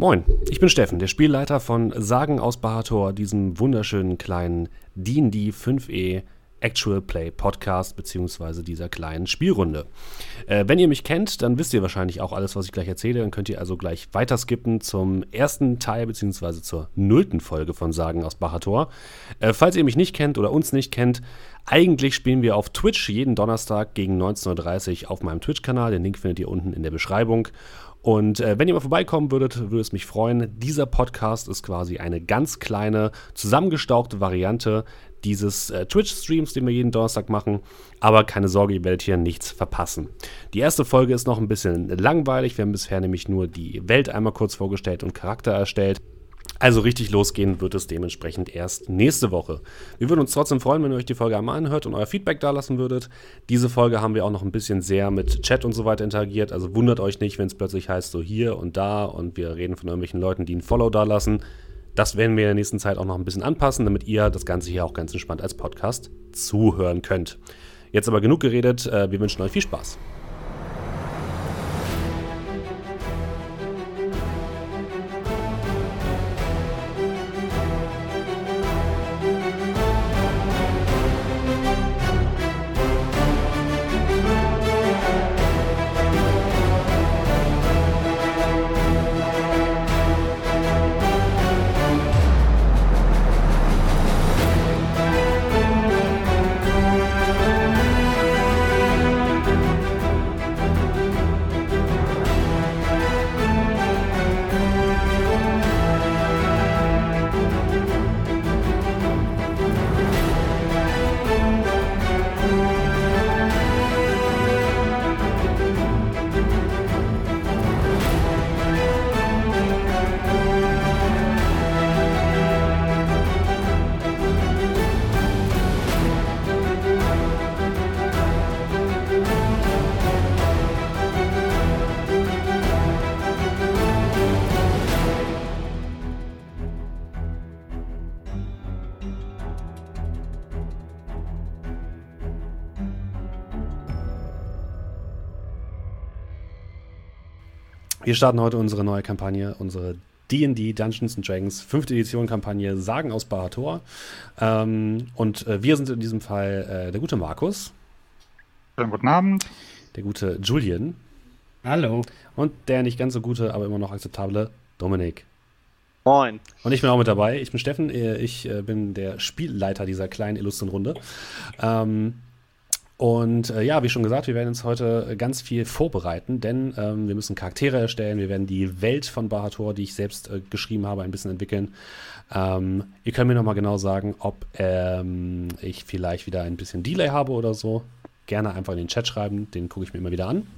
Moin, ich bin Steffen, der Spielleiter von Sagen aus Bahator, diesem wunderschönen kleinen D&D 5e Actual Play Podcast beziehungsweise dieser kleinen Spielrunde. Äh, wenn ihr mich kennt, dann wisst ihr wahrscheinlich auch alles, was ich gleich erzähle. Dann könnt ihr also gleich weiter skippen zum ersten Teil beziehungsweise zur nullten Folge von Sagen aus Bahator. Äh, falls ihr mich nicht kennt oder uns nicht kennt, eigentlich spielen wir auf Twitch jeden Donnerstag gegen 19.30 Uhr auf meinem Twitch-Kanal. Den Link findet ihr unten in der Beschreibung. Und äh, wenn ihr mal vorbeikommen würdet, würde es mich freuen. Dieser Podcast ist quasi eine ganz kleine, zusammengestauchte Variante dieses äh, Twitch-Streams, den wir jeden Donnerstag machen. Aber keine Sorge, ihr werdet hier nichts verpassen. Die erste Folge ist noch ein bisschen langweilig. Wir haben bisher nämlich nur die Welt einmal kurz vorgestellt und Charakter erstellt. Also richtig losgehen wird es dementsprechend erst nächste Woche. Wir würden uns trotzdem freuen, wenn ihr euch die Folge einmal anhört und euer Feedback da lassen würdet. Diese Folge haben wir auch noch ein bisschen sehr mit Chat und so weiter interagiert. Also wundert euch nicht, wenn es plötzlich heißt, so hier und da und wir reden von irgendwelchen Leuten, die ein Follow da lassen. Das werden wir in der nächsten Zeit auch noch ein bisschen anpassen, damit ihr das Ganze hier auch ganz entspannt als Podcast zuhören könnt. Jetzt aber genug geredet. Äh, wir wünschen euch viel Spaß. Wir starten heute unsere neue Kampagne, unsere D&D Dungeons Dragons 5. Edition Kampagne Sagen aus Bahator. Ähm, und äh, wir sind in diesem Fall äh, der gute Markus. Schönen guten Abend. Der gute Julian. Hallo. Und der nicht ganz so gute, aber immer noch akzeptable Dominik. Moin. Und ich bin auch mit dabei. Ich bin Steffen. Äh, ich äh, bin der Spielleiter dieser kleinen illustren Runde. Ähm, und äh, ja, wie schon gesagt, wir werden uns heute ganz viel vorbereiten, denn ähm, wir müssen Charaktere erstellen, wir werden die Welt von Bahator, die ich selbst äh, geschrieben habe, ein bisschen entwickeln. Ähm, ihr könnt mir nochmal genau sagen, ob ähm, ich vielleicht wieder ein bisschen Delay habe oder so. Gerne einfach in den Chat schreiben, den gucke ich mir immer wieder an.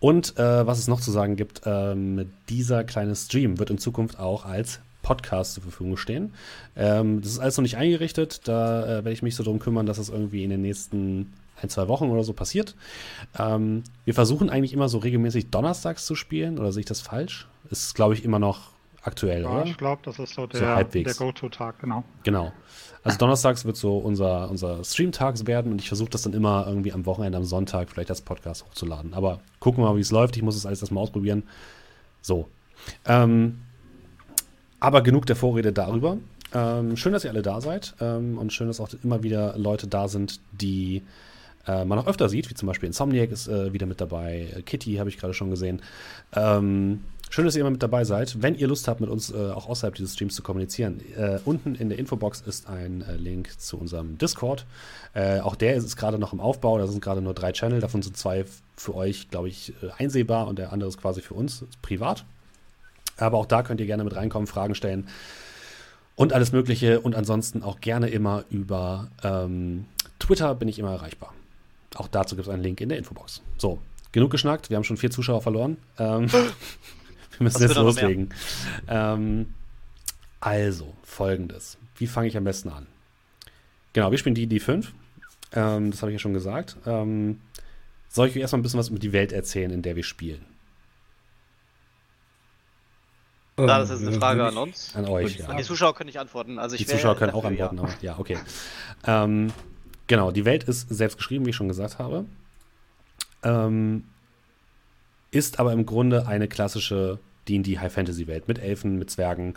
Und äh, was es noch zu sagen gibt, ähm, dieser kleine Stream wird in Zukunft auch als Podcast zur Verfügung stehen. Ähm, das ist alles noch nicht eingerichtet. Da äh, werde ich mich so darum kümmern, dass das irgendwie in den nächsten ein, zwei Wochen oder so passiert. Ähm, wir versuchen eigentlich immer so regelmäßig donnerstags zu spielen, oder sehe ich das falsch? Ist, glaube ich, immer noch aktuell, ja, oder? Ich glaube, das ist so der, so der Go-To-Tag, genau. Genau. Also donnerstags wird so unser, unser Stream-Tags werden und ich versuche das dann immer irgendwie am Wochenende, am Sonntag vielleicht als Podcast hochzuladen. Aber gucken wir mal, wie es läuft. Ich muss es alles erstmal ausprobieren. So. Ähm, aber genug der Vorrede darüber. Ähm, schön, dass ihr alle da seid ähm, und schön, dass auch immer wieder Leute da sind, die äh, man auch öfter sieht, wie zum Beispiel Insomniac ist äh, wieder mit dabei, Kitty habe ich gerade schon gesehen. Ähm, schön, dass ihr immer mit dabei seid. Wenn ihr Lust habt, mit uns äh, auch außerhalb dieses Streams zu kommunizieren, äh, unten in der Infobox ist ein äh, Link zu unserem Discord. Äh, auch der ist gerade noch im Aufbau, da sind gerade nur drei Channel, davon sind zwei für euch, glaube ich, einsehbar und der andere ist quasi für uns privat. Aber auch da könnt ihr gerne mit reinkommen, Fragen stellen und alles Mögliche. Und ansonsten auch gerne immer über ähm, Twitter bin ich immer erreichbar. Auch dazu gibt es einen Link in der Infobox. So, genug geschnackt. Wir haben schon vier Zuschauer verloren. Ähm, wir müssen jetzt loslegen. Ähm, also, folgendes. Wie fange ich am besten an? Genau, wir spielen die D5. Ähm, das habe ich ja schon gesagt. Ähm, soll ich euch erstmal ein bisschen was über die Welt erzählen, in der wir spielen? Ja, das ist eine Frage an uns. An euch, ja. Und die Zuschauer können nicht antworten. Also die Zuschauer können auch antworten, ja. aber ja, okay. ähm, genau, die Welt ist selbst geschrieben, wie ich schon gesagt habe. Ähm, ist aber im Grunde eine klassische D&D High Fantasy Welt mit Elfen, mit Zwergen,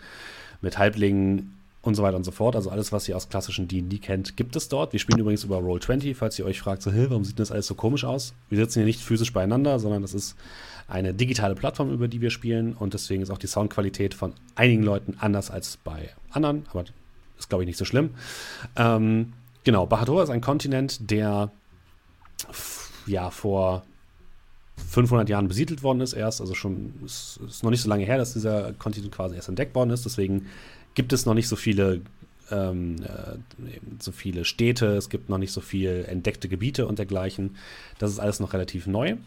mit Halblingen und so weiter und so fort. Also alles, was ihr aus klassischen D&D kennt, gibt es dort. Wir spielen übrigens über Roll20, falls ihr euch fragt, so, hey, warum sieht das alles so komisch aus? Wir sitzen hier nicht physisch beieinander, sondern das ist eine digitale Plattform, über die wir spielen und deswegen ist auch die Soundqualität von einigen Leuten anders als bei anderen, aber ist, glaube ich, nicht so schlimm. Ähm, genau, Bahadur ist ein Kontinent, der ja vor 500 Jahren besiedelt worden ist erst, also schon ist, ist noch nicht so lange her, dass dieser Kontinent quasi erst entdeckt worden ist. Deswegen gibt es noch nicht so viele ähm, äh, so viele Städte, es gibt noch nicht so viel entdeckte Gebiete und dergleichen. Das ist alles noch relativ neu.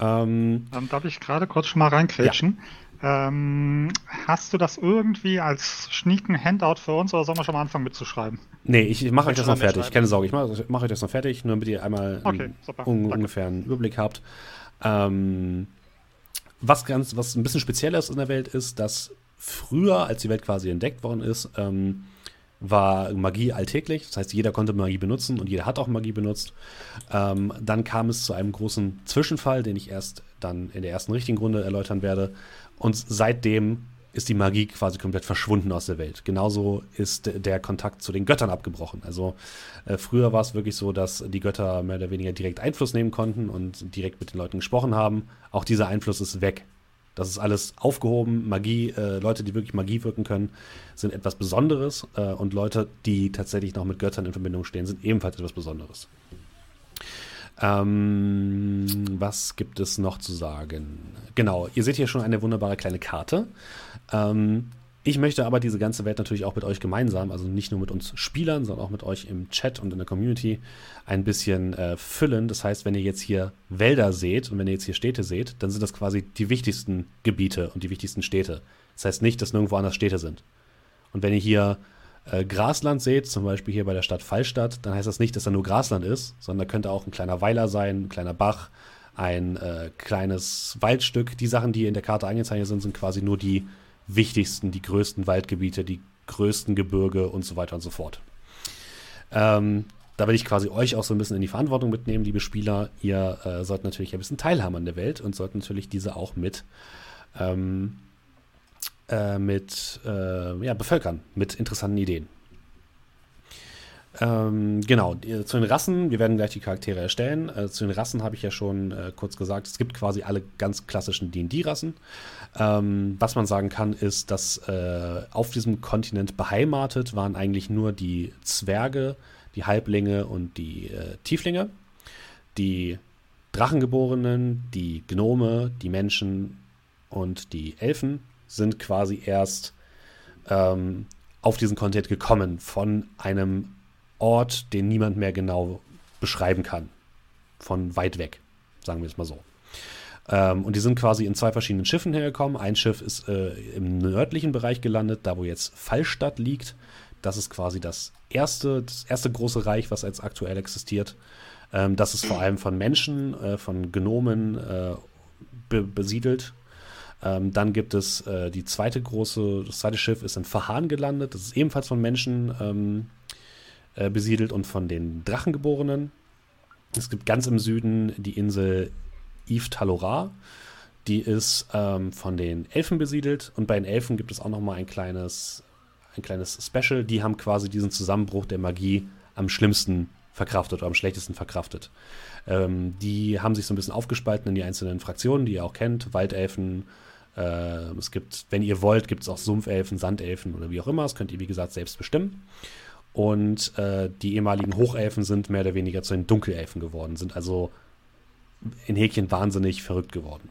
Ähm, ähm, darf ich gerade kurz schon mal reinkrätschen? Ja. Ähm, hast du das irgendwie als schnieken Handout für uns oder sollen wir schon mal anfangen mitzuschreiben? Nee, ich mache euch das noch fertig. Keine Sorge, ich mache mach euch das noch fertig, nur damit ihr einmal okay, un ungefähr einen Überblick habt. Ähm, was ganz, was ein bisschen speziell ist in der Welt ist, dass früher, als die Welt quasi entdeckt worden ist, ähm, war Magie alltäglich. Das heißt, jeder konnte Magie benutzen und jeder hat auch Magie benutzt. Ähm, dann kam es zu einem großen Zwischenfall, den ich erst dann in der ersten richtigen Runde erläutern werde. Und seitdem ist die Magie quasi komplett verschwunden aus der Welt. Genauso ist der Kontakt zu den Göttern abgebrochen. Also äh, früher war es wirklich so, dass die Götter mehr oder weniger direkt Einfluss nehmen konnten und direkt mit den Leuten gesprochen haben. Auch dieser Einfluss ist weg. Das ist alles aufgehoben. Magie, äh, Leute, die wirklich Magie wirken können, sind etwas Besonderes. Äh, und Leute, die tatsächlich noch mit Göttern in Verbindung stehen, sind ebenfalls etwas Besonderes. Ähm, was gibt es noch zu sagen? Genau, ihr seht hier schon eine wunderbare kleine Karte. Ähm, ich möchte aber diese ganze Welt natürlich auch mit euch gemeinsam, also nicht nur mit uns Spielern, sondern auch mit euch im Chat und in der Community ein bisschen äh, füllen. Das heißt, wenn ihr jetzt hier Wälder seht und wenn ihr jetzt hier Städte seht, dann sind das quasi die wichtigsten Gebiete und die wichtigsten Städte. Das heißt nicht, dass nirgendwo anders Städte sind. Und wenn ihr hier äh, Grasland seht, zum Beispiel hier bei der Stadt Fallstadt, dann heißt das nicht, dass da nur Grasland ist, sondern da könnte auch ein kleiner Weiler sein, ein kleiner Bach, ein äh, kleines Waldstück. Die Sachen, die in der Karte eingezeichnet sind, sind quasi nur die wichtigsten, die größten Waldgebiete, die größten Gebirge und so weiter und so fort. Ähm, da will ich quasi euch auch so ein bisschen in die Verantwortung mitnehmen, liebe Spieler. Ihr äh, sollt natürlich ein bisschen teilhaben an der Welt und sollt natürlich diese auch mit, ähm, äh, mit äh, ja, bevölkern, mit interessanten Ideen. Ähm, genau, zu den Rassen, wir werden gleich die Charaktere erstellen. Äh, zu den Rassen habe ich ja schon äh, kurz gesagt, es gibt quasi alle ganz klassischen DD-Rassen. Ähm, was man sagen kann, ist, dass äh, auf diesem Kontinent beheimatet waren eigentlich nur die Zwerge, die Halblinge und die äh, Tieflinge. Die Drachengeborenen, die Gnome, die Menschen und die Elfen sind quasi erst ähm, auf diesen Kontinent gekommen von einem Ort, den niemand mehr genau beschreiben kann. Von weit weg, sagen wir es mal so. Ähm, und die sind quasi in zwei verschiedenen Schiffen hergekommen. Ein Schiff ist äh, im nördlichen Bereich gelandet, da wo jetzt Fallstadt liegt. Das ist quasi das erste, das erste große Reich, was jetzt aktuell existiert. Ähm, das ist vor allem von Menschen, äh, von Gnomen äh, be besiedelt. Ähm, dann gibt es äh, die zweite große, das zweite Schiff ist in Fahan gelandet. Das ist ebenfalls von Menschen ähm, äh, besiedelt und von den Drachengeborenen. Es gibt ganz im Süden die Insel Yves Talora. Die ist ähm, von den Elfen besiedelt und bei den Elfen gibt es auch noch mal ein kleines, ein kleines Special. Die haben quasi diesen Zusammenbruch der Magie am schlimmsten verkraftet oder am schlechtesten verkraftet. Ähm, die haben sich so ein bisschen aufgespalten in die einzelnen Fraktionen, die ihr auch kennt. Waldelfen, äh, es gibt, wenn ihr wollt, gibt es auch Sumpfelfen, Sandelfen oder wie auch immer. Das könnt ihr, wie gesagt, selbst bestimmen. Und äh, die ehemaligen Hochelfen sind mehr oder weniger zu den Dunkelelfen geworden, sind also in Häkchen wahnsinnig verrückt geworden.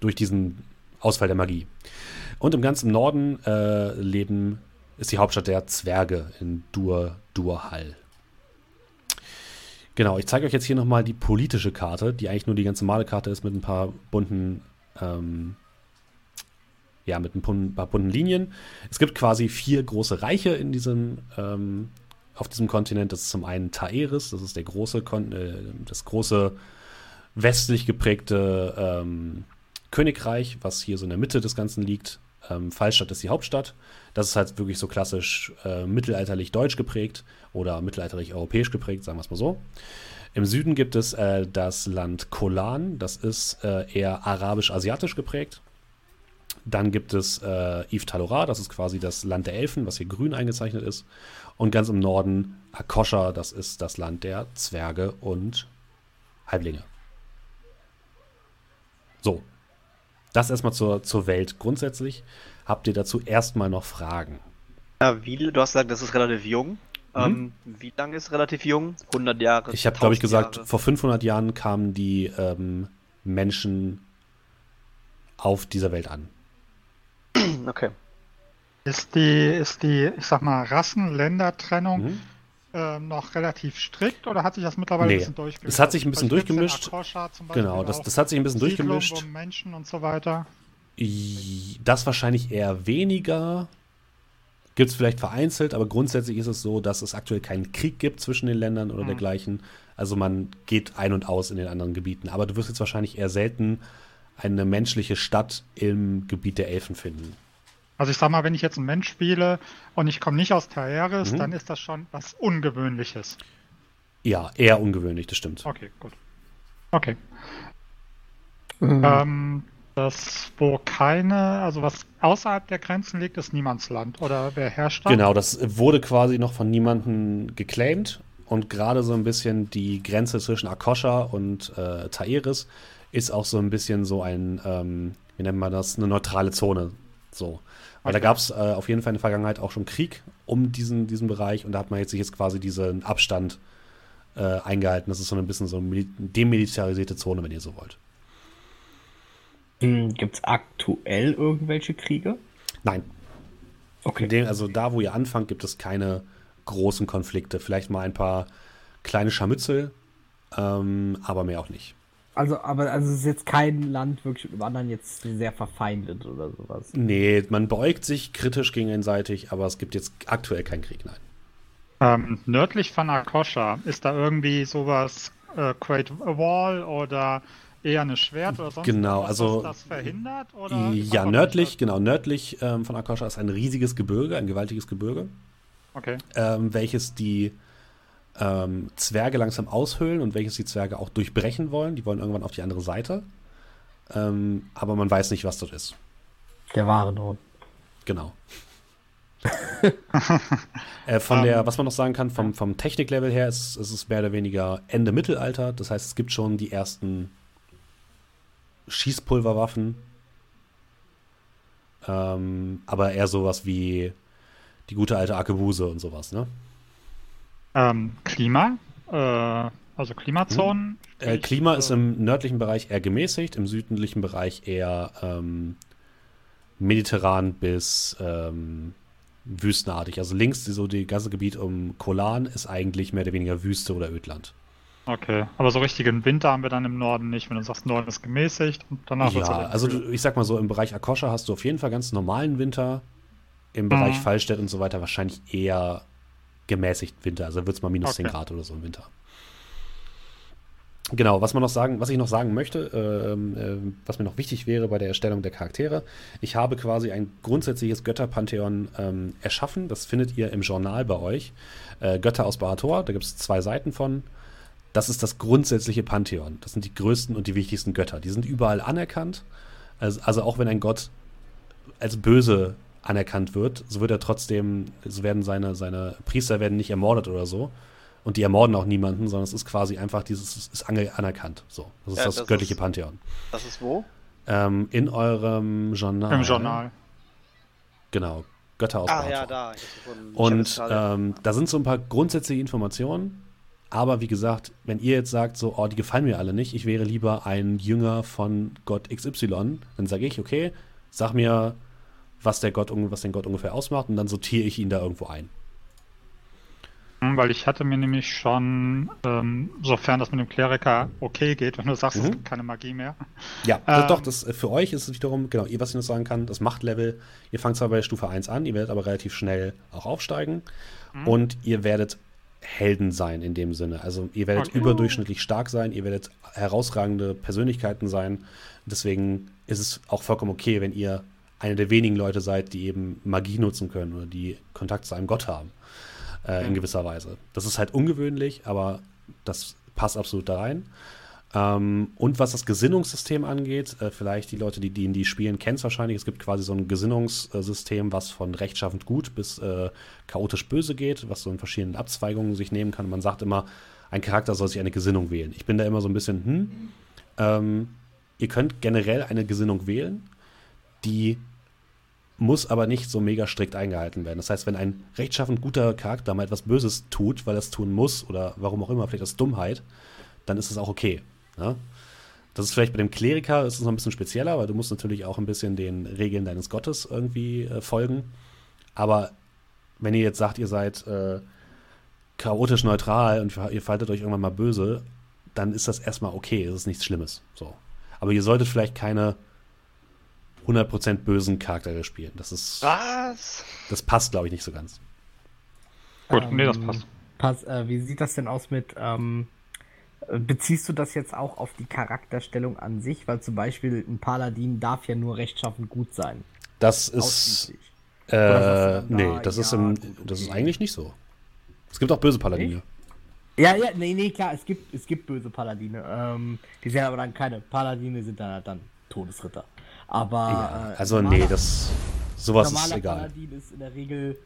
Durch diesen Ausfall der Magie. Und im ganzen Norden äh, leben, ist die Hauptstadt der Zwerge in Dur, Durhall. Genau, ich zeige euch jetzt hier nochmal die politische Karte, die eigentlich nur die ganz normale Karte ist mit ein paar bunten ähm, ja, mit ein paar bunten Linien. Es gibt quasi vier große Reiche in diesem, ähm, auf diesem Kontinent. Das ist zum einen Taeris, das ist der große, Kon äh, das große westlich geprägte ähm, Königreich, was hier so in der Mitte des Ganzen liegt. Ähm, Fallstadt ist die Hauptstadt. Das ist halt wirklich so klassisch äh, mittelalterlich deutsch geprägt oder mittelalterlich europäisch geprägt, sagen wir es mal so. Im Süden gibt es äh, das Land Kolan, das ist äh, eher arabisch-asiatisch geprägt. Dann gibt es äh, Yves Talora, das ist quasi das Land der Elfen, was hier grün eingezeichnet ist. Und ganz im Norden Akosha, das ist das Land der Zwerge und Halblinge. So. Das erstmal zur, zur Welt grundsätzlich. Habt ihr dazu erstmal noch Fragen? Ja, wie, du hast gesagt, das ist relativ jung. Mhm. Ähm, wie lange ist relativ jung? 100 Jahre? Ich habe, glaube ich, gesagt, Jahre. vor 500 Jahren kamen die ähm, Menschen auf dieser Welt an. Okay. Ist die, ist die, ich sag mal, Rassen-Länder-Trennung mhm. Äh, noch relativ strikt oder hat sich das mittlerweile nee. ein bisschen durchgemischt? Es hat sich ein bisschen durchgemischt. Genau, das, das hat sich ein bisschen Siedlung durchgemischt. Um Menschen und so weiter. Das wahrscheinlich eher weniger. Gibt es vielleicht vereinzelt, aber grundsätzlich ist es so, dass es aktuell keinen Krieg gibt zwischen den Ländern oder mhm. dergleichen. Also man geht ein und aus in den anderen Gebieten. Aber du wirst jetzt wahrscheinlich eher selten eine menschliche Stadt im Gebiet der Elfen finden. Also ich sag mal, wenn ich jetzt einen Mensch spiele und ich komme nicht aus Taeris, mhm. dann ist das schon was Ungewöhnliches. Ja, eher ungewöhnlich, das stimmt. Okay, gut. Okay. Mhm. Ähm, das, wo keine, also was außerhalb der Grenzen liegt, ist Niemandsland. Oder wer herrscht da? Genau, das wurde quasi noch von niemandem geclaimed. Und gerade so ein bisschen die Grenze zwischen Akosha und äh, Taeris ist auch so ein bisschen so ein, ähm, wie nennt man das, eine neutrale Zone. So. Weil da gab es äh, auf jeden Fall in der Vergangenheit auch schon Krieg um diesen, diesen Bereich und da hat man jetzt sich jetzt quasi diesen Abstand äh, eingehalten. Das ist so ein bisschen so eine demilitarisierte Zone, wenn ihr so wollt. Gibt es aktuell irgendwelche Kriege? Nein. Okay. Dem, also da, wo ihr anfangt, gibt es keine großen Konflikte. Vielleicht mal ein paar kleine Scharmützel, ähm, aber mehr auch nicht. Also, aber also es ist jetzt kein Land wirklich mit dem anderen jetzt sehr verfeindet oder sowas. Nee, man beugt sich kritisch gegenseitig, aber es gibt jetzt aktuell keinen Krieg, nein. Ähm, nördlich von Akosha, ist da irgendwie sowas äh, Great Wall oder eher eine Schwert oder sonst genau, was, also, das verhindert? Oder ja, nördlich, genau, nördlich ähm, von Akosha ist ein riesiges Gebirge, ein gewaltiges Gebirge. Okay. Ähm, welches die ähm, Zwerge langsam aushöhlen und welches die Zwerge auch durchbrechen wollen. Die wollen irgendwann auf die andere Seite. Ähm, aber man weiß nicht, was dort ist. Der wahre Norden. Genau. äh, von um, der, ähm. was man noch sagen kann, vom, vom Techniklevel her ist, ist es mehr oder weniger Ende Mittelalter. Das heißt, es gibt schon die ersten Schießpulverwaffen. Ähm, aber eher sowas wie die gute alte Arkebuse und sowas, ne? Ähm, Klima, äh, also Klimazonen. Hm. Äh, Klima ist im nördlichen Bereich eher gemäßigt, im südlichen Bereich eher ähm, mediterran bis ähm, wüstenartig. Also links so das ganze Gebiet um Kolan ist eigentlich mehr oder weniger Wüste oder Ödland. Okay, aber so richtigen Winter haben wir dann im Norden nicht, wenn du sagst, Norden ist gemäßigt und danach Ja, also du, ich sag mal so, im Bereich Akosha hast du auf jeden Fall ganz normalen Winter. Im Bereich mhm. Fallstädt und so weiter wahrscheinlich eher gemäßigt Winter. Also wird es mal minus okay. 10 Grad oder so im Winter. Genau, was man noch sagen, was ich noch sagen möchte, äh, äh, was mir noch wichtig wäre bei der Erstellung der Charaktere, ich habe quasi ein grundsätzliches Götterpantheon ähm, erschaffen. Das findet ihr im Journal bei euch. Äh, Götter aus Barator, da gibt es zwei Seiten von. Das ist das grundsätzliche Pantheon. Das sind die größten und die wichtigsten Götter. Die sind überall anerkannt. Also, also auch wenn ein Gott als böse anerkannt wird, so wird er trotzdem, so werden seine, seine Priester werden nicht ermordet oder so. Und die ermorden auch niemanden, sondern es ist quasi einfach dieses, ist anerkannt. So. Das ist ja, das, das, göttliche ist, Pantheon. Das ist wo? Ähm, in eurem Journal. Im Journal. Genau. Götter aus Ah, ja, da. Und ähm, da sind so ein paar grundsätzliche Informationen. Aber wie gesagt, wenn ihr jetzt sagt, so, oh, die gefallen mir alle nicht, ich wäre lieber ein Jünger von Gott XY, dann sage ich, okay, sag mir was, der Gott, was den Gott ungefähr ausmacht und dann sortiere ich ihn da irgendwo ein. Hm, weil ich hatte mir nämlich schon, ähm, sofern das mit dem Kleriker okay geht, wenn du sagst, mhm. es gibt keine Magie mehr. Ja, ähm, doch, das, für euch ist es wiederum, genau, was ich noch sagen kann, das Machtlevel, ihr fangt zwar bei Stufe 1 an, ihr werdet aber relativ schnell auch aufsteigen mhm. und ihr werdet Helden sein in dem Sinne. Also ihr werdet okay. überdurchschnittlich stark sein, ihr werdet herausragende Persönlichkeiten sein. Deswegen ist es auch vollkommen okay, wenn ihr einer der wenigen Leute seid, die eben Magie nutzen können oder die Kontakt zu einem Gott haben. Äh, in gewisser Weise. Das ist halt ungewöhnlich, aber das passt absolut da rein. Ähm, und was das Gesinnungssystem angeht, äh, vielleicht die Leute, die D&D spielen, kennen es wahrscheinlich. Es gibt quasi so ein Gesinnungssystem, was von rechtschaffend gut bis äh, chaotisch böse geht, was so in verschiedenen Abzweigungen sich nehmen kann. Und man sagt immer, ein Charakter soll sich eine Gesinnung wählen. Ich bin da immer so ein bisschen, hm, ähm, ihr könnt generell eine Gesinnung wählen, die muss aber nicht so mega strikt eingehalten werden. Das heißt, wenn ein rechtschaffend guter Charakter mal etwas Böses tut, weil er es tun muss oder warum auch immer, vielleicht aus Dummheit, dann ist es auch okay. Ne? Das ist vielleicht bei dem Kleriker ist es noch ein bisschen spezieller, weil du musst natürlich auch ein bisschen den Regeln deines Gottes irgendwie äh, folgen. Aber wenn ihr jetzt sagt, ihr seid äh, chaotisch neutral und ihr faltet euch irgendwann mal böse, dann ist das erstmal okay, es ist nichts Schlimmes. So. Aber ihr solltet vielleicht keine 100% bösen Charaktere spielen. Das ist. Was? Das passt, glaube ich, nicht so ganz. Gut, ähm, nee, das passt. Pass, äh, wie sieht das denn aus mit. Ähm, beziehst du das jetzt auch auf die Charakterstellung an sich? Weil zum Beispiel ein Paladin darf ja nur rechtschaffend gut sein. Das ist. Äh, nee, das, ja, ist im, das ist eigentlich nicht so. Es gibt auch böse Paladine. Ja, ja, nee, nee, klar, es gibt, es gibt böse Paladine. Ähm, die sind aber dann keine Paladine, sind dann halt dann Todesritter. Aber. Ja, äh, also, nee, das. Sowas ist egal. Paladin ist in der Regel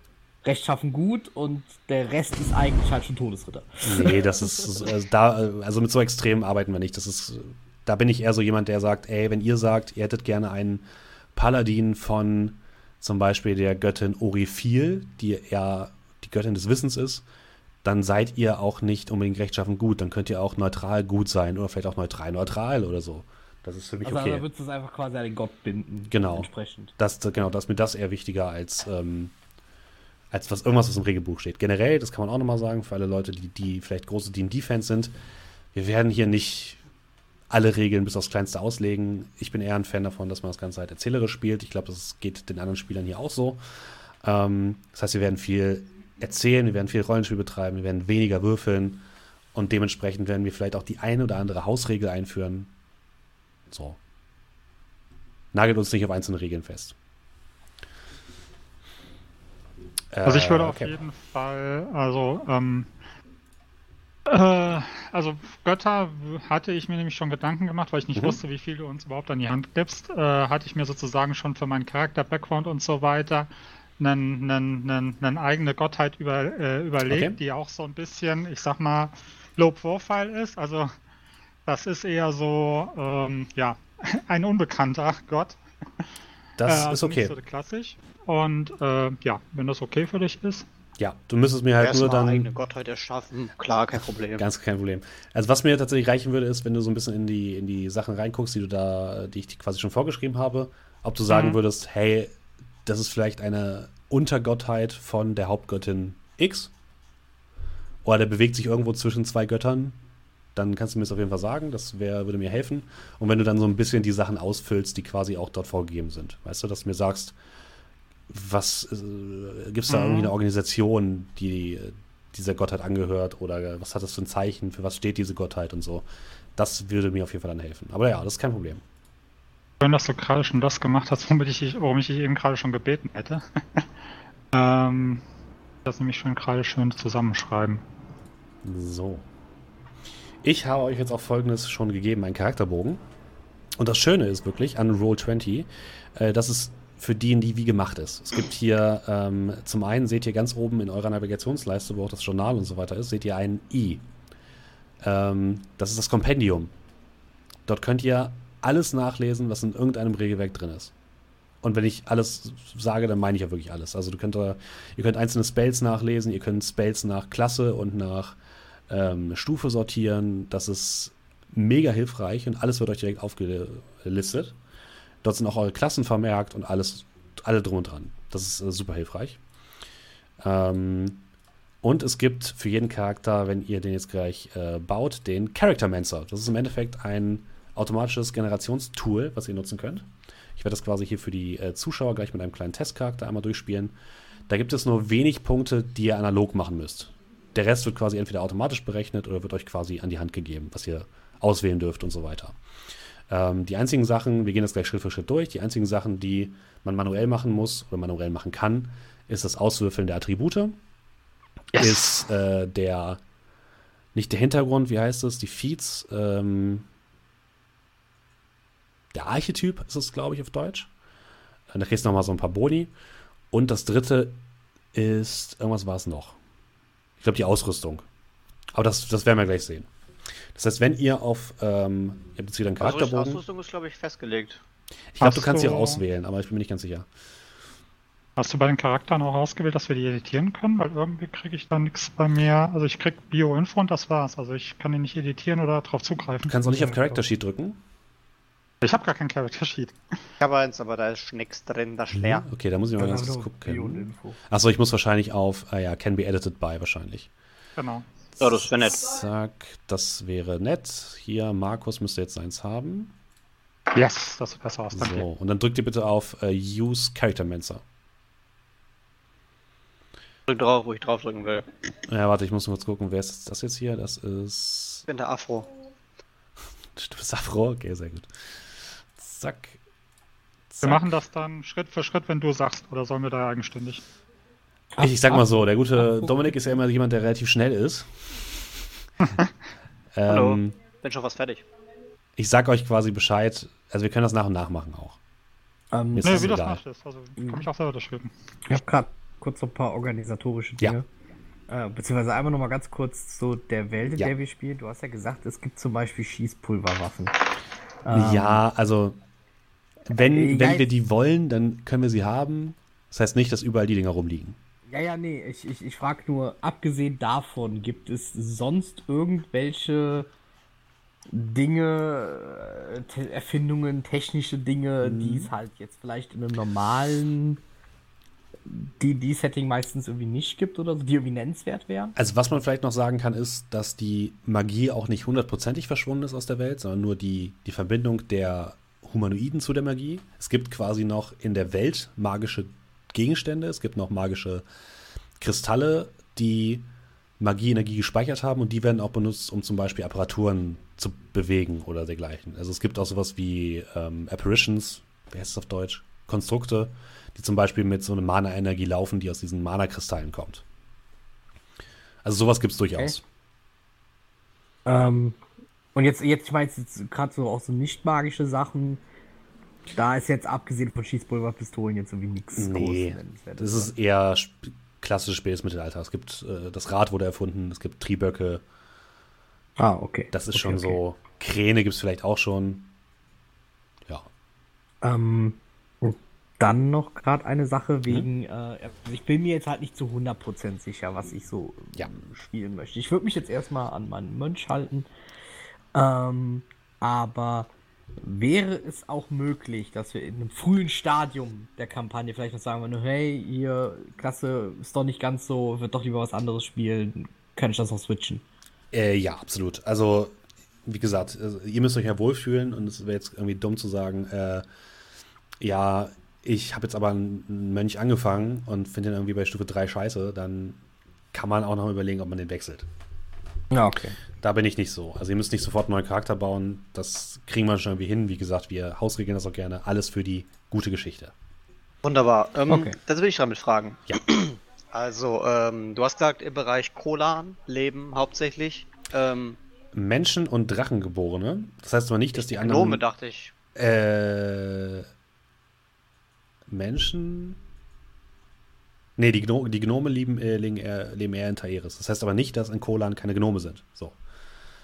rechtschaffen gut und der Rest ist eigentlich halt schon Todesritter. Nee, das ist. Also, da, also mit so Extremen arbeiten wir nicht. Das ist. Da bin ich eher so jemand, der sagt, ey, wenn ihr sagt, ihr hättet gerne einen Paladin von zum Beispiel der Göttin Orifil, die ja die Göttin des Wissens ist, dann seid ihr auch nicht unbedingt rechtschaffen gut. Dann könnt ihr auch neutral gut sein oder vielleicht auch neutral neutral oder so. Das ist für mich also, okay. Also würdest du es einfach quasi an den Gott binden. Genau. Entsprechend. Das, genau, das ist mir das eher wichtiger als, ähm, als was irgendwas, was im Regelbuch steht. Generell, das kann man auch nochmal sagen, für alle Leute, die, die vielleicht große D&D-Fans sind, wir werden hier nicht alle Regeln bis aufs Kleinste auslegen. Ich bin eher ein Fan davon, dass man das Ganze halt erzählerisch spielt. Ich glaube, das geht den anderen Spielern hier auch so. Ähm, das heißt, wir werden viel erzählen, wir werden viel Rollenspiel betreiben, wir werden weniger würfeln und dementsprechend werden wir vielleicht auch die eine oder andere Hausregel einführen. So. Nagelt uns nicht auf einzelne Regeln fest. Also ich würde äh, okay. auf jeden Fall, also ähm, äh, also Götter hatte ich mir nämlich schon Gedanken gemacht, weil ich nicht mhm. wusste, wie viel du uns überhaupt an die Hand gibst. Äh, hatte ich mir sozusagen schon für meinen Charakter-Background und so weiter einen, einen, einen, eine eigene Gottheit über, äh, überlegt, okay. die auch so ein bisschen, ich sag mal, Low Profile ist. Also das ist eher so, ähm, ja, ein unbekannter Gott. Das äh, ist okay. So klassisch. Und äh, ja, wenn das okay für dich ist. Ja, du müsstest mir halt Erst nur dann. eigene Gottheit erschaffen. Klar, kein Problem. Ganz kein Problem. Also was mir tatsächlich reichen würde, ist, wenn du so ein bisschen in die, in die Sachen reinguckst, die du da, die ich quasi schon vorgeschrieben habe, ob du sagen mhm. würdest, hey, das ist vielleicht eine Untergottheit von der Hauptgöttin X. Oder der bewegt sich irgendwo zwischen zwei Göttern. Dann kannst du mir das auf jeden Fall sagen. Das wär, würde mir helfen. Und wenn du dann so ein bisschen die Sachen ausfüllst, die quasi auch dort vorgegeben sind. Weißt du, dass du mir sagst, was äh, gibt es da mhm. irgendwie eine Organisation, die dieser Gottheit angehört? Oder was hat das für ein Zeichen? Für was steht diese Gottheit und so? Das würde mir auf jeden Fall dann helfen. Aber ja, das ist kein Problem. Schön, dass du gerade schon das gemacht hast, womit ich, worum ich dich eben gerade schon gebeten hätte. ähm, das nämlich schon gerade schön zusammenschreiben. So. Ich habe euch jetzt auch folgendes schon gegeben, einen Charakterbogen. Und das Schöne ist wirklich an Roll20, äh, dass es für die, die wie gemacht ist. Es gibt hier ähm, zum einen seht ihr ganz oben in eurer Navigationsleiste, wo auch das Journal und so weiter ist, seht ihr ein I. Ähm, das ist das Kompendium. Dort könnt ihr alles nachlesen, was in irgendeinem Regelwerk drin ist. Und wenn ich alles sage, dann meine ich ja wirklich alles. Also du könnt, ihr könnt einzelne Spells nachlesen, ihr könnt Spells nach Klasse und nach ähm, Stufe sortieren. Das ist mega hilfreich und alles wird euch direkt aufgelistet. Dort sind auch eure Klassen vermerkt und alles, alle drum und dran. Das ist äh, super hilfreich. Ähm, und es gibt für jeden Charakter, wenn ihr den jetzt gleich äh, baut, den Character Mancer. Das ist im Endeffekt ein automatisches Generationstool, was ihr nutzen könnt. Ich werde das quasi hier für die äh, Zuschauer gleich mit einem kleinen Testcharakter einmal durchspielen. Da gibt es nur wenig Punkte, die ihr analog machen müsst. Der Rest wird quasi entweder automatisch berechnet oder wird euch quasi an die Hand gegeben, was ihr auswählen dürft und so weiter. Ähm, die einzigen Sachen, wir gehen das gleich Schritt für Schritt durch, die einzigen Sachen, die man manuell machen muss oder manuell machen kann, ist das Auswürfeln der Attribute, yes. ist äh, der, nicht der Hintergrund, wie heißt es, die Feeds, ähm, der Archetyp ist es, glaube ich, auf Deutsch. Äh, da kriegst du nochmal so ein paar Boni. Und das dritte ist, irgendwas war es noch. Ich glaube, die Ausrüstung. Aber das, das werden wir gleich sehen. Das heißt, wenn ihr auf, ähm, ihr habt jetzt wieder einen Charakterbogen. Also Ausrüstung ist, glaube ich, festgelegt. Ich glaube, du kannst sie auch auswählen, aber ich bin mir nicht ganz sicher. Hast du bei den Charakteren auch ausgewählt, dass wir die editieren können? Weil irgendwie kriege ich da nichts bei mir. Also ich krieg Bio-Info und das war's. Also ich kann den nicht editieren oder darauf zugreifen. Du kannst auch nicht auf Character Sheet drücken. Ich habe gar kein Character Sheet. Ich habe eins, aber da ist nichts drin, das ist leer. Mhm. Okay, da muss ich mal ganz kurz gucken. Achso, ich muss wahrscheinlich auf, ah ja, can be edited by wahrscheinlich. Genau. Ja, das wäre nett. Zack, das wäre nett. Hier, Markus müsste jetzt eins haben. Yes, das sieht besser aus. Danke. So, und dann drückt ihr bitte auf uh, Use Character Mancer. Drück drauf, wo ich drauf drücken will. Ja, warte, ich muss nur kurz gucken, wer ist das jetzt hier? Das ist. Ich bin der Afro. Du bist Afro? Okay, sehr gut. Zack. Zack. Wir machen das dann Schritt für Schritt, wenn du sagst, oder sollen wir da eigenständig? Ich, ich sag mal so, der gute Dominik ist ja immer jemand, der relativ schnell ist. Hallo, ähm, bin schon fast fertig. Ich sag euch quasi Bescheid, also wir können das nach und nach machen auch. Ähm, nee, wie egal. das macht ist, also kann ich auch selber unterschreiben. Ich habe gerade kurz so ein paar organisatorische Dinge. Ja. Äh, beziehungsweise einmal noch mal ganz kurz zu der Welt, in ja. der wir spielen. Du hast ja gesagt, es gibt zum Beispiel Schießpulverwaffen. Ähm, ja, also wenn, äh, wenn wir die wollen, dann können wir sie haben. Das heißt nicht, dass überall die Dinger rumliegen. Ja, ja, nee, ich, ich, ich frage nur, abgesehen davon, gibt es sonst irgendwelche Dinge, äh, Erfindungen, technische Dinge, mhm. die es halt jetzt vielleicht in einem normalen D&D-Setting meistens irgendwie nicht gibt oder so, die irgendwie nennenswert wären? Also was man vielleicht noch sagen kann, ist, dass die Magie auch nicht hundertprozentig verschwunden ist aus der Welt, sondern nur die, die Verbindung der Humanoiden zu der Magie. Es gibt quasi noch in der Welt magische Gegenstände, es gibt noch magische Kristalle, die Magieenergie gespeichert haben und die werden auch benutzt, um zum Beispiel Apparaturen zu bewegen oder dergleichen. Also es gibt auch sowas wie ähm, Apparitions, wie heißt es auf Deutsch? Konstrukte, die zum Beispiel mit so einer Mana-Energie laufen, die aus diesen Mana-Kristallen kommt. Also sowas gibt es durchaus. Okay. Ähm, und jetzt, jetzt ich meine jetzt gerade so auch so nicht magische Sachen. Da ist jetzt abgesehen von Schießpulverpistolen jetzt irgendwie nichts nee, Das ist eher klassisches spätes Mittelalter. Es gibt äh, das Rad wurde erfunden, es gibt Trieböcke. Ah, okay. Das ist okay, schon okay. so. Kräne gibt es vielleicht auch schon. Ja. Ähm, dann noch gerade eine Sache wegen, mhm. äh, ich bin mir jetzt halt nicht zu 100% sicher, was ich so ja. spielen möchte. Ich würde mich jetzt erstmal an meinen Mönch halten. Ähm, aber wäre es auch möglich, dass wir in einem frühen Stadium der Kampagne vielleicht noch sagen würden, hey, ihr Klasse ist doch nicht ganz so, wird doch lieber was anderes spielen, kann ich das noch switchen? Äh, ja, absolut. Also, wie gesagt, also, ihr müsst euch ja wohlfühlen und es wäre jetzt irgendwie dumm zu sagen, äh, ja, ich habe jetzt aber einen Mönch angefangen und finde den irgendwie bei Stufe 3 scheiße, dann kann man auch noch überlegen, ob man den wechselt. Ja, okay. Da bin ich nicht so. Also ihr müsst nicht sofort einen neuen Charakter bauen. Das kriegen wir schon irgendwie hin. Wie gesagt, wir hausregeln das auch gerne. Alles für die gute Geschichte. Wunderbar. Ähm, okay. Das will ich damit fragen. Ja. Also, ähm, du hast gesagt, im Bereich Kolan leben hauptsächlich. Ähm, Menschen und Drachengeborene. Das heißt aber nicht, dass die anderen. Gnome, dachte ich. Äh. Menschen. Nee, die, Gno die Gnome leben, äh, leben, eher, leben eher in Taeris. Das heißt aber nicht, dass in Kolan keine Gnome sind. So.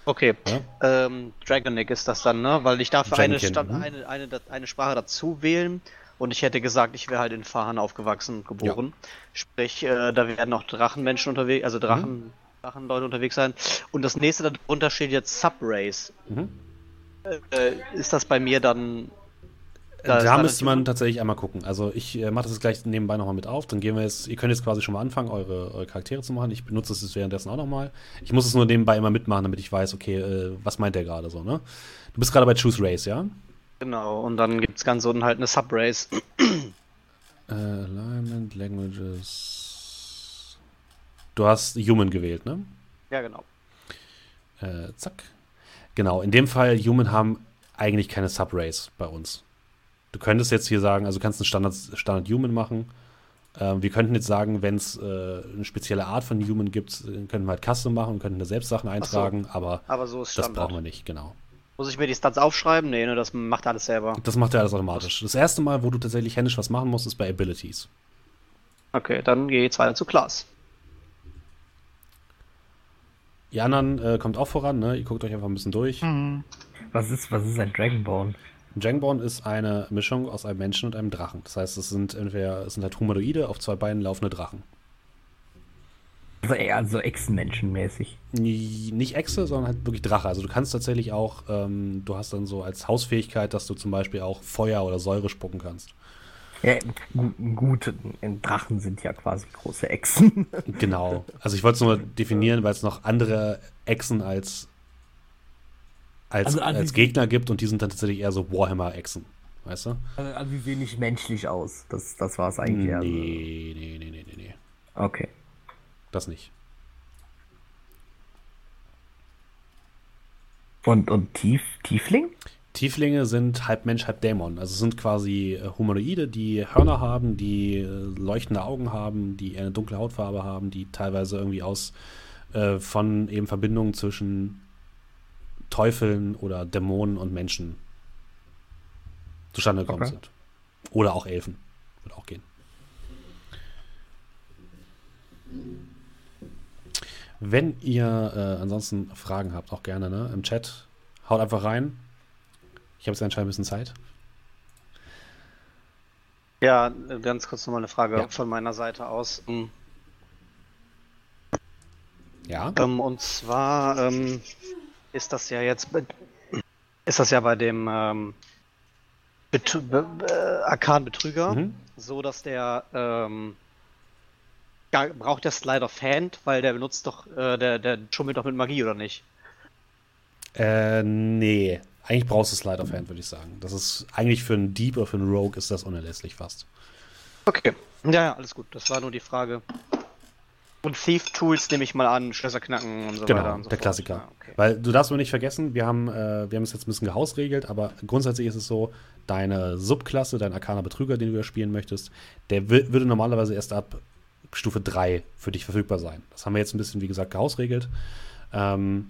Okay. Ja? Ähm, Dragonic ist das dann, ne? Weil ich darf eine, Stand, mhm. eine, eine, eine, Sprache dazu wählen und ich hätte gesagt, ich wäre halt in Fahan aufgewachsen, geboren. Ja. Sprich, äh, da werden auch Drachenmenschen unterwegs, also Drachen, mhm. Drachenleute unterwegs sein. Und das nächste darunter steht jetzt Subrace. Mhm. Äh, ist das bei mir dann da, da müsste man tatsächlich einmal gucken. Also ich äh, mache das jetzt gleich nebenbei nochmal mit auf. Dann gehen wir jetzt, ihr könnt jetzt quasi schon mal anfangen, eure, eure Charaktere zu machen. Ich benutze es währenddessen auch nochmal. Ich muss es nur nebenbei immer mitmachen, damit ich weiß, okay, äh, was meint der gerade so, ne? Du bist gerade bei Choose Race, ja? Genau, und dann gibt es ganz unten halt eine Subrace. äh, Alignment, Languages. Du hast Human gewählt, ne? Ja, genau. Äh, zack. Genau, in dem Fall, Human haben eigentlich keine Subrace bei uns. Du könntest jetzt hier sagen, also du kannst einen Standard, Standard Human machen. Ähm, wir könnten jetzt sagen, wenn es äh, eine spezielle Art von Human gibt, könnten wir halt Custom machen und könnten da selbst Sachen eintragen, so, aber, aber so das brauchen wir nicht, genau. Muss ich mir die Stats aufschreiben? Nee, ne, das macht alles selber. Das macht er alles automatisch. Das erste Mal, wo du tatsächlich händisch was machen musst, ist bei Abilities. Okay, dann geht's weiter zu Klaas. Die anderen äh, kommt auch voran, ne? Ihr guckt euch einfach ein bisschen durch. Mhm. Was ist, was ist ein Dragonborn? Ein Dragonborn ist eine Mischung aus einem Menschen und einem Drachen. Das heißt, es sind entweder es sind halt Humanoide auf zwei Beinen laufende Drachen. Also eher so Echsenmenschenmäßig. Nicht Echse, sondern halt wirklich Drache. Also du kannst tatsächlich auch, ähm, du hast dann so als Hausfähigkeit, dass du zum Beispiel auch Feuer oder Säure spucken kannst. Ja, gut, Drachen sind ja quasi große Echsen. Genau. Also ich wollte es nur definieren, weil es noch andere Echsen als, als, also, also als Gegner gibt und die sind dann tatsächlich eher so Warhammer-Echsen. Weißt du? Also, also sie sehen nicht menschlich aus. Das, das war es eigentlich. Nee, nee, nee, nee, nee, nee. Okay. Das nicht. Und, und Tief, Tiefling? Tieflinge sind halb Mensch, halb Dämon. Also sind quasi äh, Humanoide, die Hörner haben, die äh, leuchtende Augen haben, die eine dunkle Hautfarbe haben, die teilweise irgendwie aus äh, von eben Verbindungen zwischen Teufeln oder Dämonen und Menschen zustande gekommen okay. sind. Oder auch Elfen. Würde auch gehen. Wenn ihr äh, ansonsten Fragen habt, auch gerne ne, im Chat, haut einfach rein. Ich habe jetzt anscheinend ein bisschen Zeit. Ja, ganz kurz nochmal eine Frage ja. von meiner Seite aus. Hm. Ja. Ähm, und zwar ähm, ist das ja jetzt ist das ja bei dem ähm, Bet Be Be Arkan Betrüger mhm. so, dass der ähm, braucht der Slide of Hand, weil der benutzt doch, äh, der, der schummelt doch mit Magie, oder nicht? Äh, nee. Eigentlich brauchst du Slide of Hand, würde ich sagen. Das ist eigentlich für einen Dieb oder für einen Rogue ist das unerlässlich fast. Okay. Ja, ja, alles gut. Das war nur die Frage. Und Thief Tools nehme ich mal an, Schlösser knacken und so genau, weiter. Genau, so der fort. Klassiker. Ja, okay. Weil du darfst nur nicht vergessen, wir haben, äh, wir haben es jetzt ein bisschen gehausregelt, aber grundsätzlich ist es so, deine Subklasse, dein Arkaner Betrüger, den du ja spielen möchtest, der würde normalerweise erst ab Stufe 3 für dich verfügbar sein. Das haben wir jetzt ein bisschen, wie gesagt, gehausregelt. Ähm,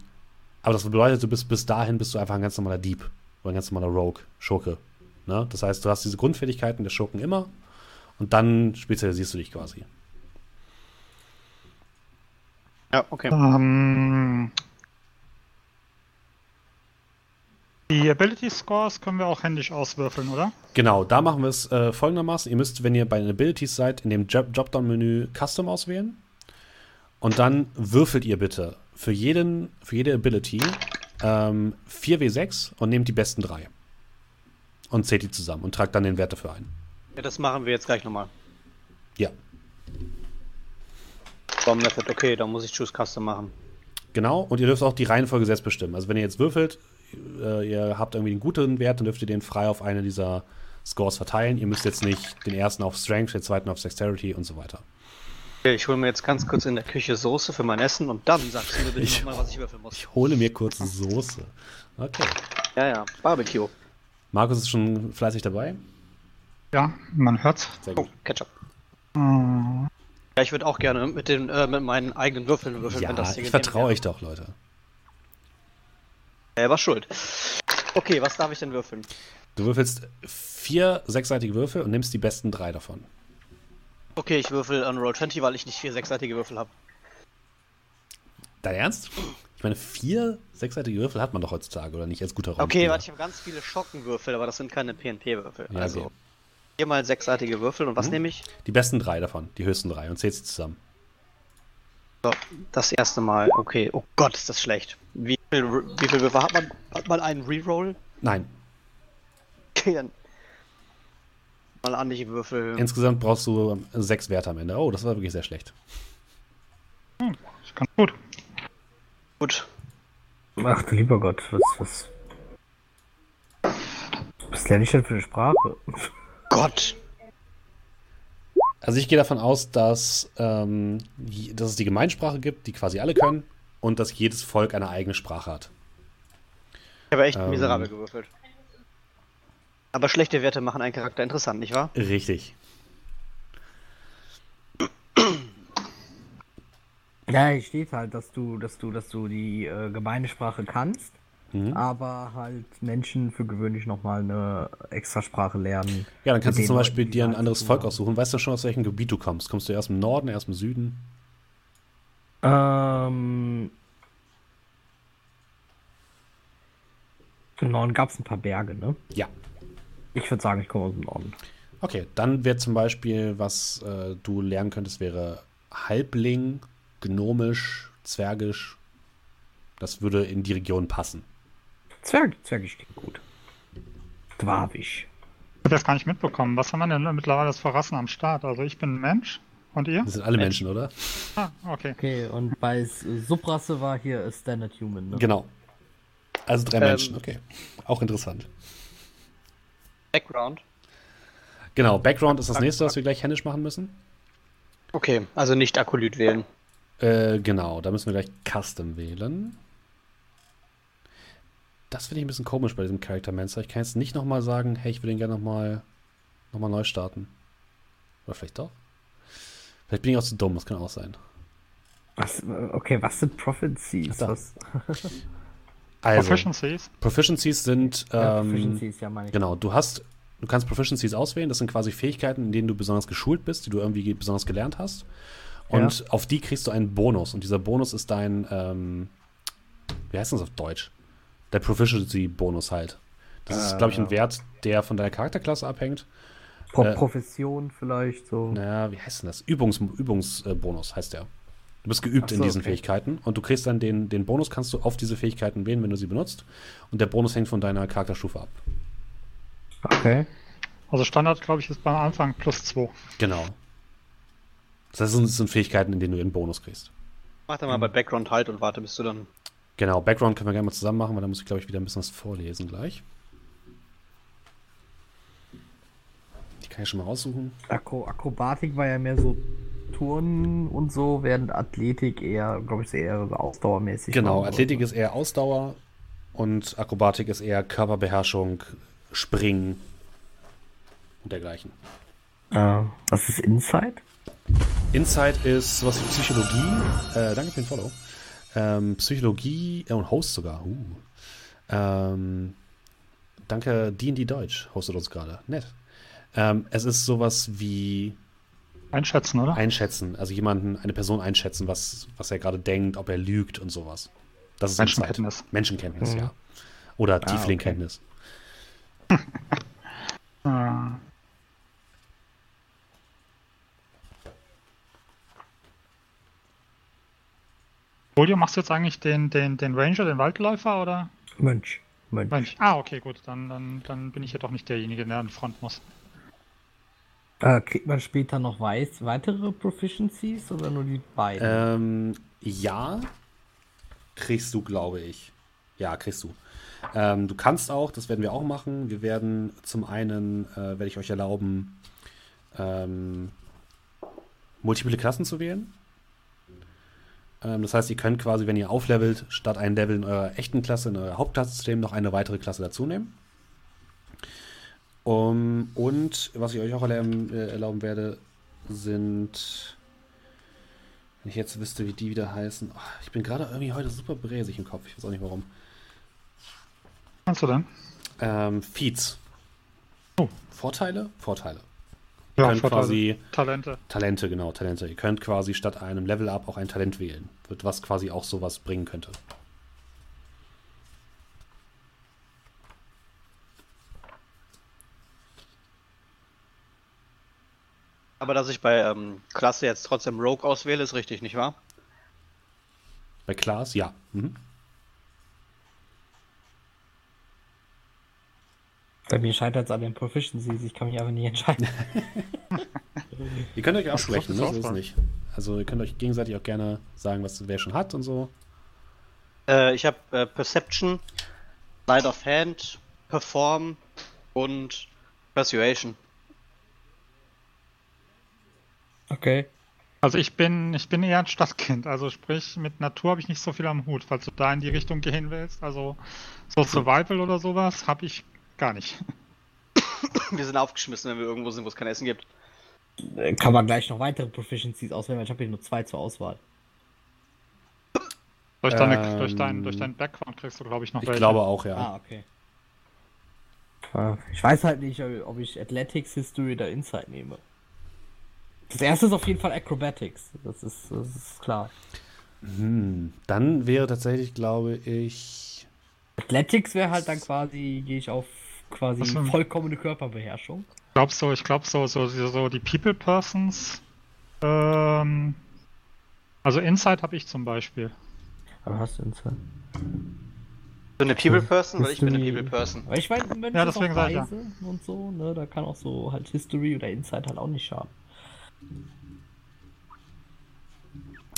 aber das bedeutet, du bist bis dahin bist du einfach ein ganz normaler Dieb oder ein ganz normaler Rogue, Schurke. Ne? Das heißt, du hast diese Grundfähigkeiten der Schurken immer und dann spezialisierst du dich quasi. Ja, okay. Ähm, die Ability Scores können wir auch händisch auswürfeln, oder? Genau, da machen wir es äh, folgendermaßen. Ihr müsst, wenn ihr bei den Abilities seid, in dem Dropdown-Menü Custom auswählen. Und dann würfelt ihr bitte für, jeden, für jede Ability ähm, 4w6 und nehmt die besten drei. Und zählt die zusammen und tragt dann den Wert dafür ein. Ja, das machen wir jetzt gleich nochmal. Ja. Bomb Method, okay, dann muss ich Choose Custom machen. Genau, und ihr dürft auch die Reihenfolge selbst bestimmen. Also wenn ihr jetzt würfelt, äh, ihr habt irgendwie einen guten Wert, dann dürft ihr den frei auf eine dieser Scores verteilen. Ihr müsst jetzt nicht den ersten auf Strength, den zweiten auf Dexterity und so weiter. Okay, ich hole mir jetzt ganz kurz in der Küche Soße für mein Essen und dann sagst du mir bitte nochmal, was ich würfeln muss. Ich hole mir kurz Soße. Okay. Ja, ja, Barbecue. Markus ist schon fleißig dabei. Ja, man hört's. Sehr gut. Oh, Ketchup. Mm. Ja, ich würde auch gerne mit, den, äh, mit meinen eigenen Würfeln würfeln. Ja, ich vertraue euch doch, Leute. Er war schuld. Okay, was darf ich denn würfeln? Du würfelst vier sechsseitige Würfel und nimmst die besten drei davon. Okay, ich würfel on Roll 20, weil ich nicht vier sechsseitige Würfel habe. Dein Ernst? Ich meine, vier sechsseitige Würfel hat man doch heutzutage, oder nicht? Als guter Raum. Okay, warte, ich habe ganz viele Schockenwürfel, aber das sind keine PNP-Würfel. Ja, also, okay. Viermal sechsseitige Würfel und was mhm. nehme ich? Die besten drei davon, die höchsten drei und zählst sie zusammen. So, das erste Mal, okay. Oh Gott, ist das schlecht. Wie viel, wie viel Würfel hat man? Hat man einen Reroll? Nein. Okay, dann mal an, ich würfel. Insgesamt brauchst du sechs Werte am Ende. Oh, das war wirklich sehr schlecht. Hm, das ist ganz gut. Gut. Ach du lieber Gott, was, was. Was lerne ich denn für eine Sprache? Gott! Also ich gehe davon aus, dass, ähm, dass es die Gemeinsprache gibt, die quasi alle können, und dass jedes Volk eine eigene Sprache hat. Ich habe echt ähm, miserabel gewürfelt. Aber schlechte Werte machen einen Charakter interessant, nicht wahr? Richtig. Ja, hier steht halt, dass du, dass du, dass du die äh, Gemeindesprache kannst. Mhm. aber halt Menschen für gewöhnlich nochmal eine extra Sprache lernen. Ja, dann kannst du zum Beispiel dir ein anderes Volk aussuchen. Weißt du schon, aus welchem Gebiet du kommst? Kommst du erst im Norden, erst im Süden? Ähm. Im Norden gab es ein paar Berge, ne? Ja. Ich würde sagen, ich komme aus dem Norden. Okay, dann wäre zum Beispiel, was äh, du lernen könntest, wäre Halbling, Gnomisch, Zwergisch. Das würde in die Region passen. Zwerg, Zwergisch klingt gut. Dwarvisch. Ich habe das gar nicht mitbekommen. Was haben wir denn mittlerweile für Rassen am Start? Also ich bin ein Mensch und ihr? Das sind alle Menschen, oder? Ah, okay. Okay, und bei Subrasse war hier Standard Human, ne? Genau. Also drei ähm, Menschen, okay. Auch interessant. Background. Genau, Background ist das nächste, was wir gleich händisch machen müssen. Okay, also nicht Akolyt wählen. Äh, genau, da müssen wir gleich Custom wählen. Das finde ich ein bisschen komisch bei diesem Character Mancer. Ich kann jetzt nicht nochmal sagen, hey, ich würde ihn gerne nochmal noch mal neu starten. Oder vielleicht doch? Vielleicht bin ich auch zu dumm, das kann auch sein. Was, okay, was sind Prophecies? Was? also, Proficiencies? Proficiencies sind. Ähm, ja, Proficiencies, ja, meine ich. Genau, du hast Du kannst Proficiencies auswählen. Das sind quasi Fähigkeiten, in denen du besonders geschult bist, die du irgendwie besonders gelernt hast. Und ja. auf die kriegst du einen Bonus. Und dieser Bonus ist dein, ähm, wie heißt das auf Deutsch? Der Proficiency-Bonus halt. Das äh, ist, glaube ich, ein Wert, der von deiner Charakterklasse abhängt. Pro äh, Profession vielleicht so. Naja, wie heißt denn das? Übungs Übungsbonus heißt der. Du bist geübt so, in diesen okay. Fähigkeiten und du kriegst dann den, den Bonus, kannst du auf diese Fähigkeiten wählen, wenn du sie benutzt. Und der Bonus hängt von deiner Charakterstufe ab. Okay. Also Standard, glaube ich, ist beim Anfang plus 2. Genau. Das heißt, das sind Fähigkeiten, in denen du einen Bonus kriegst. Mach dann mal bei Background halt und warte, bis du dann. Genau, Background können wir gerne mal zusammen machen, weil da muss ich, glaube ich, wieder ein bisschen was vorlesen gleich. Die kann ich schon mal raussuchen. Akro Akrobatik war ja mehr so Turnen und so, während Athletik eher, glaube ich, eher ausdauermäßig Genau, Athletik ist eher Ausdauer und Akrobatik ist eher Körperbeherrschung, Springen und dergleichen. Uh, was ist Insight? Insight ist wie Psychologie. Äh, danke für den Follow. Ähm, Psychologie äh, und Host sogar. Uh. Ähm, danke, D&D Deutsch hostet uns gerade. Nett. Ähm, es ist sowas wie Einschätzen, oder? Einschätzen. Also jemanden, eine Person einschätzen, was, was er gerade denkt, ob er lügt und sowas. Das ist Menschenkenntnis. Insight. Menschenkenntnis, mhm. ja. Oder ah, Tieflingkenntnis. Okay. ah. Julio, machst du jetzt eigentlich den, den, den Ranger, den Waldläufer oder? Mönch. Mönch. Mönch. Ah, okay, gut. Dann, dann, dann bin ich ja doch nicht derjenige, der an Front muss. Äh, kriegt man später noch weiß, weitere Proficiencies oder nur die beiden? Ähm, ja, kriegst du, glaube ich. Ja, kriegst du. Ähm, du kannst auch, das werden wir auch machen, wir werden zum einen, äh, werde ich euch erlauben, ähm, multiple Klassen zu wählen. Ähm, das heißt, ihr könnt quasi, wenn ihr auflevelt, statt ein Level in eurer echten Klasse, in eurer Hauptklasse zu nehmen, noch eine weitere Klasse dazu nehmen. Um, und was ich euch auch erlauben, äh, erlauben werde, sind wenn ich jetzt wüsste, wie die wieder heißen. Oh, ich bin gerade irgendwie heute super bräsig im Kopf. Ich weiß auch nicht warum kannst du denn? Ähm, Feeds. Oh. Vorteile? Vorteile. Ihr ja, könnt quasi. Talente. Talente, genau, Talente. Ihr könnt quasi statt einem Level-Up auch ein Talent wählen. Was quasi auch sowas bringen könnte. Aber dass ich bei ähm, Klasse jetzt trotzdem Rogue auswähle, ist richtig, nicht wahr? Bei Class, ja. Mhm. Bei mir scheitert es an den Proficiencies, ich kann mich aber nicht entscheiden. ihr könnt euch absprechen, ne? So ist nicht. Also ihr könnt euch gegenseitig auch gerne sagen, was wer schon hat und so. Äh, ich habe äh, Perception, Light of Hand, Perform und Persuasion. Okay. Also ich bin, ich bin eher ein Stadtkind, also sprich, mit Natur habe ich nicht so viel am Hut, falls du da in die Richtung gehen willst. Also so Survival oder sowas habe ich Gar nicht. Wir sind aufgeschmissen, wenn wir irgendwo sind, wo es kein Essen gibt. Äh, kann man gleich noch weitere Proficiencies auswählen, weil ich habe hier nur zwei zur Auswahl. Durch, deine, ähm, durch, dein, durch deinen Background kriegst du, glaube ich, noch Ich welche. glaube auch, ja. Ah, okay. Ich weiß halt nicht, ob ich Athletics, History oder Insight nehme. Das erste ist auf jeden Fall Acrobatics. Das ist, das ist klar. Hm, dann wäre tatsächlich, glaube ich. Athletics wäre halt dann quasi, gehe ich auf quasi vollkommene Körperbeherrschung. Ich glaube so, ich glaube so, so, so die People Persons. Ähm, also Insight habe ich zum Beispiel. Aber hast du Insight? So eine People Person, weil ich bin eine People Person. Weil ich meine, Mensch ja, deswegen sage ja. und so, ne, da kann auch so halt History oder Insight halt auch nicht schaden.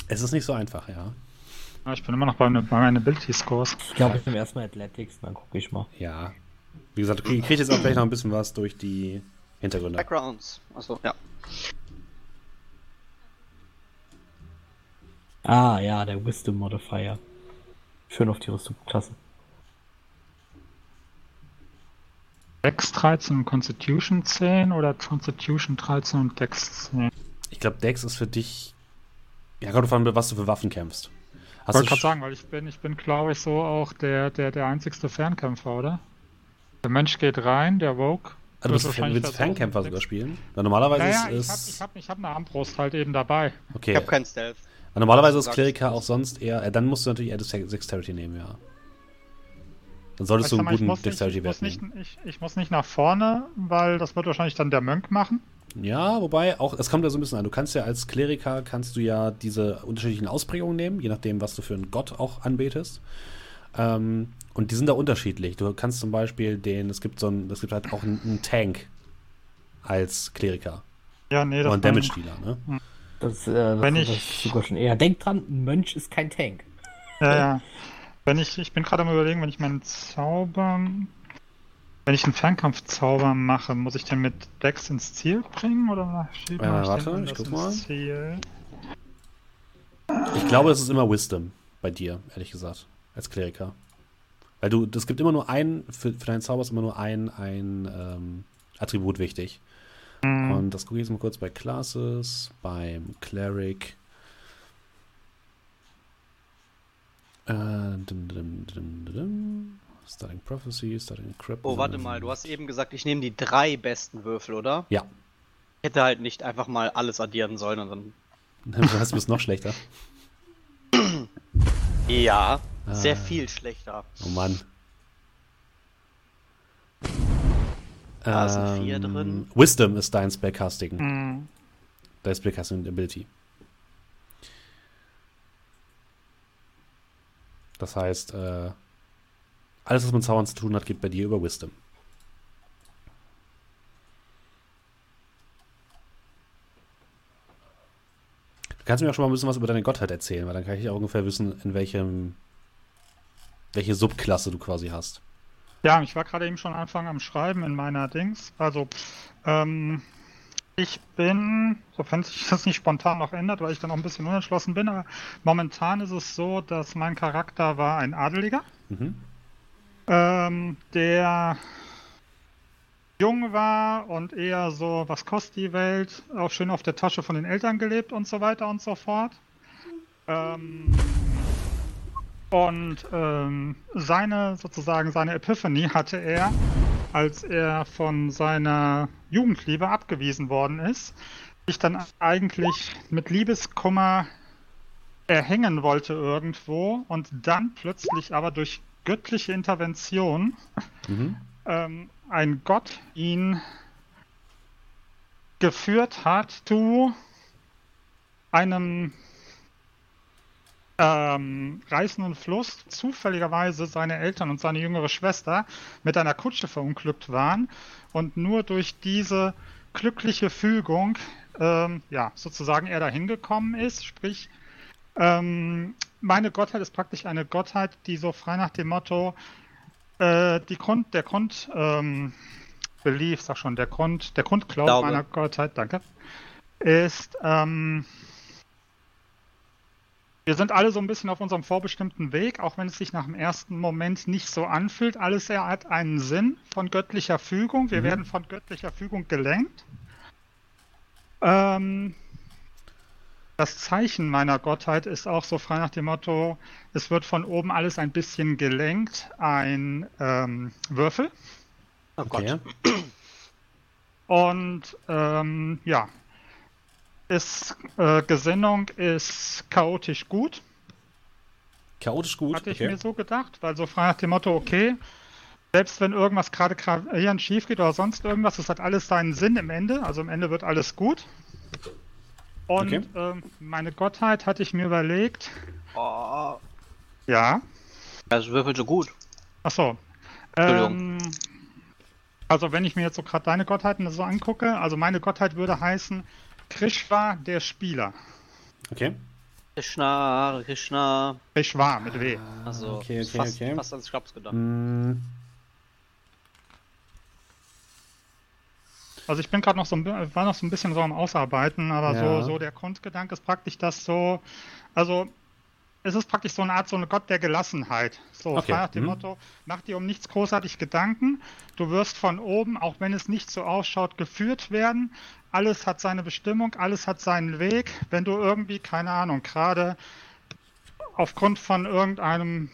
Es ist nicht so einfach, ja. ja ich bin immer noch bei, bei meinen Ability Scores. Ich glaube, ich nehme erstmal Athletics, dann gucke ich mal. Ja. Wie gesagt, ich kriege jetzt auch gleich noch ein bisschen was durch die Hintergründe. Backgrounds. Achso, ja. Ah, ja, der Wisdom Modifier. Schön auf die Rüstung klasse. Dex 13 und Constitution 10 oder Constitution 13 und Dex 10? Ich glaube, Dex ist für dich. Ja, gerade von was du für Waffen kämpfst. Ich wollte gerade sagen, weil ich bin, ich bin, glaube ich, so auch der, der, der einzigste Fernkämpfer, oder? Der Mensch geht rein, der Vogue. Also du willst, willst Fernkämpfer sogar spielen? Weil normalerweise naja, ist. Ich habe ich hab, ich hab eine Armbrust halt eben dabei. Okay. Ich habe keinen Stealth. Aber normalerweise ist Kleriker auch sonst eher. Äh, dann musst du natürlich eher Dexterity nehmen, ja. Dann solltest du einen guten Dexterity-Wert nehmen. Ich, ich muss nicht nach vorne, weil das wird wahrscheinlich dann der Mönch machen. Ja, wobei auch, es kommt ja so ein bisschen an. Du kannst ja als Kleriker, kannst du ja diese unterschiedlichen Ausprägungen nehmen, je nachdem, was du für einen Gott auch anbetest. Ähm, und die sind da unterschiedlich. Du kannst zum Beispiel den, es gibt so ein, es gibt halt auch einen, einen Tank als Kleriker. Ja, nee, das ein Damage-Dealer, ne? Hm. Das, äh, das, Wenn ich, das ist sogar schon eher. Denk dran, ein Mönch ist kein Tank. Ja, ja. Wenn ich, ich bin gerade am überlegen, wenn ich meinen Zauber, wenn ich einen Fernkampfzauber mache, muss ich den mit Dex ins Ziel bringen oder steht äh, warte, ich guck mal. Ziel? Ich glaube, es ist immer Wisdom bei dir, ehrlich gesagt, als Kleriker. Weil du, es gibt immer nur ein, für, für deinen Zauber ist immer nur ein, ein ähm, Attribut wichtig. Mhm. Und das gucke ich jetzt mal kurz bei Classes, beim Cleric. Äh, dim, dim, dim, Starting Prophecy, Starting Crypt. Oh, warte mal, du hast eben gesagt, ich nehme die drei besten Würfel, oder? Ja. Ich hätte halt nicht einfach mal alles addieren sollen und dann. du hast es noch schlechter. ja. Sehr viel schlechter. Oh Mann. Da sind vier ähm, drin. Wisdom ist dein Spellcasting. Mhm. Dein Spellcasting Ability. Das heißt, äh, alles, was mit Zaubern zu tun hat, geht bei dir über Wisdom. Du kannst mir auch schon mal ein bisschen was über deine Gottheit erzählen, weil dann kann ich auch ungefähr wissen, in welchem welche Subklasse du quasi hast. Ja, ich war gerade eben schon Anfang am Schreiben in meiner Dings. Also, ähm, ich bin, sofern sich das nicht spontan noch ändert, weil ich dann auch ein bisschen unentschlossen bin, aber momentan ist es so, dass mein Charakter war ein Adeliger, mhm. ähm, der jung war und eher so, was kostet die Welt, auch schön auf der Tasche von den Eltern gelebt und so weiter und so fort. Ähm, und ähm, seine, sozusagen, seine Epiphany hatte er, als er von seiner Jugendliebe abgewiesen worden ist, sich dann eigentlich mit Liebeskummer erhängen wollte irgendwo und dann plötzlich aber durch göttliche Intervention mhm. ähm, ein Gott ihn geführt hat zu einem ähm, reißenden Fluss zufälligerweise seine Eltern und seine jüngere Schwester mit einer Kutsche verunglückt waren und nur durch diese glückliche Fügung ähm, ja sozusagen er dahin gekommen ist, sprich ähm, meine Gottheit ist praktisch eine Gottheit, die so frei nach dem Motto äh, die Grund, der Grund ähm, Belief, sag schon, der Grund, der Grundglaube meiner Gottheit, danke, ist ähm, wir sind alle so ein bisschen auf unserem vorbestimmten Weg, auch wenn es sich nach dem ersten Moment nicht so anfühlt. Alles hat einen Sinn von göttlicher Fügung. Wir mhm. werden von göttlicher Fügung gelenkt. Ähm, das Zeichen meiner Gottheit ist auch so frei nach dem Motto, es wird von oben alles ein bisschen gelenkt, ein ähm, Würfel. Oh Gott. Und ähm, ja, ist, äh, Gesinnung ist chaotisch gut. Chaotisch gut? Hatte ich okay. mir so gedacht, weil so frei nach dem Motto, okay, selbst wenn irgendwas gerade gravierend schief geht oder sonst irgendwas, es hat alles seinen Sinn im Ende, also im Ende wird alles gut. Und okay. ähm, meine Gottheit hatte ich mir überlegt. Oh. Ja. Das würfelt so gut. Achso. Ähm, also wenn ich mir jetzt so gerade deine Gottheiten so angucke, also meine Gottheit würde heißen Krishwa, der Spieler. Okay. Krishna, Krishna. Krishwa mit W. Also okay, okay, fast, okay. fast ans Schraps gedacht. Mm. Also ich bin gerade noch so, war noch so ein bisschen so am Ausarbeiten, aber ja. so, so der Grundgedanke ist praktisch das so, also es ist praktisch so eine Art, so eine Gott der Gelassenheit. So, okay. nach dem mhm. Motto, mach dir um nichts großartig Gedanken, du wirst von oben, auch wenn es nicht so ausschaut, geführt werden. Alles hat seine Bestimmung, alles hat seinen Weg. Wenn du irgendwie, keine Ahnung, gerade aufgrund von irgendeinem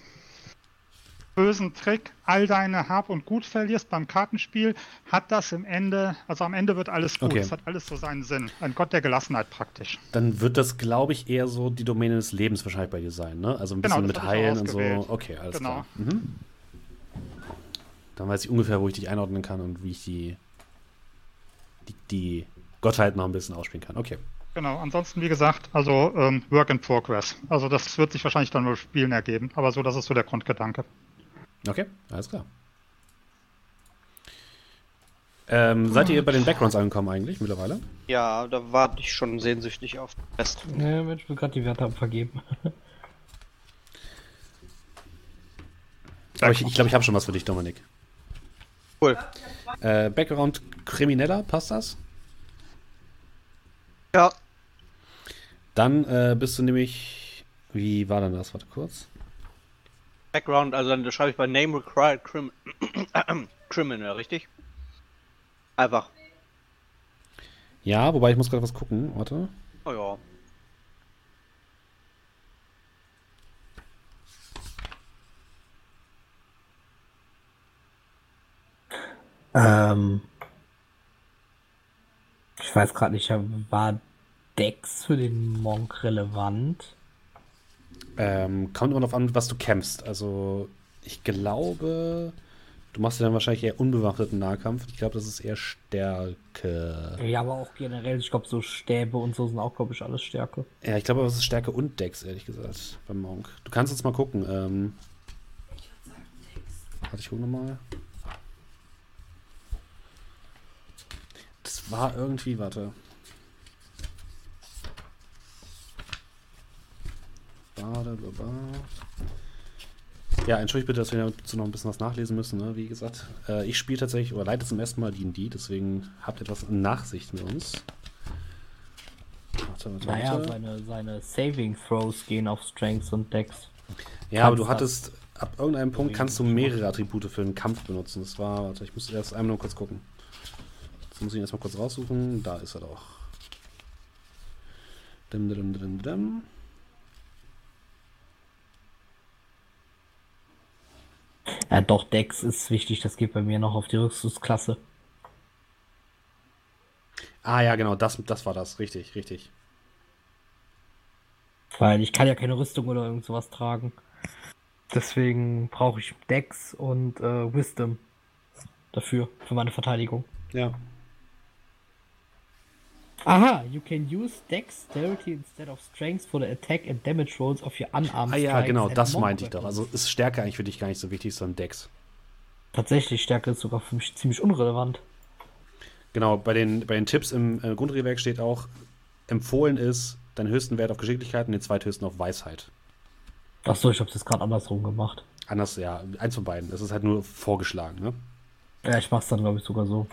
bösen Trick all deine Hab und Gut verlierst beim Kartenspiel, hat das im Ende, also am Ende wird alles gut. Okay. Es hat alles so seinen Sinn. Ein Gott der Gelassenheit praktisch. Dann wird das, glaube ich, eher so die Domäne des Lebens wahrscheinlich bei dir sein, ne? Also ein genau, bisschen genau, mit Heilen und so. Okay, alles genau. klar. Mhm. Dann weiß ich ungefähr, wo ich dich einordnen kann und wie ich die, die, die Gottheit noch ein bisschen ausspielen kann. Okay. Genau, ansonsten wie gesagt, also ähm, Work in Progress. Also das wird sich wahrscheinlich dann nur Spielen ergeben, aber so, das ist so der Grundgedanke. Okay, alles klar. Ähm, seid ihr bei den Backgrounds angekommen eigentlich mittlerweile? Ja, da warte ich schon sehnsüchtig auf den Rest. Ja, Mensch, ich will gerade die Werte vergeben. Aber ich glaube, ich, glaub, ich habe schon was für dich, Dominik. Cool. Äh, Background Krimineller, passt das? Ja. Dann äh, bist du nämlich. Wie war denn das? Warte kurz. Background, also dann schreibe ich bei Name Required Crim Criminal, richtig? Einfach. Ja, wobei ich muss gerade was gucken. Warte. Oh ja. Ähm, ich weiß gerade nicht, war Dex für den Monk relevant? Ähm, kommt immer darauf an, was du kämpfst. Also, ich glaube, du machst ja dann wahrscheinlich eher unbewaffneten Nahkampf. Ich glaube, das ist eher Stärke. Ja, aber auch generell, ich glaube, so Stäbe und so sind auch, glaube ich, alles Stärke. Ja, ich glaube, das ist Stärke und Dex, ehrlich gesagt, beim Monk. Du kannst jetzt mal gucken. Ähm, warte, ich hole nochmal. Das war irgendwie, warte. Ja, entschuldigt bitte, dass wir dazu noch ein bisschen was nachlesen müssen. Ne? Wie gesagt, äh, ich spiele tatsächlich oder leite zum ersten Mal D&D, deswegen habt etwas Nachsicht mit uns. Warte, warte, naja, warte. Seine, seine Saving Throws gehen auf Strengths und Decks. Ja, aber du hattest, ab irgendeinem Punkt kannst du mehrere Attribute für einen Kampf benutzen. Das war, warte, ich muss erst einmal nur kurz gucken. Jetzt muss ich ihn erstmal kurz raussuchen. Da ist er doch. Dim, dim, dim, dim. Ja, doch, Dex ist wichtig, das geht bei mir noch auf die Rüstungsklasse. Ah ja, genau, das, das war das, richtig, richtig. Weil ich kann ja keine Rüstung oder irgend sowas tragen. Deswegen brauche ich Dex und äh, Wisdom dafür, für meine Verteidigung. Ja. Aha, you can use Dexterity instead of Strength for the attack and damage rolls of your unarmed Ah ja, genau, das meinte ich doch. Also ist Stärke eigentlich für dich gar nicht so wichtig, sondern Dex. Tatsächlich, Stärke ist sogar für mich ziemlich unrelevant. Genau, bei den, bei den Tipps im äh, Grundregelwerk steht auch, empfohlen ist, deinen höchsten Wert auf Geschicklichkeit und den zweithöchsten auf Weisheit. Achso, ich hab's jetzt gerade andersrum gemacht. Anders, ja, eins von beiden. Das ist halt nur vorgeschlagen, ne? Ja, ich mach's dann, glaube ich, sogar so.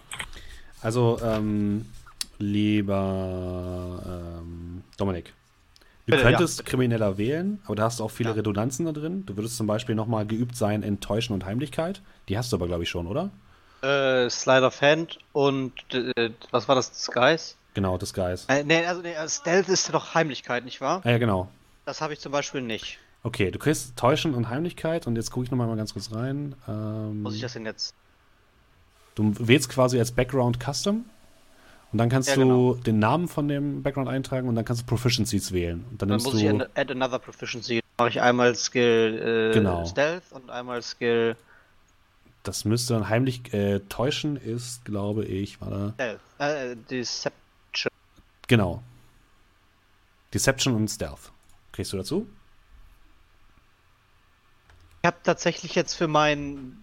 Also, ähm, lieber ähm, Dominik. Du Bitte, könntest ja. Krimineller wählen, aber da hast du auch viele ja. Redundanzen da drin. Du würdest zum Beispiel nochmal geübt sein in Täuschen und Heimlichkeit. Die hast du aber, glaube ich, schon, oder? Äh, Slide of Hand und äh, was war das? Disguise? Genau, Disguise. Äh, nee, also nee, Stealth ist doch Heimlichkeit, nicht wahr? Ah, ja, genau. Das habe ich zum Beispiel nicht. Okay, du kriegst Täuschen und Heimlichkeit und jetzt gucke ich nochmal mal ganz kurz rein. Ähm, Muss ich das denn jetzt? Du wählst quasi als Background Custom und dann kannst ja, du genau. den Namen von dem Background eintragen und dann kannst du Proficiencies wählen. Und dann, dann muss ich add another Proficiency. Mache ich einmal Skill äh, genau. Stealth und einmal Skill. Das müsste dann heimlich äh, täuschen, ist, glaube ich, warte. Stealth. Äh, Deception. Genau. Deception und Stealth. Kriegst du dazu? Ich habe tatsächlich jetzt für meinen,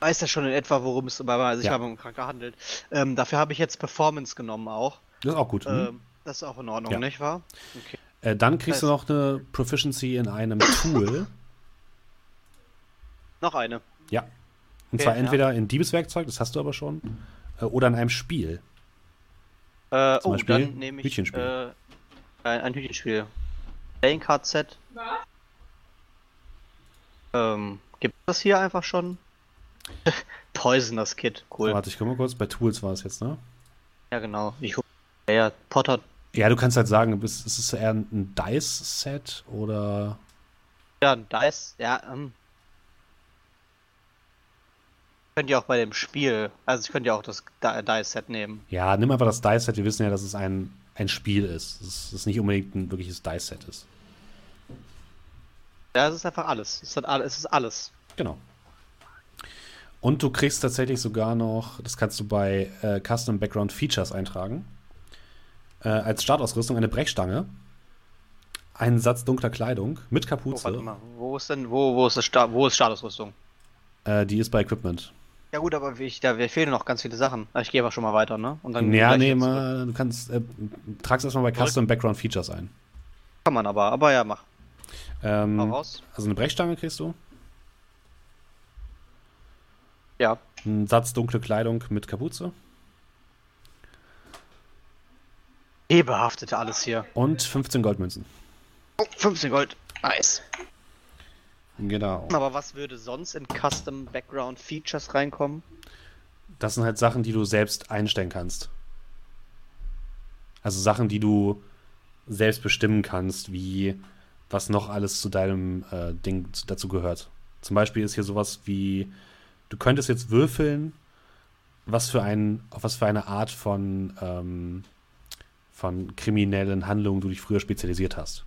du weißt ja schon in etwa, worum es bei sich ja. beim Kranker handelt. Ähm, dafür habe ich jetzt Performance genommen auch. Das ist auch gut. Mhm. Ähm, das ist auch in Ordnung, ja. nicht wahr? Okay. Äh, dann kriegst das heißt, du noch eine Proficiency in einem Tool. noch eine. Ja. Und okay, zwar entweder ja. in Diebeswerkzeug, das hast du aber schon, äh, oder in einem Spiel. Äh, Zum oh, Beispiel dann nehme ich Hütchenspiel. Äh, ein, ein Hütchenspiel. Playing Card Set. Was? Ähm, gibt es das hier einfach schon? Poisonous Kit, cool. Warte, ich guck mal kurz, bei Tools war es jetzt, ne? Ja, genau. Ich ja, Potter. Ja, du kannst halt sagen, ist es eher ein Dice-Set oder. Ja, ein Dice, ja, ähm. Könnt ihr auch bei dem Spiel, also ich könnte ja auch das Dice-Set nehmen. Ja, nimm einfach das Dice-Set, wir wissen ja, dass es ein, ein Spiel ist. Dass es nicht unbedingt ein wirkliches Dice-Set ist. Ja, es ist einfach alles. Es ist, alles. es ist alles. Genau. Und du kriegst tatsächlich sogar noch, das kannst du bei äh, Custom Background Features eintragen, äh, als Startausrüstung eine Brechstange, einen Satz dunkler Kleidung mit Kapuze. Oh, warte mal, wo ist denn, wo, wo ist, das Sta wo ist Startausrüstung? Äh, die ist bei Equipment. Ja gut, aber ich, da fehlen noch ganz viele Sachen. Ich gehe aber schon mal weiter, ne? Und dann ja, nee, mal, du kannst, äh, tragst erstmal bei Custom Background Features ein. Kann man aber, aber ja, mach. Ähm, raus. Also eine Brechstange kriegst du. Ja. Ein Satz dunkle Kleidung mit Kapuze. Ebehaftete alles hier. Und 15 Goldmünzen. Oh, 15 Gold. Nice. Genau. Aber was würde sonst in Custom Background Features reinkommen? Das sind halt Sachen, die du selbst einstellen kannst. Also Sachen, die du selbst bestimmen kannst, wie was noch alles zu deinem äh, Ding dazu gehört. Zum Beispiel ist hier sowas wie, du könntest jetzt würfeln, was für ein, auf was für eine Art von, ähm, von kriminellen Handlungen du dich früher spezialisiert hast.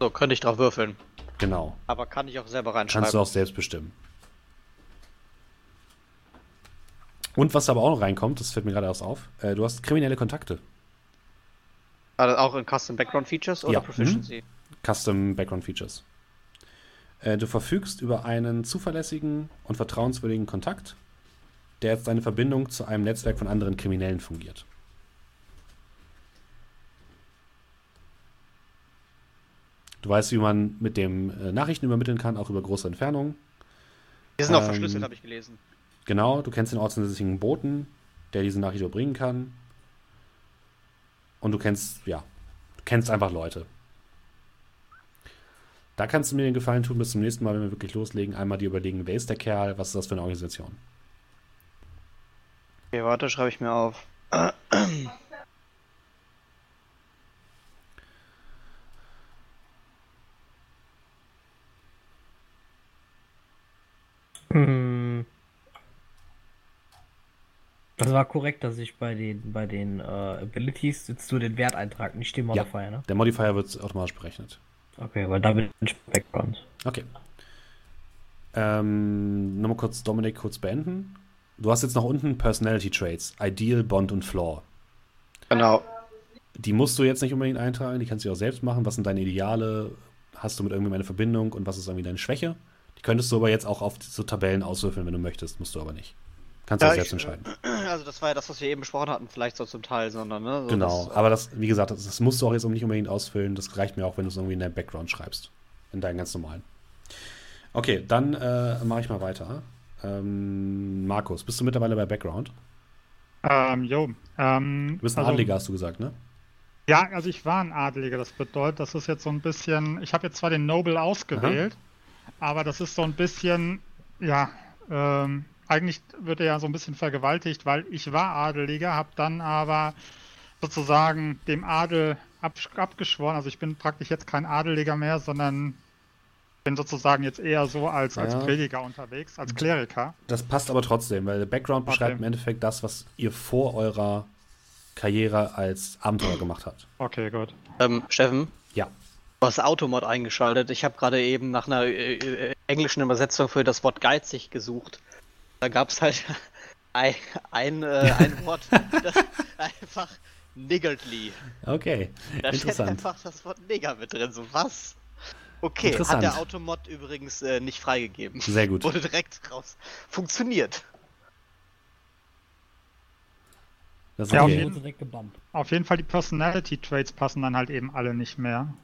So, könnte ich drauf würfeln. Genau. Aber kann ich auch selber reinschreiben. Kannst du auch selbst bestimmen. Und was aber auch noch reinkommt, das fällt mir gerade erst auf, äh, du hast kriminelle Kontakte. Also auch in Custom Background Features oder ja. Proficiency? Mhm. Custom Background Features. Äh, du verfügst über einen zuverlässigen und vertrauenswürdigen Kontakt, der jetzt eine Verbindung zu einem Netzwerk von anderen Kriminellen fungiert. Du weißt, wie man mit dem äh, Nachrichten übermitteln kann, auch über große Entfernungen. Die sind ähm, auch verschlüsselt, habe ich gelesen. Genau, du kennst den ortsansässigen Boten, der diese Nachricht überbringen kann. Und du kennst, ja, du kennst einfach Leute. Da kannst du mir den Gefallen tun, bis zum nächsten Mal, wenn wir wirklich loslegen, einmal dir überlegen, wer ist der Kerl, was ist das für eine Organisation. Okay, warte, schreibe ich mir auf. Hm. Das war korrekt, dass ich bei den, bei den äh, Abilities jetzt nur den Wert eintrage, nicht den Modifier, ja, ne? Der Modifier wird automatisch berechnet. Okay, weil da bin ich Background. Okay. Ähm, nochmal kurz Dominik kurz beenden. Du hast jetzt noch unten Personality Traits, Ideal, Bond und Flaw. Genau. Die musst du jetzt nicht unbedingt eintragen, die kannst du auch selbst machen. Was sind deine Ideale? Hast du mit irgendjemandem eine Verbindung und was ist irgendwie deine Schwäche? Die könntest du aber jetzt auch auf so Tabellen auswürfeln, wenn du möchtest, musst du aber nicht. Kannst du ja, selbst ich, entscheiden. Also das war ja das, was wir eben besprochen hatten, vielleicht so zum Teil, sondern ne? So genau, das, aber das, wie gesagt, das, das, musst du auch jetzt nicht unbedingt ausfüllen. Das reicht mir auch, wenn du es irgendwie in deinem Background schreibst. In deinen ganz normalen. Okay, dann äh, mache ich mal weiter. Ähm, Markus, bist du mittlerweile bei Background? Ähm, jo. Ähm, du bist ein also, Adliger, hast du gesagt, ne? Ja, also ich war ein Adliger. Das bedeutet, das ist jetzt so ein bisschen. Ich habe jetzt zwar den Noble ausgewählt, Aha. aber das ist so ein bisschen, ja, ähm, eigentlich wird er ja so ein bisschen vergewaltigt, weil ich war Adeliger, habe dann aber sozusagen dem Adel ab, abgeschworen. Also ich bin praktisch jetzt kein Adeliger mehr, sondern bin sozusagen jetzt eher so als, als ja. Prediger unterwegs, als Kleriker. Das passt aber trotzdem, weil der Background okay. beschreibt im Endeffekt das, was ihr vor eurer Karriere als Abenteurer gemacht habt. Okay, gut. Ähm, Steffen? Ja. Du hast Automod eingeschaltet. Ich habe gerade eben nach einer äh, äh, englischen Übersetzung für das Wort geizig gesucht. Da gab es halt ein, ein, äh, ein Wort, das einfach niggardly. Okay, da interessant. steht einfach das Wort Nigger mit drin. So was? Okay, hat der Automod übrigens äh, nicht freigegeben. Sehr gut. Wurde direkt raus. Funktioniert. Das ist ja, okay. auf, jeden, auf jeden Fall die Personality Traits passen dann halt eben alle nicht mehr.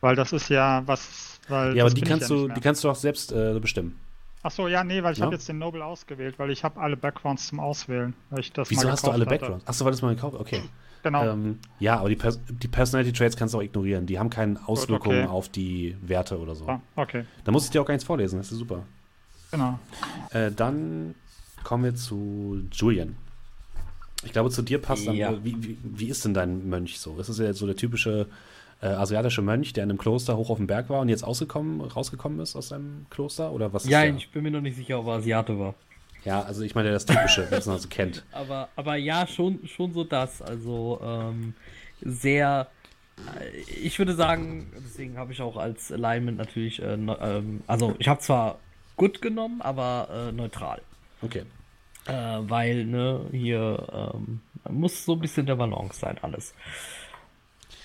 Weil das ist ja was. Weil ja, aber die kannst, ja du, die kannst du auch selbst äh, bestimmen. Achso, ja, nee, weil ich ja? habe jetzt den Noble ausgewählt, weil ich habe alle Backgrounds zum Auswählen. Weil ich das Wieso hast du alle Backgrounds? Achso, weil das mal gekauft Okay. Genau. Ähm, ja, aber die, Pers die Personality Traits kannst du auch ignorieren. Die haben keine Auswirkungen okay. auf die Werte oder so. Ah, okay. Da muss ich dir auch gar nichts vorlesen, das ist super. Genau. Äh, dann kommen wir zu Julian. Ich glaube, zu dir passt dann. Ja. Wie, wie, wie, ist denn dein Mönch so? Ist das ja so der typische äh, asiatische Mönch, der in einem Kloster hoch auf dem Berg war und jetzt ausgekommen, rausgekommen ist aus seinem Kloster? Oder was ja, ich bin mir noch nicht sicher, ob er Asiate war. Ja, also ich meine das Typische, was man so kennt. Aber, aber ja, schon, schon so das. Also ähm, sehr, äh, ich würde sagen, deswegen habe ich auch als Alignment natürlich, äh, ne, ähm, also ich habe zwar gut genommen, aber äh, neutral. Okay. Äh, weil, ne, hier ähm, muss so ein bisschen der Balance sein, alles.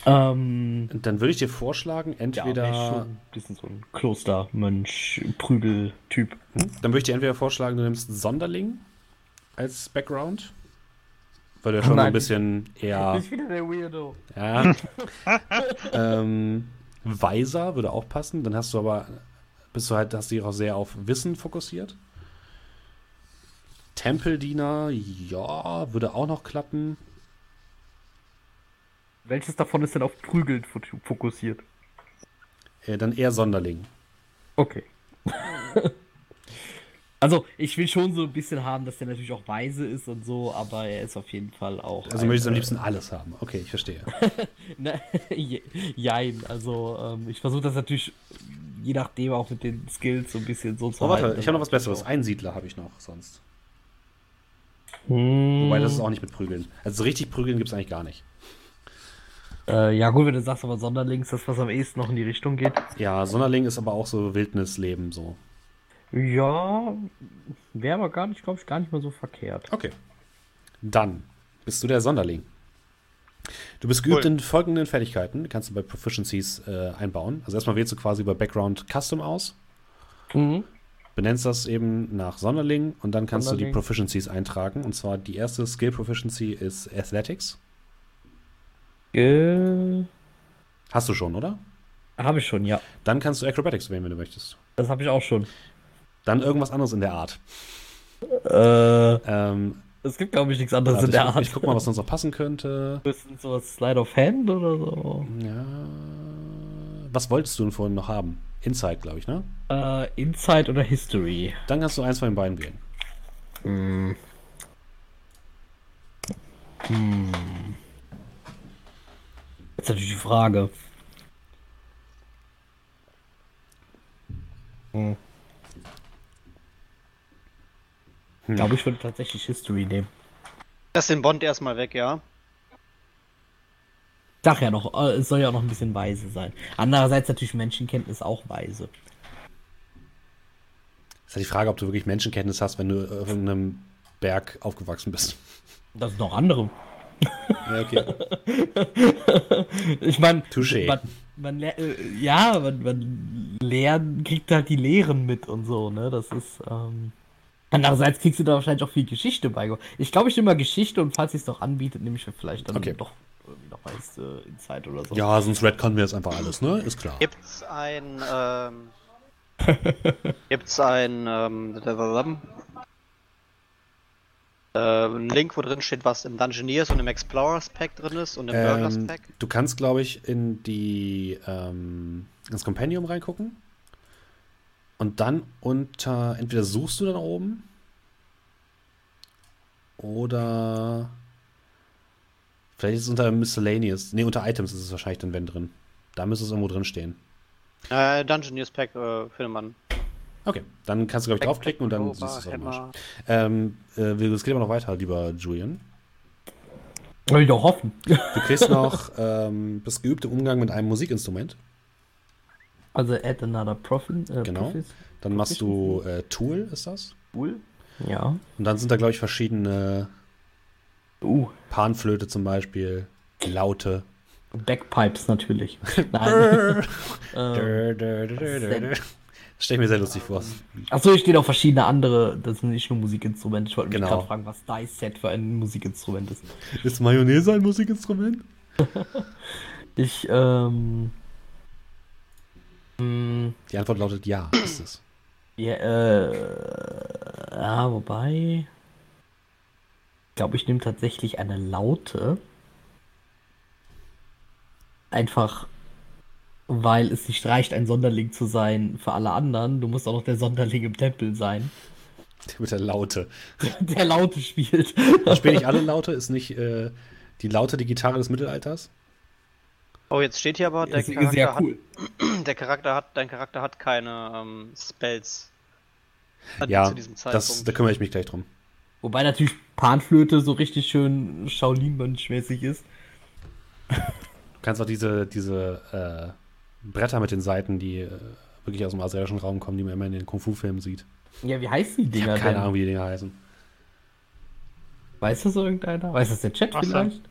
Ähm, Dann würde ich dir vorschlagen, entweder. Ja, bisschen so ein Klostermönch, Prügel-Typ. Hm? Dann würde ich dir entweder vorschlagen, du nimmst Sonderling als Background. Weil du ja schon Nein, so ein bisschen eher. Ich bin der Weirdo. Ja. ähm, Weiser würde auch passen. Dann hast du aber. Bist du halt, hast du dich auch sehr auf Wissen fokussiert. Tempeldiener, ja, würde auch noch klappen. Welches davon ist denn auf Prügeln fokussiert? Äh, dann eher Sonderling. Okay. also, ich will schon so ein bisschen haben, dass der natürlich auch weise ist und so, aber er ist auf jeden Fall auch. Also, ein, möchtest du am liebsten äh, alles haben. Okay, ich verstehe. ne, jein, also, ähm, ich versuche das natürlich je nachdem auch mit den Skills so ein bisschen so zu oh, warte, ich habe noch was Besseres. Einsiedler habe ich noch sonst. Hm. Wobei, das ist auch nicht mit Prügeln. Also, so richtig Prügeln gibt es eigentlich gar nicht. Äh, ja, gut, wenn du sagst, aber Sonderling ist das, was am ehesten noch in die Richtung geht. Ja, Sonderling ist aber auch so Wildnisleben so. Ja, wäre aber gar nicht, glaube ich, gar nicht mal so verkehrt. Okay. Dann bist du der Sonderling. Du bist geübt cool. in folgenden Fertigkeiten, kannst du bei Proficiencies äh, einbauen. Also erstmal wählst du quasi bei Background Custom aus. Mhm. Benennst das eben nach Sonderling und dann kannst Sonderling. du die Proficiencies eintragen. Und zwar die erste Skill Proficiency ist Athletics. Äh, Hast du schon, oder? Habe ich schon, ja. Dann kannst du Acrobatics wählen, wenn du möchtest. Das habe ich auch schon. Dann irgendwas anderes in der Art. Äh, ähm, es gibt, glaube ich, nichts anderes in der ich, Art. Ich guck mal, was sonst noch passen könnte. Bisschen so Slide of Hand oder so. Ja. Was wolltest du denn vorhin noch haben? Insight, glaube ich, ne? Äh, Insight oder History. Dann kannst du eins von den beiden wählen. Hm. Hm. Jetzt natürlich die Frage. Hm. Ich glaube, ich würde tatsächlich History nehmen. Lass den Bond erstmal weg, ja? Sag ja noch, äh, es soll ja auch noch ein bisschen weise sein. Andererseits natürlich Menschenkenntnis auch weise. Das ist ja die Frage, ob du wirklich Menschenkenntnis hast, wenn du auf einem Berg aufgewachsen bist. Das sind noch andere. Ja, okay. ich meine, man, man, äh, ja, man, man lernt, kriegt halt die Lehren mit und so, ne? Das ist, ähm, Andererseits kriegst du da wahrscheinlich auch viel Geschichte bei. Ich glaube, ich nehme mal Geschichte und falls es doch anbietet, nehme ich vielleicht dann okay. doch irgendwie noch mal äh, Insight oder so. Ja, sonst redconnen wir jetzt einfach alles, ne? Ist klar. Gibt's ein, ähm, gibt's ein, ähm, äh, ein Link, wo drin steht, was im Dungeoneers und im Explorers Pack drin ist und im ähm, Burglars Pack? Du kannst, glaube ich, in die ähm, ins Compendium reingucken und dann unter entweder suchst du dann oben Oder vielleicht ist es unter Miscellaneous. Ne, unter Items ist es wahrscheinlich dann wenn drin. Da müsste es irgendwo drin stehen. Äh, Dungeon News Pack äh, findet man. Okay, dann kannst du, glaube ich, draufklicken und dann siehst du es auch ähm, äh, Es geht aber noch weiter, lieber Julian. Will ich doch hoffen. Du kriegst noch, ähm, bist geübt im Umgang mit einem Musikinstrument. Also add another profit. Äh, genau. Profis. Dann machst du äh, Tool, ist das? Tool? Ja. Und dann sind da, glaube ich, verschiedene uh. Panflöte zum Beispiel, Laute. Backpipes natürlich. Nein. das stelle ich mir sehr lustig vor. Achso, hier stehen auch verschiedene andere, das sind nicht nur Musikinstrumente. Ich wollte mich genau. gerade fragen, was Dice Set für ein Musikinstrument ist. Ist Mayonnaise ein Musikinstrument? ich, ähm. Die Antwort lautet ja, ist es. Ja, äh. Ja, wobei. Ich glaube, ich nehme tatsächlich eine Laute. Einfach weil es nicht reicht, ein Sonderling zu sein für alle anderen. Du musst auch noch der Sonderling im Tempel sein. Der mit der Laute. Der Laute spielt. Spiele ich alle Laute? Ist nicht äh, die Laute die Gitarre des Mittelalters? Oh, jetzt steht hier aber, der Charakter, sehr cool. hat, der Charakter hat, dein Charakter hat keine ähm, Spells. Ja, das, da kümmere ich mich gleich drum. Wobei natürlich Panflöte so richtig schön Shaolin-Mönch-mäßig ist. Du kannst auch diese, diese äh, Bretter mit den Seiten, die äh, wirklich aus dem asiatischen Raum kommen, die man immer in den Kung-Fu-Filmen sieht. Ja, wie heißen die Dinger? Ich keine denn? Ahnung, wie die Dinger heißen. Weiß das irgendeiner? Weiß das der Chat Was vielleicht?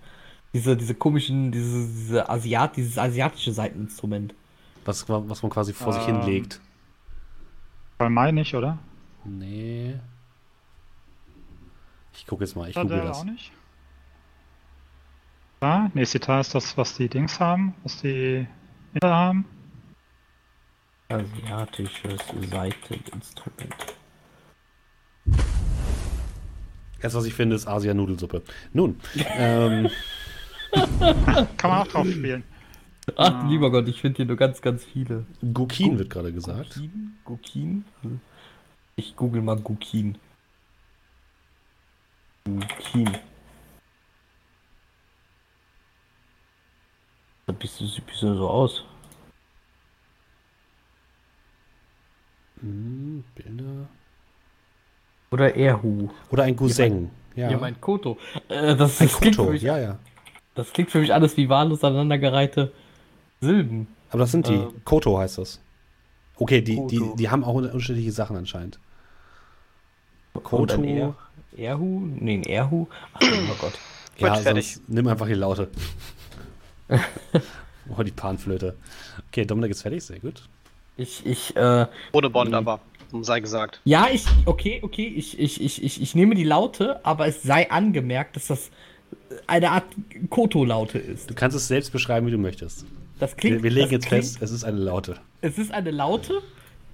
Diese, diese komischen, diese, diese Asiat, dieses asiatische Seiteninstrument. Was, was man quasi vor ähm, sich hinlegt. Bei Mai nicht, oder? Nee. Ich gucke jetzt mal, ich google das. Auch nicht. Ja, nee, Sitar ist das, was die Dings haben, was die haben. Asiatisches Seiteninstrument. Das, was ich finde, ist Asia-Nudelsuppe. Nun. ähm. Kann man auch drauf spielen. Ach, ah. lieber Gott, ich finde hier nur ganz, ganz viele. Gukin Gu wird gerade gesagt. Gukin? Gukin? Ich google mal Gukin. Gukin. Da bist du, siehst du so aus. Hm, Bilder. Oder Erhu. Oder ein Cousin. Ja, ja. mein Koto. Äh, das, ein das Koto, klingt mich, ja, ja. Das klingt für mich alles wie wahllos aneinandergereihte Silben. Aber das sind die. Ähm, Koto heißt das. Okay, die, die, die haben auch unterschiedliche Sachen anscheinend. Koto. Er, Erhu? Nee, ein Erhu. Ach, oh Gott. Ja, sonst nimm einfach die Laute. oh, die Panflöte. Okay, Dominik ist fertig, sehr gut. Ich, ich, äh. Ohne Bond aber, sei gesagt. Ja, ich, okay, okay, ich, ich, ich, ich, ich nehme die Laute, aber es sei angemerkt, dass das eine Art Koto-Laute ist. Du kannst es selbst beschreiben, wie du möchtest. Das klingt. Wir, wir legen jetzt klingt, fest, es ist eine Laute. Es ist eine Laute,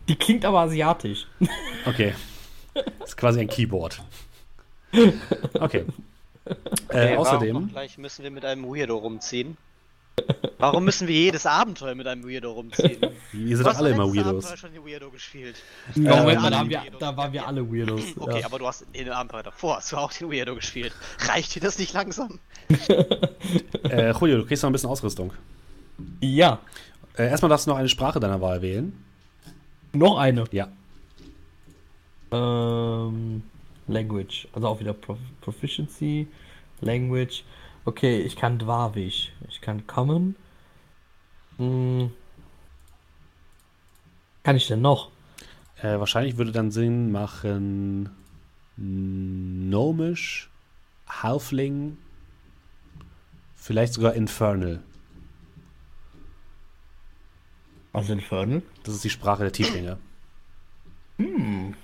die klingt aber asiatisch. Okay. Das ist quasi ein Keyboard. Okay. Äh, außerdem. Gleich müssen wir mit einem Weirdo rumziehen. Warum müssen wir jedes Abenteuer mit einem Weirdo rumziehen? Wir sind doch alle immer Weirdos. Abenteuer schon Weirdo gespielt. Ja, äh, da, wir, da waren wir alle Weirdos. Okay, ja. aber du hast in den Abenteuer davor hast du auch den Weirdo gespielt. Reicht dir das nicht langsam? äh, Julio, du kriegst noch ein bisschen Ausrüstung. Ja. Äh, erstmal darfst du noch eine Sprache deiner Wahl wählen. Noch eine? Ja. Ähm, Language. Also auch wieder Pro Proficiency. Language. Okay, ich kann Dwarvisch. Ich kann Common. Hm. Kann ich denn noch? Äh, wahrscheinlich würde dann Sinn machen Gnomisch, Halfling, vielleicht sogar Infernal. Was ist Infernal? Das ist die Sprache der Tieflinge. Hm.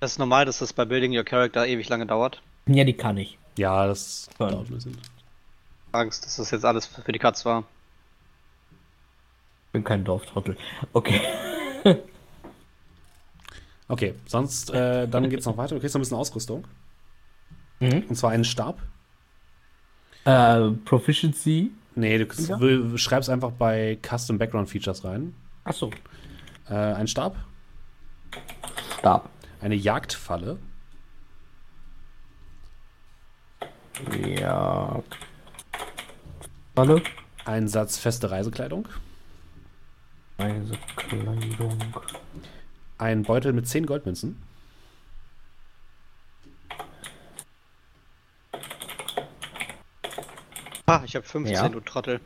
Das ist normal, dass das bei Building Your Character ewig lange dauert. Ja, die kann ich. Ja, das dauert ein bisschen. Angst, dass das jetzt alles für die Katz war. Bin kein Dorftrottel. Okay. okay, sonst, äh, dann geht's noch weiter. Du kriegst noch ein bisschen Ausrüstung. Mhm. Und zwar einen Stab. Äh, Proficiency. Nee, du ja. schreibst einfach bei Custom Background Features rein. Achso. Äh, ein Stab. Stab. Eine Jagdfalle. Ja. Alle? Ein Satz feste Reisekleidung. Reisekleidung. Ein Beutel mit 10 Goldmünzen. Ah, ich habe 15, ja. du Trottel.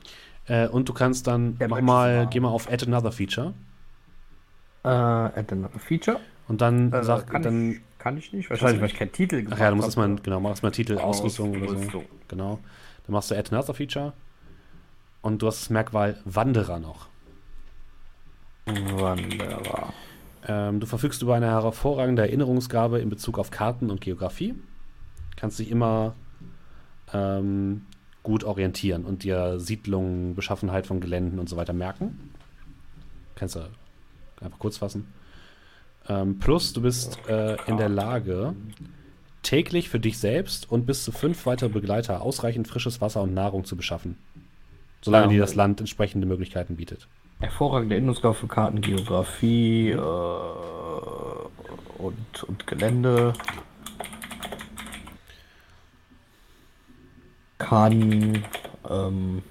Äh, und du kannst dann nochmal, geh mal auf Add Another Feature. Uh, add Another Feature. Und dann äh, sag, dann. Kann ich nicht, wahrscheinlich, weil ich keinen Titel gemacht Ach ja, du musst erstmal, genau, mach erstmal Titel, Ausrüstung, Ausrüstung oder so. Genau. Dann machst du Add Another Feature. Und du hast das Merkwahl Wanderer noch. Wanderer. Ähm, du verfügst über eine hervorragende Erinnerungsgabe in Bezug auf Karten und Geografie. Kannst dich immer ähm, gut orientieren und dir Siedlungen, Beschaffenheit von Geländen und so weiter merken. Kannst du einfach kurz fassen. Ähm, plus, du bist äh, in der Lage, täglich für dich selbst und bis zu fünf weitere Begleiter ausreichend frisches Wasser und Nahrung zu beschaffen. Solange ja. dir das Land entsprechende Möglichkeiten bietet. Hervorragende Erinnerungsgabe für Karten, Geografie äh, und, und Gelände. kann ähm,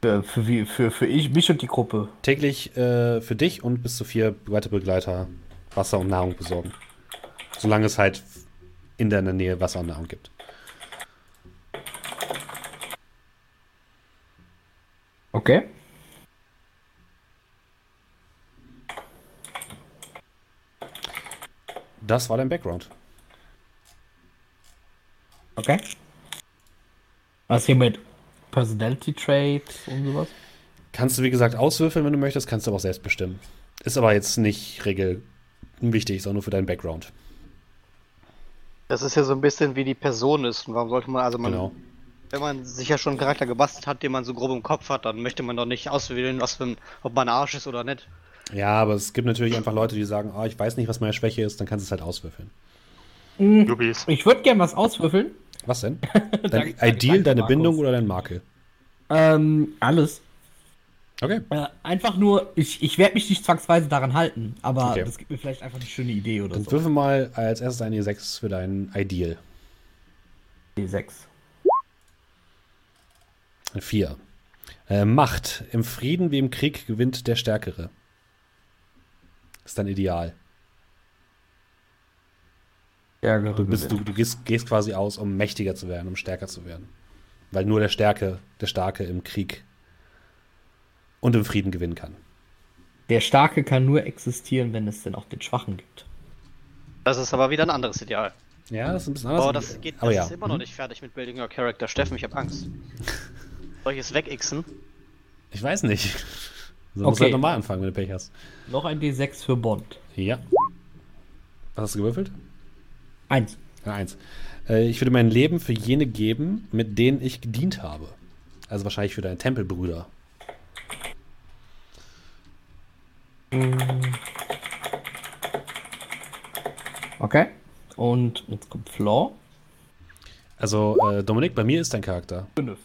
für, für, für, für ich, mich und die Gruppe. Täglich äh, für dich und bis zu vier weitere Begleiter Wasser und Nahrung besorgen. Solange es halt in deiner Nähe Wasser und Nahrung gibt. Okay. Das war dein Background. Okay. Was hier mit Personality Traits und sowas? Kannst du, wie gesagt, auswürfeln, wenn du möchtest, kannst du aber auch selbst bestimmen. Ist aber jetzt nicht regel wichtig, sondern nur für deinen Background. Das ist ja so ein bisschen wie die Person ist. Und warum sollte man, also man, genau. wenn man sich ja schon einen Charakter gebastelt hat, den man so grob im Kopf hat, dann möchte man doch nicht auswählen, was für ein, ob man Arsch ist oder nicht. Ja, aber es gibt natürlich einfach Leute, die sagen, oh, ich weiß nicht, was meine Schwäche ist, dann kannst du es halt auswürfeln. Mhm. Ich würde gerne was auswürfeln. Was denn? Dein Ideal, deine Markus. Bindung oder dein Makel? Ähm, alles. Okay. Äh, einfach nur, ich, ich werde mich nicht zwangsweise daran halten, aber okay. das gibt mir vielleicht einfach eine schöne Idee oder Dann so. Würfel mal als erstes eine E6 für dein Ideal. E6. Eine 4. Äh, Macht. Im Frieden wie im Krieg gewinnt der Stärkere. ist dein Ideal. Stärkere du, bist, du, du gehst, gehst, quasi aus, um mächtiger zu werden, um stärker zu werden. Weil nur der Stärke, der Starke im Krieg und im Frieden gewinnen kann. Der Starke kann nur existieren, wenn es denn auch den Schwachen gibt. Das ist aber wieder ein anderes Ideal. Ja, das ist ein bisschen anders. Aber das geht das aber ja. ist immer noch nicht fertig mit Building Your Character. Steffen, ich habe Angst. Soll ich es wegixen? Ich weiß nicht. So okay. musst du halt normal anfangen, wenn du Pech hast. Noch ein D6 für Bond. Ja. Was hast du gewürfelt? Eins. Ja, eins. Äh, ich würde mein Leben für jene geben, mit denen ich gedient habe. Also wahrscheinlich für deine Tempelbrüder. Okay. Und jetzt kommt Flaw. Also, äh, Dominik, bei mir ist dein Charakter. Fünf.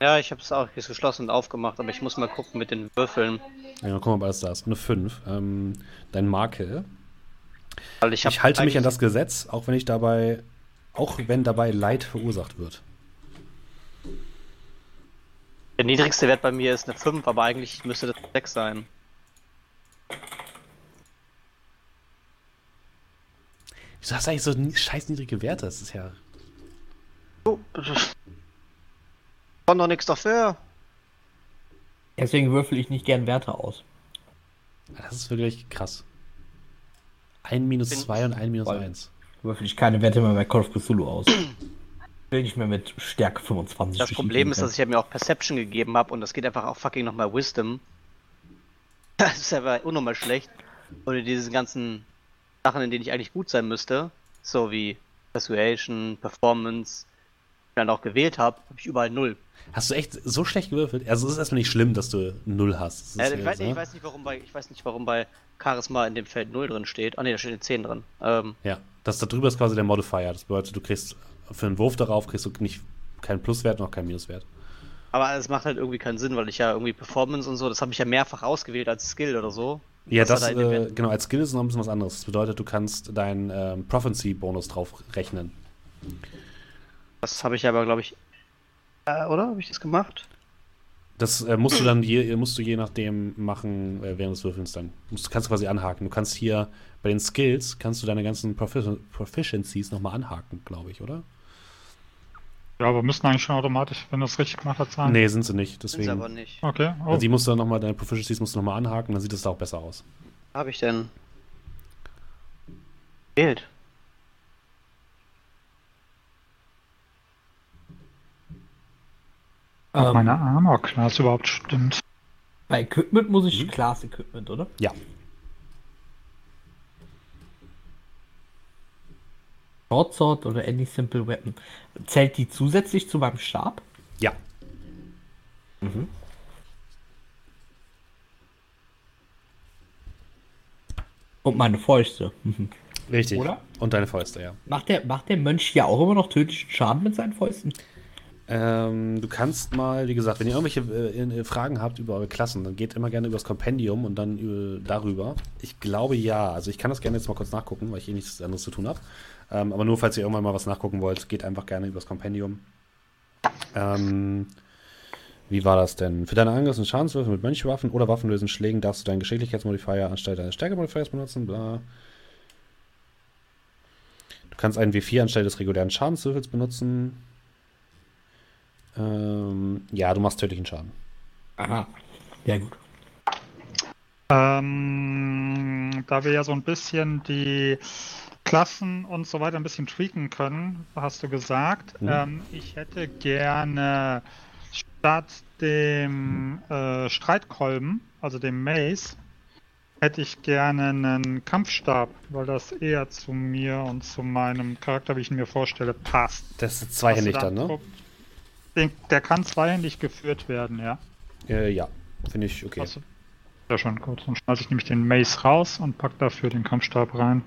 Ja, ich habe es auch jetzt geschlossen und aufgemacht, aber ich muss mal gucken mit den Würfeln. Ja, guck mal, ob alles da ist. Eine 5. Ähm, dein Makel weil ich, ich halte mich an das Gesetz, auch wenn ich dabei, auch wenn dabei Leid verursacht wird. Der niedrigste Wert bei mir ist eine 5, aber eigentlich müsste das 6 sein. Wieso hast du eigentlich so scheiß niedrige Werte? Das ist ja. Oh, kann doch nichts dafür. Deswegen würfel ich nicht gern Werte aus. Das ist wirklich krass. Ein minus Bin zwei und ein minus eins. Würfel ich keine Werte mehr bei Call of Cthulhu aus. Will nicht mehr mit Stärke 25. Das Problem ist, dass ich ja mir auch Perception gegeben habe und das geht einfach auch fucking nochmal Wisdom. Das ist aber unnormal schlecht. Oder diese ganzen Sachen, in denen ich eigentlich gut sein müsste, so wie Persuasion, Performance, dann auch gewählt habe, habe ich überall null. Hast du echt so schlecht gewürfelt? Also es ist erstmal nicht schlimm, dass du null hast. Äh, ich, weiß, ich, weiß, nicht, warum bei, ich weiß nicht, warum bei Charisma in dem Feld 0 drin steht. Ah ne, da steht eine 10 drin. Ähm, ja, das da drüber ist quasi der Modifier. Das bedeutet, du kriegst für einen Wurf darauf kriegst du nicht keinen Pluswert noch keinen Minuswert. Aber es macht halt irgendwie keinen Sinn, weil ich ja irgendwie Performance und so, das habe ich ja mehrfach ausgewählt als Skill oder so. Ja, das, das äh, genau, als Skill ist noch ein bisschen was anderes. Das bedeutet, du kannst deinen ähm, Prophecy-Bonus drauf rechnen. Das habe ich aber, glaube ich. Äh, oder? Habe ich das gemacht? Das äh, musst du dann je, musst du je nachdem machen, äh, während des Würfelns dann. Du kannst quasi anhaken. Du kannst hier bei den Skills kannst du deine ganzen Profic Proficiencies nochmal anhaken, glaube ich, oder? Ja, aber müssen eigentlich schon automatisch, wenn du es richtig gemacht hast, sein. Nee, sind sie nicht. Deswegen. Sind sie aber nicht. Okay. Oh. Also die musst du dann nochmal, deine Proficiencies musst du nochmal anhaken, dann sieht es da auch besser aus. Habe ich denn? Fehlt. Ob ähm, meine Armor-Class überhaupt stimmt. Bei Equipment muss ich mhm. Class Equipment, oder? Ja. Short oder Any Simple Weapon. Zählt die zusätzlich zu meinem Stab? Ja. Mhm. Und meine Fäuste. Richtig. Oder? Und deine Fäuste, ja. Macht der, macht der Mönch ja auch immer noch tödlichen Schaden mit seinen Fäusten? Ähm, du kannst mal, wie gesagt, wenn ihr irgendwelche äh, Fragen habt über eure Klassen, dann geht immer gerne über das Kompendium und dann äh, darüber. Ich glaube ja. Also ich kann das gerne jetzt mal kurz nachgucken, weil ich eh nichts anderes zu tun habe. Ähm, aber nur falls ihr irgendwann mal was nachgucken wollt, geht einfach gerne über das Kompendium. Ähm, wie war das denn? Für deine Angriffs- und Schadenswürfe mit Mönchwaffen oder waffenlösen Schlägen darfst du deinen Geschicklichkeitsmodifier anstelle deines Stärkemodifiers benutzen, bla. Du kannst einen W4 anstelle des regulären Schadenswürfels benutzen. Ähm, ja, du machst tödlichen Schaden. Aha. Ja, gut. Ähm, da wir ja so ein bisschen die Klassen und so weiter ein bisschen tweaken können, hast du gesagt. Mhm. Ähm, ich hätte gerne statt dem äh, Streitkolben, also dem Mace, hätte ich gerne einen Kampfstab, weil das eher zu mir und zu meinem Charakter, wie ich ihn mir vorstelle, passt. Das ist zweihändig dann, ne? Den, der kann zweihändig geführt werden, ja. Äh, ja, finde ich okay. Also, ja, schon gut. Dann schmeiße ich nämlich den Mace raus und pack dafür den Kampfstab rein.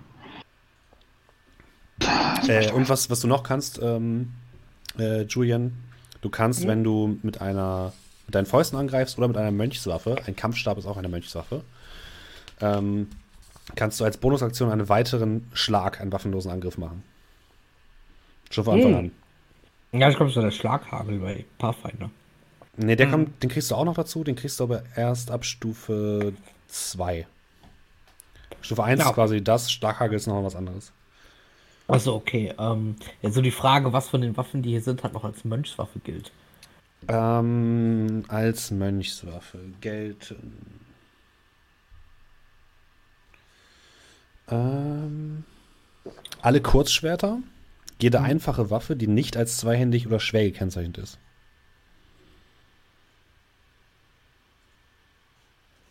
Äh, und was, was du noch kannst, ähm, äh, Julian, du kannst, mhm. wenn du mit einer mit deinen Fäusten angreifst oder mit einer Mönchswaffe, ein Kampfstab ist auch eine Mönchswaffe, ähm, kannst du als Bonusaktion einen weiteren Schlag, einen waffenlosen Angriff machen. Schon von Anfang mhm. an. Ja, ich glaube, so der Schlaghagel bei Pathfinder. Ne, der mhm. kommt, den kriegst du auch noch dazu, den kriegst du aber erst ab Stufe 2. Stufe 1 ja. ist quasi das, Schlaghagel ist noch was anderes. Also okay. Ähm, ja, so die Frage, was von den Waffen, die hier sind, halt noch als Mönchswaffe gilt. Ähm, als Mönchswaffe gelten. Ähm, alle Kurzschwerter, jede mhm. einfache Waffe, die nicht als zweihändig oder schwer gekennzeichnet ist.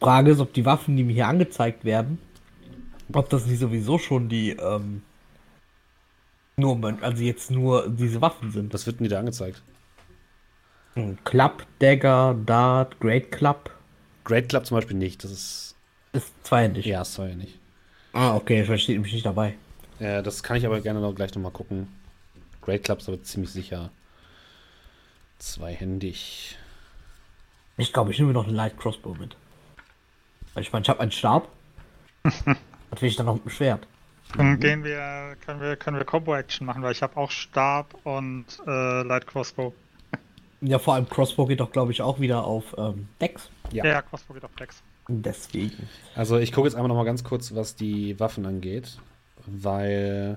Frage ist, ob die Waffen, die mir hier angezeigt werden, ob das nicht sowieso schon die ähm, nur, also jetzt nur diese Waffen sind. Was wird denn dir angezeigt? Club, Dagger, Dart, Great Club. Great Club zum Beispiel nicht, das ist. Ist zweihändig. Ja, ist zweihändig. Ah, okay, das steht nämlich nicht dabei. Ja, das kann ich aber gerne noch gleich nochmal gucken. Great Club ist aber ziemlich sicher zweihändig. Ich glaube, ich nehme noch eine Light Crossbow mit. Weil ich meine, ich habe einen Stab. Was will ich dann noch mit dem Schwert? Dann mhm. gehen wir, können wir, können wir Combo-Action machen, weil ich habe auch Stab und äh, Light Crossbow. Ja, vor allem Crossbow geht doch, glaube ich, auch wieder auf ähm, Dex. Ja. ja, Crossbow geht auf Dex. Deswegen. Also ich gucke jetzt einmal noch mal ganz kurz, was die Waffen angeht, weil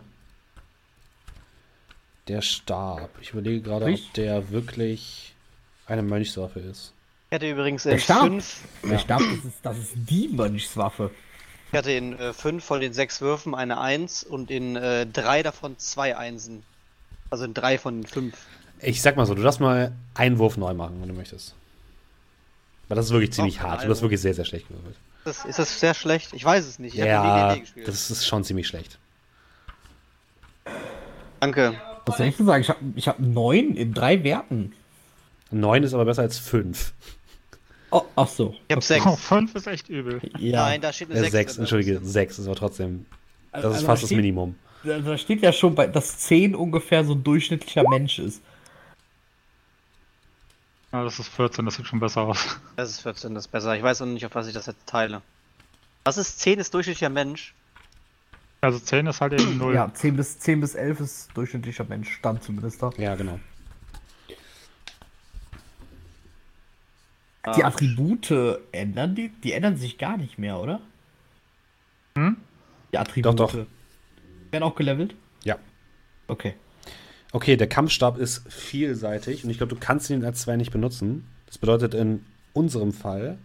der Stab, ich überlege gerade, ob der wirklich eine Mönchswaffe ist. Ich hätte übrigens der Stab, fünf... Der Stab, das ist, das ist die Mönchswaffe. Ich hatte in äh, fünf von den sechs Würfen eine Eins und in äh, drei davon zwei Einsen. Also in drei von den fünf. Ich sag mal so, du darfst mal einen Wurf neu machen, wenn du möchtest. Weil das ist wirklich ziemlich hart. Du hast wirklich sehr, sehr schlecht gewürfelt. Ist, ist das sehr schlecht? Ich weiß es nicht. Ich ja, das ist schon ziemlich schlecht. Danke. Was soll ich denn sagen? Ich habe ich hab neun in drei Werten. Neun ist aber besser als fünf. Oh, ach so. Ich hab sechs. Oh, fünf ist echt übel. Ja. Nein, da steht eine ja, sechs. sechs Entschuldige, sechs ist aber trotzdem. Das also, ist fast da steht, das Minimum. Da steht ja schon, bei, dass zehn ungefähr so ein durchschnittlicher Mensch ist. Ja, das ist 14, das sieht schon besser aus. Das ist 14, das ist besser. Ich weiß auch nicht, auf was ich das jetzt teile. Was ist 10 ist durchschnittlicher Mensch? Also 10 ist halt eben 0. Ja, 10 bis, 10 bis 11 ist durchschnittlicher Mensch, stand zumindest da. Ja, genau. Die Attribute ändern die? Die ändern sich gar nicht mehr, oder? Hm? Die Attribute. Doch, doch. Werden auch gelevelt? Ja. Okay. Okay, der Kampfstab ist vielseitig und ich glaube, du kannst ihn als zwei nicht benutzen. Das bedeutet in unserem Fall,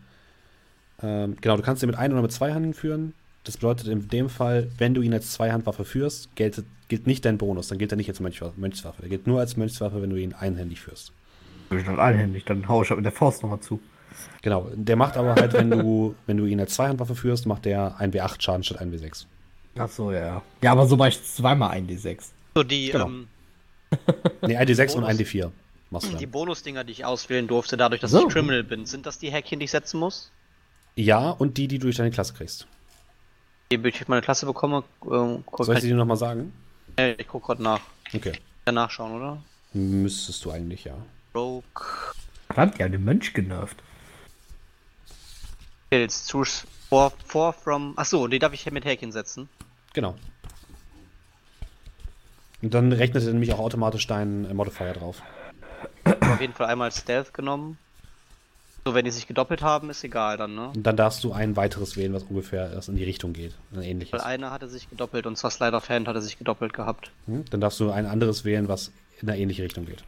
ähm, genau, du kannst ihn mit ein oder mit zwei Händen führen. Das bedeutet in dem Fall, wenn du ihn als Zweihandwaffe führst, gilt, gilt nicht dein Bonus. Dann gilt er nicht als Mönchswaffe. Der gilt nur als Mönchswaffe, wenn du ihn einhändig führst. Ich dann einhändig, dann hau ich halt mit der Faust nochmal zu. Genau, der macht aber halt, wenn du, wenn du ihn als Zweihandwaffe führst, macht der 1W8 Schaden statt 1W6. Ach so, ja. Ja, aber so mache ich zweimal 1D6. So, die, genau. ähm, nee, 1D6 und 1D4 machst du Die Bonusdinger, die ich auswählen durfte, dadurch, dass so. ich Criminal bin, sind das die Häkchen, die ich setzen muss? Ja, und die, die du durch deine Klasse kriegst. Die, wenn ich meine Klasse bekomme, äh, Soll ich sie dir nochmal sagen? Ja, ich guck gerade nach. Okay. Ja, nachschauen, oder? Müsstest du eigentlich, ja. Rogue. Verdammt, ja, den Mönch genervt. Kills, choose four, four from. Achso, die darf ich mit Häkchen setzen. Genau. Und dann rechnet er nämlich auch automatisch deinen Modifier drauf. Auf jeden Fall einmal Stealth genommen. So, wenn die sich gedoppelt haben, ist egal dann, ne? Und dann darfst du ein weiteres wählen, was ungefähr erst in die Richtung geht. Ein ähnliches. Weil einer hatte sich gedoppelt und zwar Slider of Hand hatte sich gedoppelt gehabt. Hm? Dann darfst du ein anderes wählen, was in eine ähnliche Richtung geht.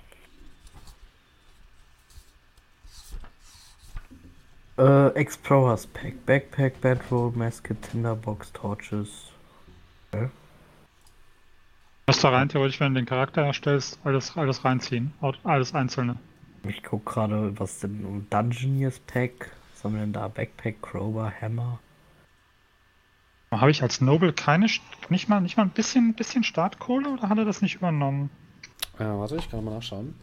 Äh, Explorers Pack, Backpack, Bedroll, Masket, Tinderbox, Torches. Okay. Musst du rein theoretisch, wenn du den Charakter erstellst, alles, alles reinziehen. Alles einzelne. Ich guck gerade, was denn um Dungeoneers Pack. Was haben wir denn da? Backpack, Crowbar, Hammer. Habe ich als Noble keine, nicht mal, nicht mal ein bisschen, bisschen Startkohle oder hat er das nicht übernommen? Ja, warte, ich kann mal nachschauen.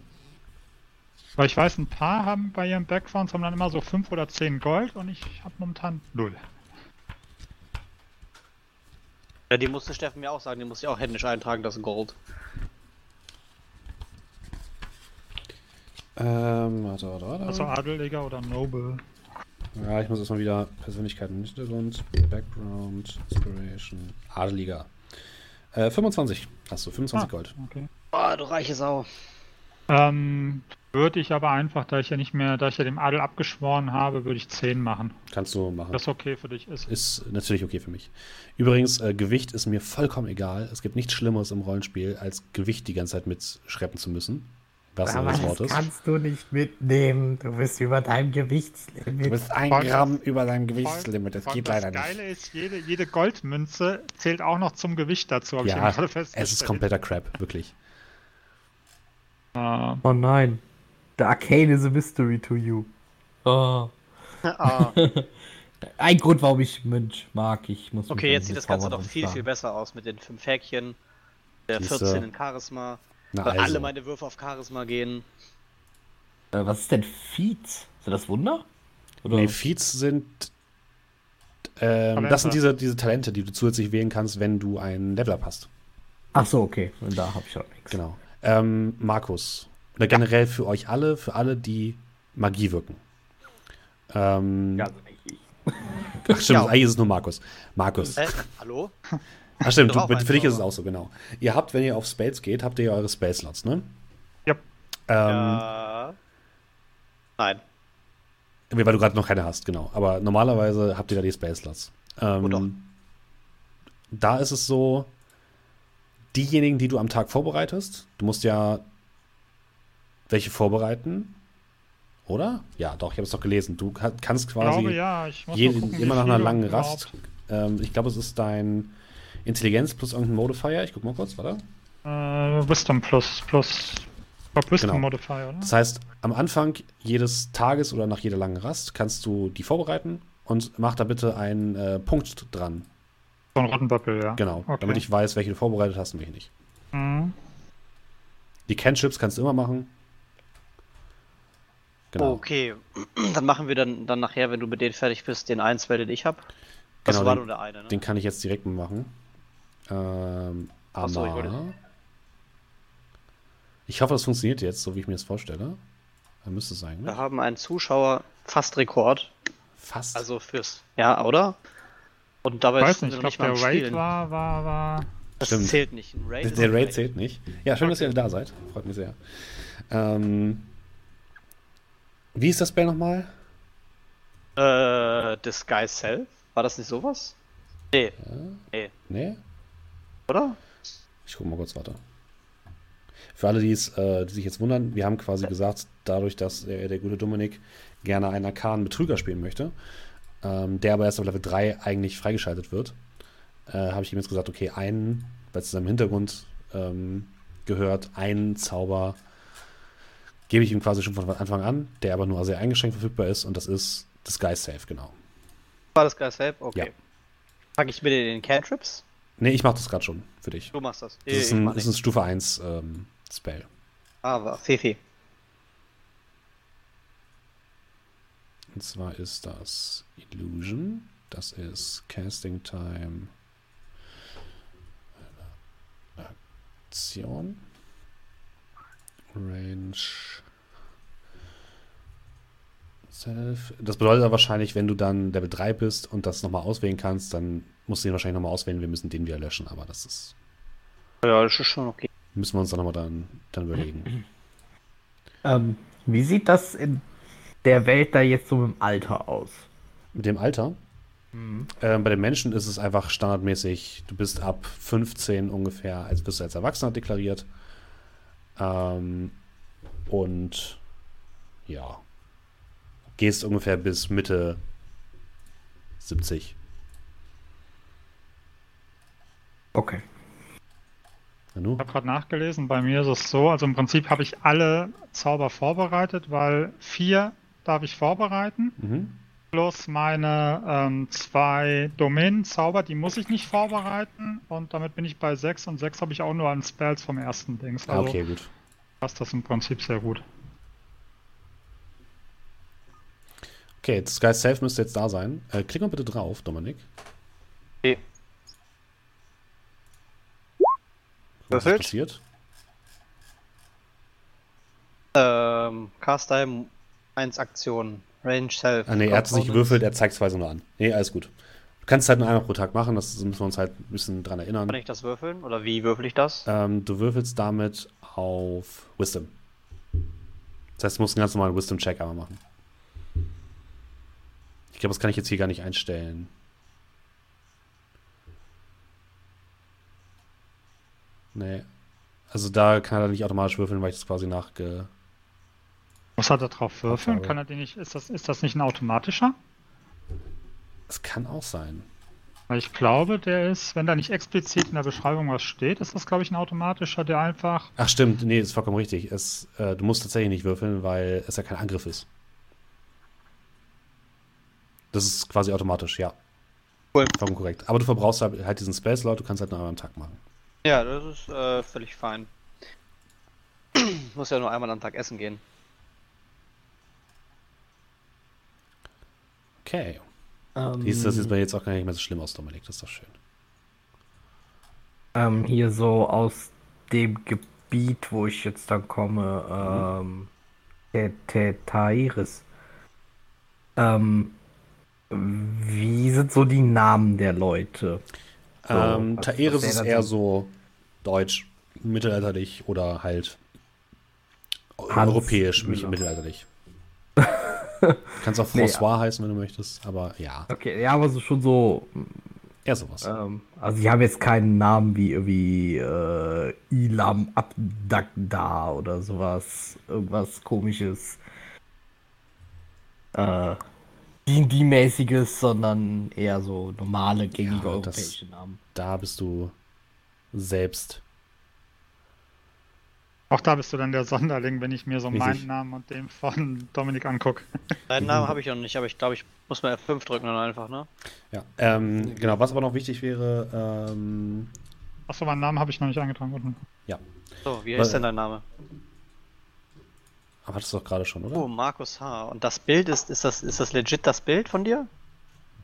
Weil ich weiß, ein paar haben bei ihren Backgrounds haben dann immer so 5 oder 10 Gold und ich habe momentan 0. Ja, die musste Steffen mir auch sagen, die muss ich auch händisch eintragen, das Gold. Ähm, warte, warte, warte. Also Adeliger oder Noble. Ja, ich muss erstmal wieder Persönlichkeiten im Hintergrund, Background, Inspiration, Adeliger. Äh, 25 hast du, 25 ah, Gold. Okay. Boah, du reiche Sau. Ähm, würde ich aber einfach, da ich ja nicht mehr, da ich ja dem Adel abgeschworen habe, würde ich 10 machen. Kannst du machen. Das okay für dich ist. Ist natürlich okay für mich. Übrigens, äh, Gewicht ist mir vollkommen egal. Es gibt nichts Schlimmeres im Rollenspiel, als Gewicht die ganze Zeit mitschreppen zu müssen. Was aber das Wortes. kannst du nicht mitnehmen. Du bist über deinem Gewichtslimit. Du bist ein voll, Gramm über deinem Gewichtslimit. Das voll, geht leider nicht. Das Geile ist, jede, jede Goldmünze zählt auch noch zum Gewicht dazu. Ja, es ist kompletter Crap, wirklich. Uh. Oh nein. The Arcane is a mystery to you. Oh. oh. Ein Grund, warum ich Mönch mag. Ich muss okay, jetzt sieht das Ganze doch viel, viel besser aus mit den fünf Häkchen, der Siehste. 14 in Charisma. Na, weil also. alle meine Würfe auf Charisma gehen. Äh, was ist denn Feeds? Sind das Wunder? Oder? Nee, Feeds sind. Ähm, das sind diese, diese Talente, die du zusätzlich wählen kannst, wenn du einen Level-Up hast. Ach so, okay. Und da habe ich auch nichts. Genau. Ähm, Markus, oder generell für euch alle, für alle, die Magie wirken. Ähm, ja, also nicht Ach stimmt, ja. eigentlich ist es nur Markus. Markus. Äh, hallo? Ach stimmt, du, für dich ist es auch so, genau. Ihr habt, wenn ihr auf Spells geht, habt ihr eure Spell-Slots, ne? Ja. Ähm, ja. Nein. Weil du gerade noch keine hast, genau. Aber normalerweise habt ihr da die Spell-Slots. Ähm, da ist es so, diejenigen, die du am Tag vorbereitest, du musst ja welche vorbereiten. Oder? Ja, doch, ich habe es doch gelesen. Du kannst quasi glaube, ja. jeden, gucken, immer nach einer langen Rast. Ähm, ich glaube, es ist dein Intelligenz plus irgendein Modifier. Ich guck mal kurz, warte. Äh, Wisdom plus, plus Wisdom genau. Modifier, oder? Das heißt, am Anfang jedes Tages oder nach jeder langen Rast kannst du die vorbereiten und mach da bitte einen äh, Punkt dran. Roten Doppel, ja. Genau, okay. damit ich weiß, welche du vorbereitet hast und welche nicht. Mhm. Die Cantrips kannst du immer machen. Genau. Okay, dann machen wir dann, dann nachher, wenn du mit denen fertig bist, den Spell, den ich habe. Das genau, war den, nur der eine, ne? Den kann ich jetzt direkt machen. Ähm, aber so, ich, ich, hoffe, das funktioniert jetzt, so wie ich mir das vorstelle. Da müsste es sein. Ne? Wir haben einen Zuschauer fast Rekord. Fast? Also fürs. Ja, oder? Und dabei weiß nicht, ich glaube, der Raid war, war, war. Das Stimmt. zählt nicht. Ein Raid der Raid zählt nicht. Ja, schön, okay. dass ihr da seid. Freut mich sehr. Ähm, wie ist das Spell nochmal? Äh, Disguise Self? War das nicht sowas? Nee. Ja. Nee. Nee? Oder? Ich guck mal kurz weiter. Für alle, äh, die sich jetzt wundern, wir haben quasi gesagt, dadurch, dass äh, der gute Dominik gerne einen arkanen Betrüger spielen möchte, ähm, der aber erst auf Level 3 eigentlich freigeschaltet wird, äh, habe ich ihm jetzt gesagt, okay, einen, weil es zu seinem Hintergrund ähm, gehört, einen Zauber gebe ich ihm quasi schon von Anfang an, der aber nur sehr eingeschränkt verfügbar ist und das ist das Guy Safe, genau. War das Guy Safe? Okay. Ja. Packe ich bitte den Cantrips? Nee, ich mach das gerade schon für dich. Du machst das. Das ist ein, ist ein Stufe 1 ähm, Spell. Aber, Fefe. Und zwar ist das Illusion. Das ist Casting Time. Aktion. Range. Self. Das bedeutet aber wahrscheinlich, wenn du dann Level 3 bist und das nochmal auswählen kannst, dann musst du ihn wahrscheinlich nochmal auswählen. Wir müssen den wieder löschen, aber das ist. Ja, das ist schon okay. Müssen wir uns dann nochmal dann, dann überlegen. Ähm, wie sieht das in der Welt da jetzt so im Alter aus? Mit dem Alter? Mhm. Ähm, bei den Menschen ist es einfach standardmäßig, du bist ab 15 ungefähr, als bist du als Erwachsener deklariert. Ähm, und ja, gehst ungefähr bis Mitte 70. Okay. Ich habe gerade nachgelesen, bei mir ist es so, also im Prinzip habe ich alle Zauber vorbereitet, weil vier darf ich vorbereiten. Mhm. Plus meine ähm, zwei Domain-Zauber, die muss ich nicht vorbereiten. Und damit bin ich bei sechs und sechs habe ich auch nur an Spells vom ersten Dings. Ah, also okay, gut. Passt das im Prinzip sehr gut. Okay, das Sky Safe müsste jetzt da sein. Äh, klick mal bitte drauf, Dominik. Okay. Was ist passiert? Ähm, Cast Time 1 Aktion. Range Self. Ah, nee, er hat es nicht gewürfelt, er zeigt es nur an. Nee, alles gut. Du kannst es halt nur einmal pro Tag machen, das müssen wir uns halt ein bisschen dran erinnern. Kann ich das würfeln? Oder wie würfel ich das? Ähm, du würfelst damit auf Wisdom. Das heißt, du musst einen ganz normalen Wisdom-Check einmal machen. Ich glaube, das kann ich jetzt hier gar nicht einstellen. Nee. Also da kann er nicht automatisch würfeln, weil ich das quasi nachge. Was hat er drauf würfeln? Kann er den nicht. Ist das, ist das nicht ein automatischer? Das kann auch sein. Weil ich glaube, der ist, wenn da nicht explizit in der Beschreibung was steht, ist das, glaube ich, ein automatischer, der einfach. Ach, stimmt, nee, ist vollkommen richtig. Es, äh, du musst tatsächlich nicht würfeln, weil es ja kein Angriff ist. Das ist quasi automatisch, ja. Cool. Vollkommen korrekt. Aber du verbrauchst halt, halt diesen Space Slot, du kannst halt nur einmal am Tag machen. Ja, das ist äh, völlig fein. Ich muss ja nur einmal am Tag essen gehen. Okay. Um, Siehst du, das sieht bei jetzt auch gar nicht mehr so schlimm aus, Dominik. Das ist doch schön. Ähm, hier so aus dem Gebiet, wo ich jetzt dann komme, mhm. ähm, Tetairis. Ähm, wie sind so die Namen der Leute? So, ähm, Taeris ist eher so deutsch, mittelalterlich oder halt Hans europäisch, Müller. mittelalterlich. Kannst auch François nee, heißen, wenn du möchtest, aber ja. Okay, ja, aber so schon so. Eher sowas. Ähm, also, die haben jetzt keinen Namen wie irgendwie äh, Ilam Abdagda oder sowas. Irgendwas komisches. Äh, D&D-mäßiges, sondern eher so normale, gängige ja, europäische das, Namen. Da bist du selbst. Auch da bist du dann der Sonderling, wenn ich mir so Richtig. meinen Namen und den von Dominik angucke. Deinen Namen habe ich noch nicht, aber ich glaube, ich muss mal F5 drücken dann einfach, ne? Ja, ähm, genau, was aber noch wichtig wäre, ähm... Achso, meinen Namen habe ich noch nicht eingetragen. Ja. So, wie heißt denn dein Name? Aber hattest du doch gerade schon, oder? Oh, Markus H. Und das Bild ist, ist das, ist das legit das Bild von dir?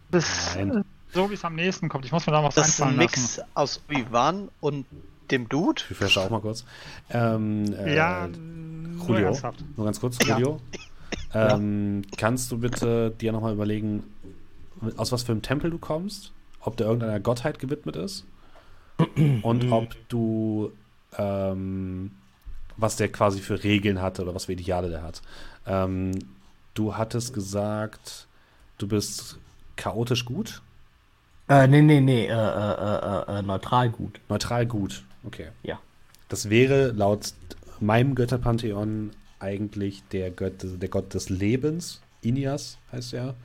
Das, Nein. So wie es am nächsten kommt. Ich muss mir da was das einfallen lassen. Das ist ein Mix aus Ivan und dem Dude. Ich flashe auch mal kurz. Ähm, äh, ja, Julio, nur, nur ganz kurz, Julio. Ja. Ähm, kannst du bitte dir nochmal überlegen, aus was für einem Tempel du kommst ob der irgendeiner Gottheit gewidmet ist und ob du, ähm, was der quasi für Regeln hat oder was für Ideale der hat. Ähm, du hattest gesagt, du bist chaotisch gut? Äh, nee, nee, nee, äh, äh, äh, neutral gut. Neutral gut, okay. Ja. Das wäre laut meinem Götterpantheon eigentlich der Gott, der Gott des Lebens. Inias heißt er.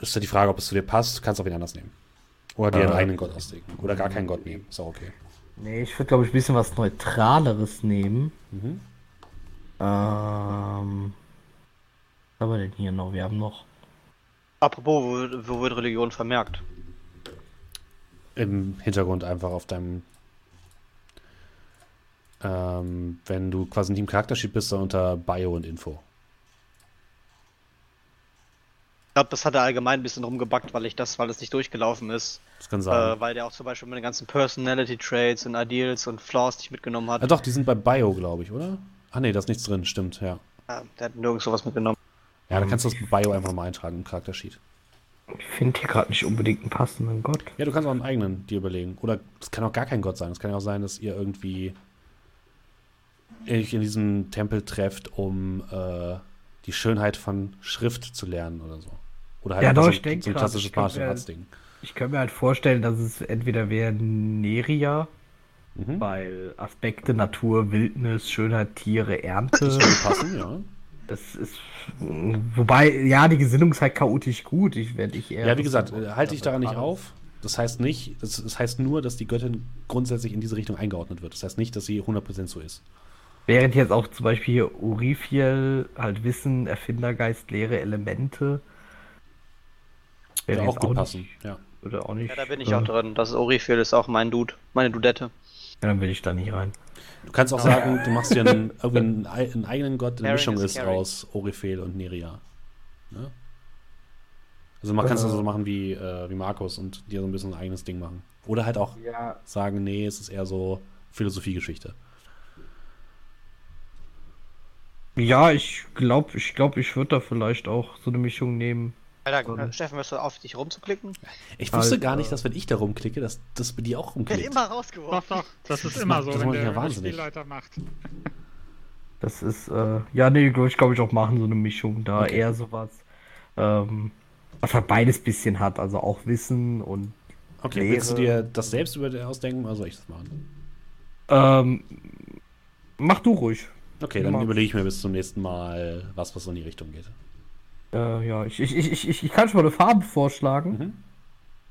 Ist ja die Frage, ob es zu dir passt. Du kannst auch ihn anders nehmen. Oder dir einen eigenen Gott auslegen. Oder gar keinen Gott nehmen. Ist auch okay. Nee, ich würde, glaube ich, ein bisschen was Neutraleres nehmen. Mhm. Ähm. Was haben wir denn hier noch? Wir haben noch. Apropos, wo, wo wird Religion vermerkt? Im Hintergrund einfach auf deinem. Ähm, wenn du quasi in Team Charaktersheet bist, dann unter Bio und Info. Ich glaube, das hat er allgemein ein bisschen rumgebackt, weil ich das, weil es nicht durchgelaufen ist. Das kann sein. Äh, weil der auch zum Beispiel mit den ganzen Personality Traits und Ideals und Flaws nicht mitgenommen hat. Ja, doch, die sind bei Bio, glaube ich, oder? Ach nee, da ist nichts drin, stimmt, ja. ja der hat nirgends sowas mitgenommen. Ja, dann kannst du das Bio einfach mal eintragen im Charaktersheet. Ich finde hier gerade nicht unbedingt einen passenden Gott. Ja, du kannst auch einen eigenen dir überlegen. Oder es kann auch gar kein Gott sein. Es kann ja auch sein, dass ihr irgendwie euch in diesem Tempel trefft, um äh, die Schönheit von Schrift zu lernen oder so. Oder halt ja, doch, so, ich denke so ein klassisches Martial Arts Ding. Ich kann mir halt vorstellen, dass es entweder wäre Neria, mhm. weil Aspekte Natur, Wildnis, Schönheit, Tiere, Ernte. Das passen, ja. Das ist. Wobei, ja, die Gesinnung ist halt chaotisch gut. Ich werde ich eher. Ja, wie gesagt, halte ich daran nicht auf. Das heißt nicht, das, das, heißt nur, dass die Göttin grundsätzlich in diese Richtung eingeordnet wird. Das heißt nicht, dass sie 100% so ist. Während jetzt auch zum Beispiel hier Urifiel halt Wissen, Erfindergeist, leere Elemente. Wäre auch gut auch passen, nicht, ja. Würde auch nicht. Ja, da bin ich äh, auch drin. Das Urifiel ist auch mein Dude, meine Dudette. Ja, dann will ich da nicht rein. Du kannst auch sagen, du machst dir einen, einen, einen eigenen Gott, der eine Mischung ist Caring. aus Orifel und Neria. Ne? Also man kannst du so machen wie, äh, wie Markus und dir so ein bisschen ein eigenes Ding machen. Oder halt auch ja. sagen, nee, es ist eher so Philosophiegeschichte. Ja, ich glaube, ich, glaub, ich würde da vielleicht auch so eine Mischung nehmen. Alter, um, Steffen, wirst du auf dich rumzuklicken? Ich wusste Alter. gar nicht, dass wenn ich da rumklicke, dass das bei dir auch rumklickt. Wird immer rausgeworfen. Doch, doch, das ist das immer macht, so, das wenn der wahnsinnig. Spielleiter macht. Das ist, äh, ja, nee, ich glaube ich auch machen so eine Mischung da, okay. eher sowas, ähm, was halt beides bisschen hat, also auch Wissen und Okay, Lehre. willst du dir das selbst über dir ausdenken oder soll ich das machen? Ähm, mach du ruhig. Okay, dann überlege ich mir bis zum nächsten Mal was, was so in die Richtung geht. Äh, ja, ich, ich, ich, ich, ich kann schon mal eine Farbe vorschlagen. Mhm.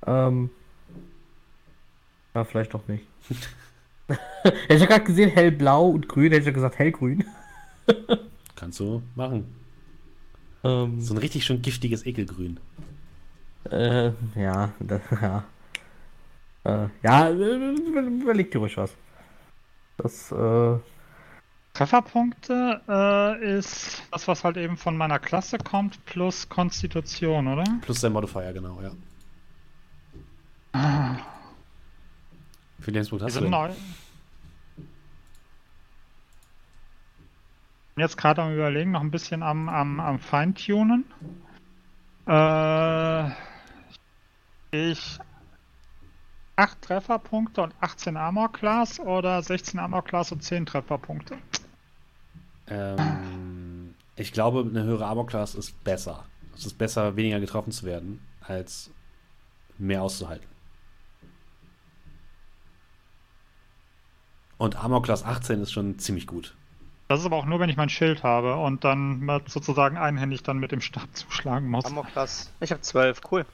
Ähm, ja, vielleicht doch nicht. ich habe gerade gesehen, hellblau und grün, hätte ich gesagt hellgrün. Kannst du machen. Ähm, so ein richtig schön giftiges Ekelgrün. Äh, ja, das, ja. Äh, ja, überleg dir ruhig was. Das, äh, Trefferpunkte äh, ist das, was halt eben von meiner Klasse kommt, plus Konstitution, oder? Plus der Modifier, genau, ja. Ah. Wie viel Lebenspunkt hast du denn? Neu. Jetzt gerade am überlegen, noch ein bisschen am, am, am Feintunen. Äh, ich 8 Trefferpunkte und 18 Armor Class oder 16 Armor Class und 10 Trefferpunkte? Ähm, ich glaube, eine höhere Armor-Class ist besser. Es ist besser, weniger getroffen zu werden, als mehr auszuhalten. Und Armor Class 18 ist schon ziemlich gut. Das ist aber auch nur, wenn ich mein Schild habe und dann sozusagen einhändig dann mit dem Stab zuschlagen muss. Armor Class. Ich habe 12, cool.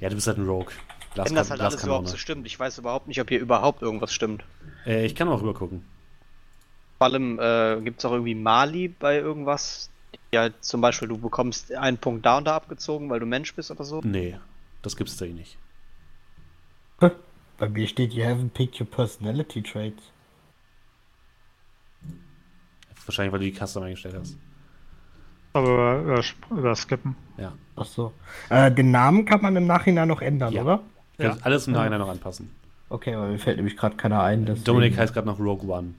Ja, du bist halt ein Rogue. Glas wenn das halt alles überhaupt so stimmt. Ich weiß überhaupt nicht, ob hier überhaupt irgendwas stimmt. Äh, ich kann auch rüber gucken. Vor allem äh, gibt es auch irgendwie Mali bei irgendwas. Ja, zum Beispiel, du bekommst einen Punkt da und da abgezogen, weil du Mensch bist oder so. Nee, das gibt's da eh nicht. Bei mir steht, you haven't picked your personality traits. Wahrscheinlich, weil du die Custom eingestellt hast. Aber über, über skippen. Ja. Ach so. Äh, den Namen kann man im Nachhinein noch ändern, ja. oder? Ja. Alles im Nachhinein noch anpassen. Okay, aber mir fällt nämlich gerade keiner ein. Deswegen... Dominik heißt gerade noch Rogue One.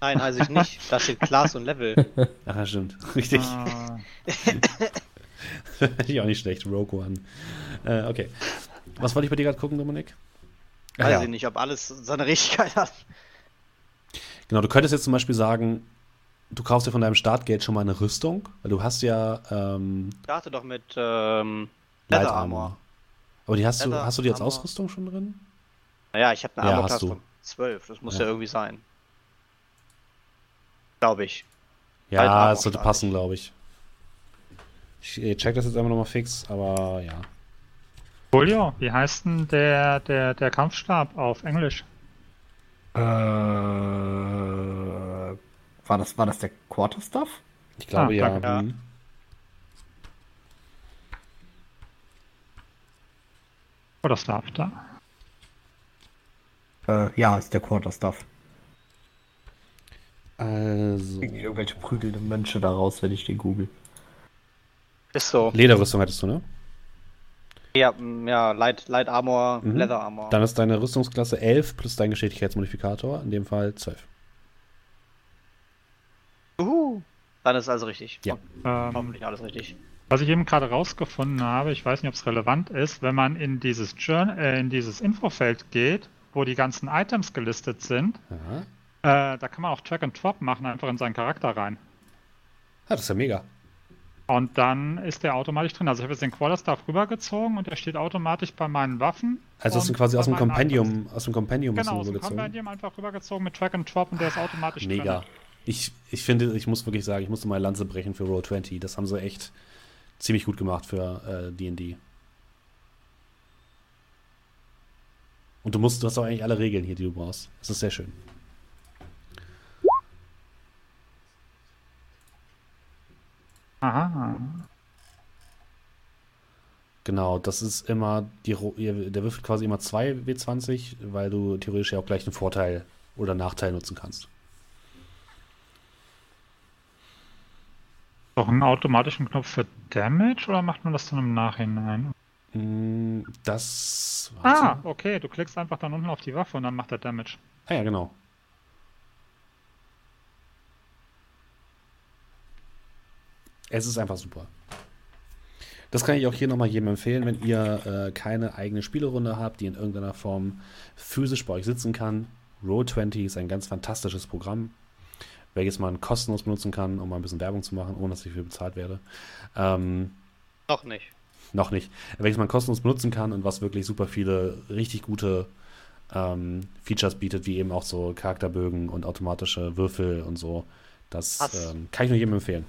Nein, heiße ich nicht. Da steht Class und Level. Ach, ja, stimmt. Richtig. Ah. Ich auch nicht schlecht. Rogue One. Äh, okay. Was wollte ich bei dir gerade gucken, Dominik? Weiß ja. ich nicht, ob alles seine Richtigkeit hat. Genau, du könntest jetzt zum Beispiel sagen, du kaufst dir von deinem Startgeld schon mal eine Rüstung, weil du hast ja. Ähm, Starte doch mit ähm, Leather Armor. Aber die hast Leather du, hast du die als Ausrüstung schon drin? Naja, ich habe eine ja, von 12, das muss ja. ja irgendwie sein. Glaube ich. Ja, es sollte passen, glaube ich. Ich check das jetzt einfach nochmal fix, aber ja. Julio, wie heißt denn der, der, der Kampfstab auf Englisch? Äh, war, das, war das der Quarterstaff? Ich glaube ah, ja. ja. Hm. Quarterstaff da. Äh, ja, ist der Quarterstaff. Also. Irgendwelche prügelnde Mönche daraus, wenn ich den google. Ist so. Lederrüstung hattest du, ne? Ja, ja Light, Light Armor, mhm. Leather Armor. Dann ist deine Rüstungsklasse 11 plus dein Geschicklichkeitsmodifikator, in dem Fall 12. Uhu. Dann ist also richtig. Ja. Ähm, Hoffentlich alles richtig. Was ich eben gerade rausgefunden habe, ich weiß nicht, ob es relevant ist, wenn man in dieses, Journal, äh, in dieses Infofeld geht, wo die ganzen Items gelistet sind, äh, da kann man auch Track and Drop machen, einfach in seinen Charakter rein. Ah, das ist ja mega. Und dann ist der automatisch drin. Also ich habe jetzt den Quarterstaff rübergezogen und der steht automatisch bei meinen Waffen. Also hast du quasi aus dem Compendium, aus dem Compendium genau, aus dem Compendium einfach rübergezogen mit Track and Drop und der ist automatisch Mega. drin. Mega. Ich, ich finde, ich muss wirklich sagen, ich musste mal Lanze brechen für Roll 20. Das haben sie echt ziemlich gut gemacht für D&D. Äh, und du musst, du hast auch eigentlich alle Regeln hier, die du brauchst. Das ist sehr schön. Aha. Genau, das ist immer, die, der würfelt quasi immer 2 W20, weil du theoretisch ja auch gleich einen Vorteil oder Nachteil nutzen kannst. Doch einen automatischen Knopf für Damage oder macht man das dann im Nachhinein? Mm, das. Ah, okay, du klickst einfach dann unten auf die Waffe und dann macht er Damage. Ah ja, genau. Es ist einfach super. Das kann ich auch hier nochmal jedem empfehlen, wenn ihr äh, keine eigene Spielerunde habt, die in irgendeiner Form physisch bei euch sitzen kann. Roll20 ist ein ganz fantastisches Programm, welches man kostenlos benutzen kann, um mal ein bisschen Werbung zu machen, ohne dass ich dafür bezahlt werde. Ähm, noch nicht. Noch nicht. Welches man kostenlos benutzen kann und was wirklich super viele richtig gute ähm, Features bietet, wie eben auch so Charakterbögen und automatische Würfel und so. Das ähm, kann ich nur jedem empfehlen.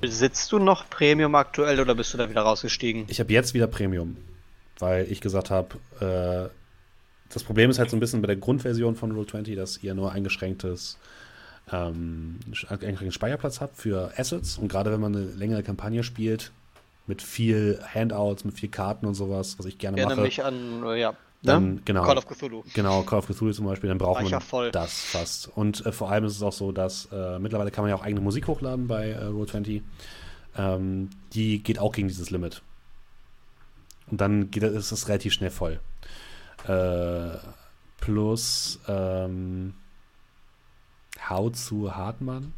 Besitzt du noch Premium aktuell oder bist du da wieder rausgestiegen? Ich habe jetzt wieder Premium, weil ich gesagt habe, äh, das Problem ist halt so ein bisschen bei der Grundversion von Roll20, dass ihr nur eingeschränktes ähm, eingeschränkten Speicherplatz habt für Assets und gerade wenn man eine längere Kampagne spielt mit viel Handouts, mit viel Karten und sowas, was ich gerne ich mache. mich an, äh, ja, dann, ne? genau, Call of Cthulhu. Genau, Call of Cthulhu zum Beispiel, dann braucht man voll. das fast. Und äh, vor allem ist es auch so, dass äh, mittlerweile kann man ja auch eigene Musik hochladen bei äh, Roll20. Ähm, die geht auch gegen dieses Limit. Und dann geht, ist es relativ schnell voll. Äh, plus ähm, How zu Hartmann.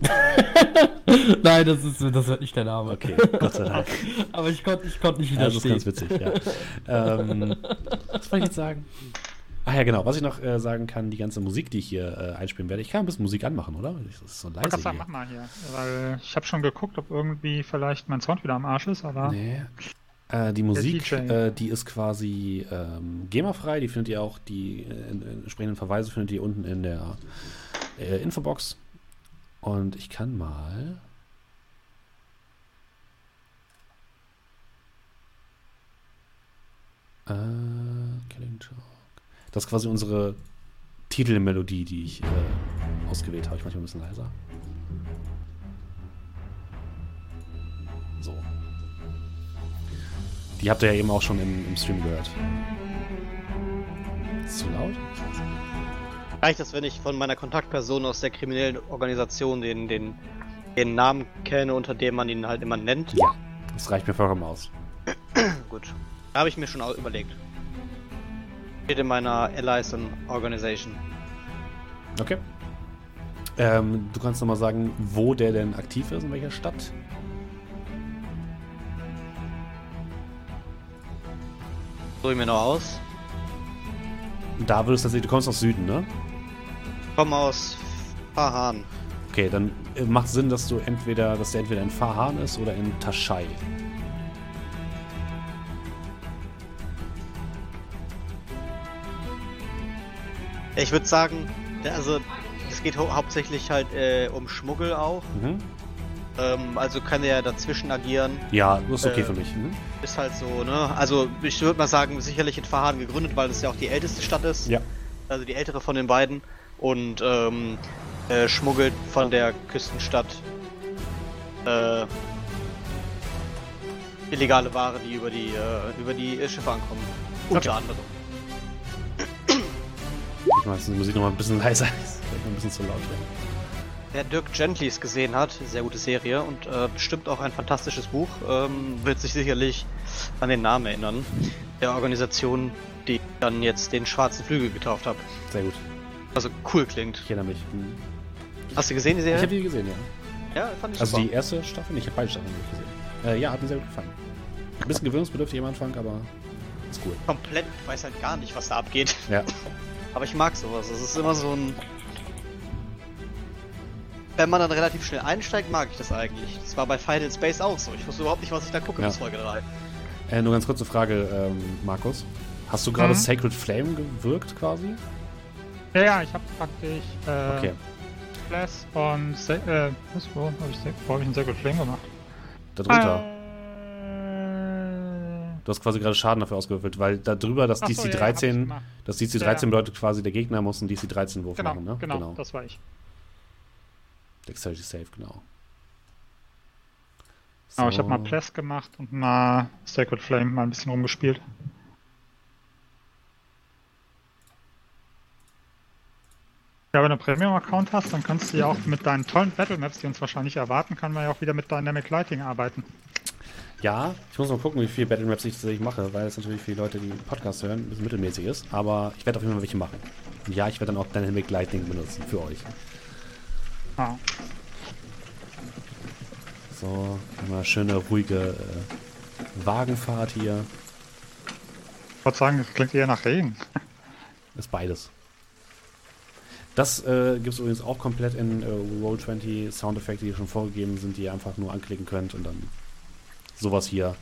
Nein, das ist das wird nicht der Name. Okay, Gott sei Dank. Aber ich konnte ich konnt nicht widerstehen. Ja, das ist ganz witzig, ja. ähm, was wollte ich jetzt sagen? Ach ja, genau. Was ich noch äh, sagen kann, die ganze Musik, die ich hier äh, einspielen werde. Ich kann ein bisschen Musik anmachen, oder? Das ist so leise ich sagen, mach mal hier. Weil ich habe schon geguckt, ob irgendwie vielleicht mein Sound wieder am Arsch ist, aber... Nee. Äh, die Musik, äh, die ist quasi ähm, GEMA-frei. Die findet ihr auch, die äh, entsprechenden Verweise findet ihr unten in der äh, Infobox. Und ich kann mal. Äh, Killing Talk. Das ist quasi unsere Titelmelodie, die ich äh, ausgewählt habe. Ich mache mal ein bisschen leiser. So. Die habt ihr ja eben auch schon im, im Stream gehört. Ist zu laut? Reicht das, wenn ich von meiner Kontaktperson aus der kriminellen Organisation den, den, den Namen kenne, unter dem man ihn halt immer nennt? Ja, das reicht mir vollkommen aus. Gut. da Habe ich mir schon überlegt. Steht in meiner Allies and Organization. Okay. Ähm, du kannst nochmal sagen, wo der denn aktiv ist, in welcher Stadt? Suche ich mir noch aus. Da würdest du tatsächlich, du kommst aus Süden, ne? Komme aus Fahan. Okay, dann äh, macht Sinn, dass du entweder, dass der entweder in Fahan ist oder in Taschai. Ich würde sagen, also es geht hau hauptsächlich halt äh, um Schmuggel auch. Mhm. Ähm, also kann er dazwischen agieren. Ja, das ist okay äh, für mich. Mhm. Ist halt so, ne? Also ich würde mal sagen, sicherlich in Fahan gegründet, weil es ja auch die älteste Stadt ist. Ja. Also die ältere von den beiden. Und ähm, äh, schmuggelt von der Küstenstadt äh, illegale Ware, die über die äh, über die Schiffe ankommen. Unter anderem. Ich mache die Musik noch mal ein bisschen leiser, vielleicht ein bisschen zu laut werden. Wer Dirk Gentlys gesehen hat, sehr gute Serie und äh, bestimmt auch ein fantastisches Buch, ähm, wird sich sicherlich an den Namen erinnern. Der Organisation, die dann jetzt den schwarzen Flügel getauft hat. Sehr gut. Also cool klingt. Ich erinnere mich. Hm. Hast du gesehen, die Serie? Ich habe die gesehen, ja. Ja, fand ich Also super. die erste Staffel? Ich habe beide Staffeln gesehen. Äh, ja, hat mir sehr gut gefallen. Ein bisschen gewöhnungsbedürftig am Anfang, aber ist cool. Komplett, ich weiß halt gar nicht, was da abgeht. Ja. aber ich mag sowas. Es ist immer so ein wenn man dann relativ schnell einsteigt, mag ich das eigentlich. Das war bei Final Space auch so. Ich wusste überhaupt nicht, was ich da gucke ja. bis Folge 3. Äh, nur ganz kurze Frage, ähm, Markus. Hast du gerade mhm. Sacred Flame gewirkt quasi? Ja, ja, ich habe praktisch äh, okay. Bless und Sa äh, was, wo habe ich, hab ich einen Sacred Flame gemacht? Darunter. Äh, du hast quasi gerade Schaden dafür ausgewürfelt, weil da drüber das DC-13, ja, das DC-13 ja, bedeutet quasi, der Gegner muss einen DC-13-Wurf genau, machen, ne? Genau, genau, das war ich. Dexterity Save, genau. So. ich habe mal Bless gemacht und mal Sacred Flame mal ein bisschen rumgespielt. Ja, wenn du Premium-Account hast, dann kannst du ja auch mit deinen tollen Battle Maps, die uns wahrscheinlich erwarten, kann man ja auch wieder mit Dynamic Lighting arbeiten. Ja, ich muss mal gucken, wie viele Battle Maps ich tatsächlich mache, weil es natürlich viele Leute, die Podcast hören, ein bisschen mittelmäßig ist. Aber ich werde auf jeden Fall welche machen. Und ja, ich werde dann auch Dynamic Lighting benutzen für euch. Ah. So, immer schöne, ruhige äh, Wagenfahrt hier. Ich wollte sagen, das klingt eher nach Regen. Ist beides. Das äh, gibt es übrigens auch komplett in äh, Roll20 Soundeffekte, die schon vorgegeben sind, die ihr einfach nur anklicken könnt und dann sowas hier.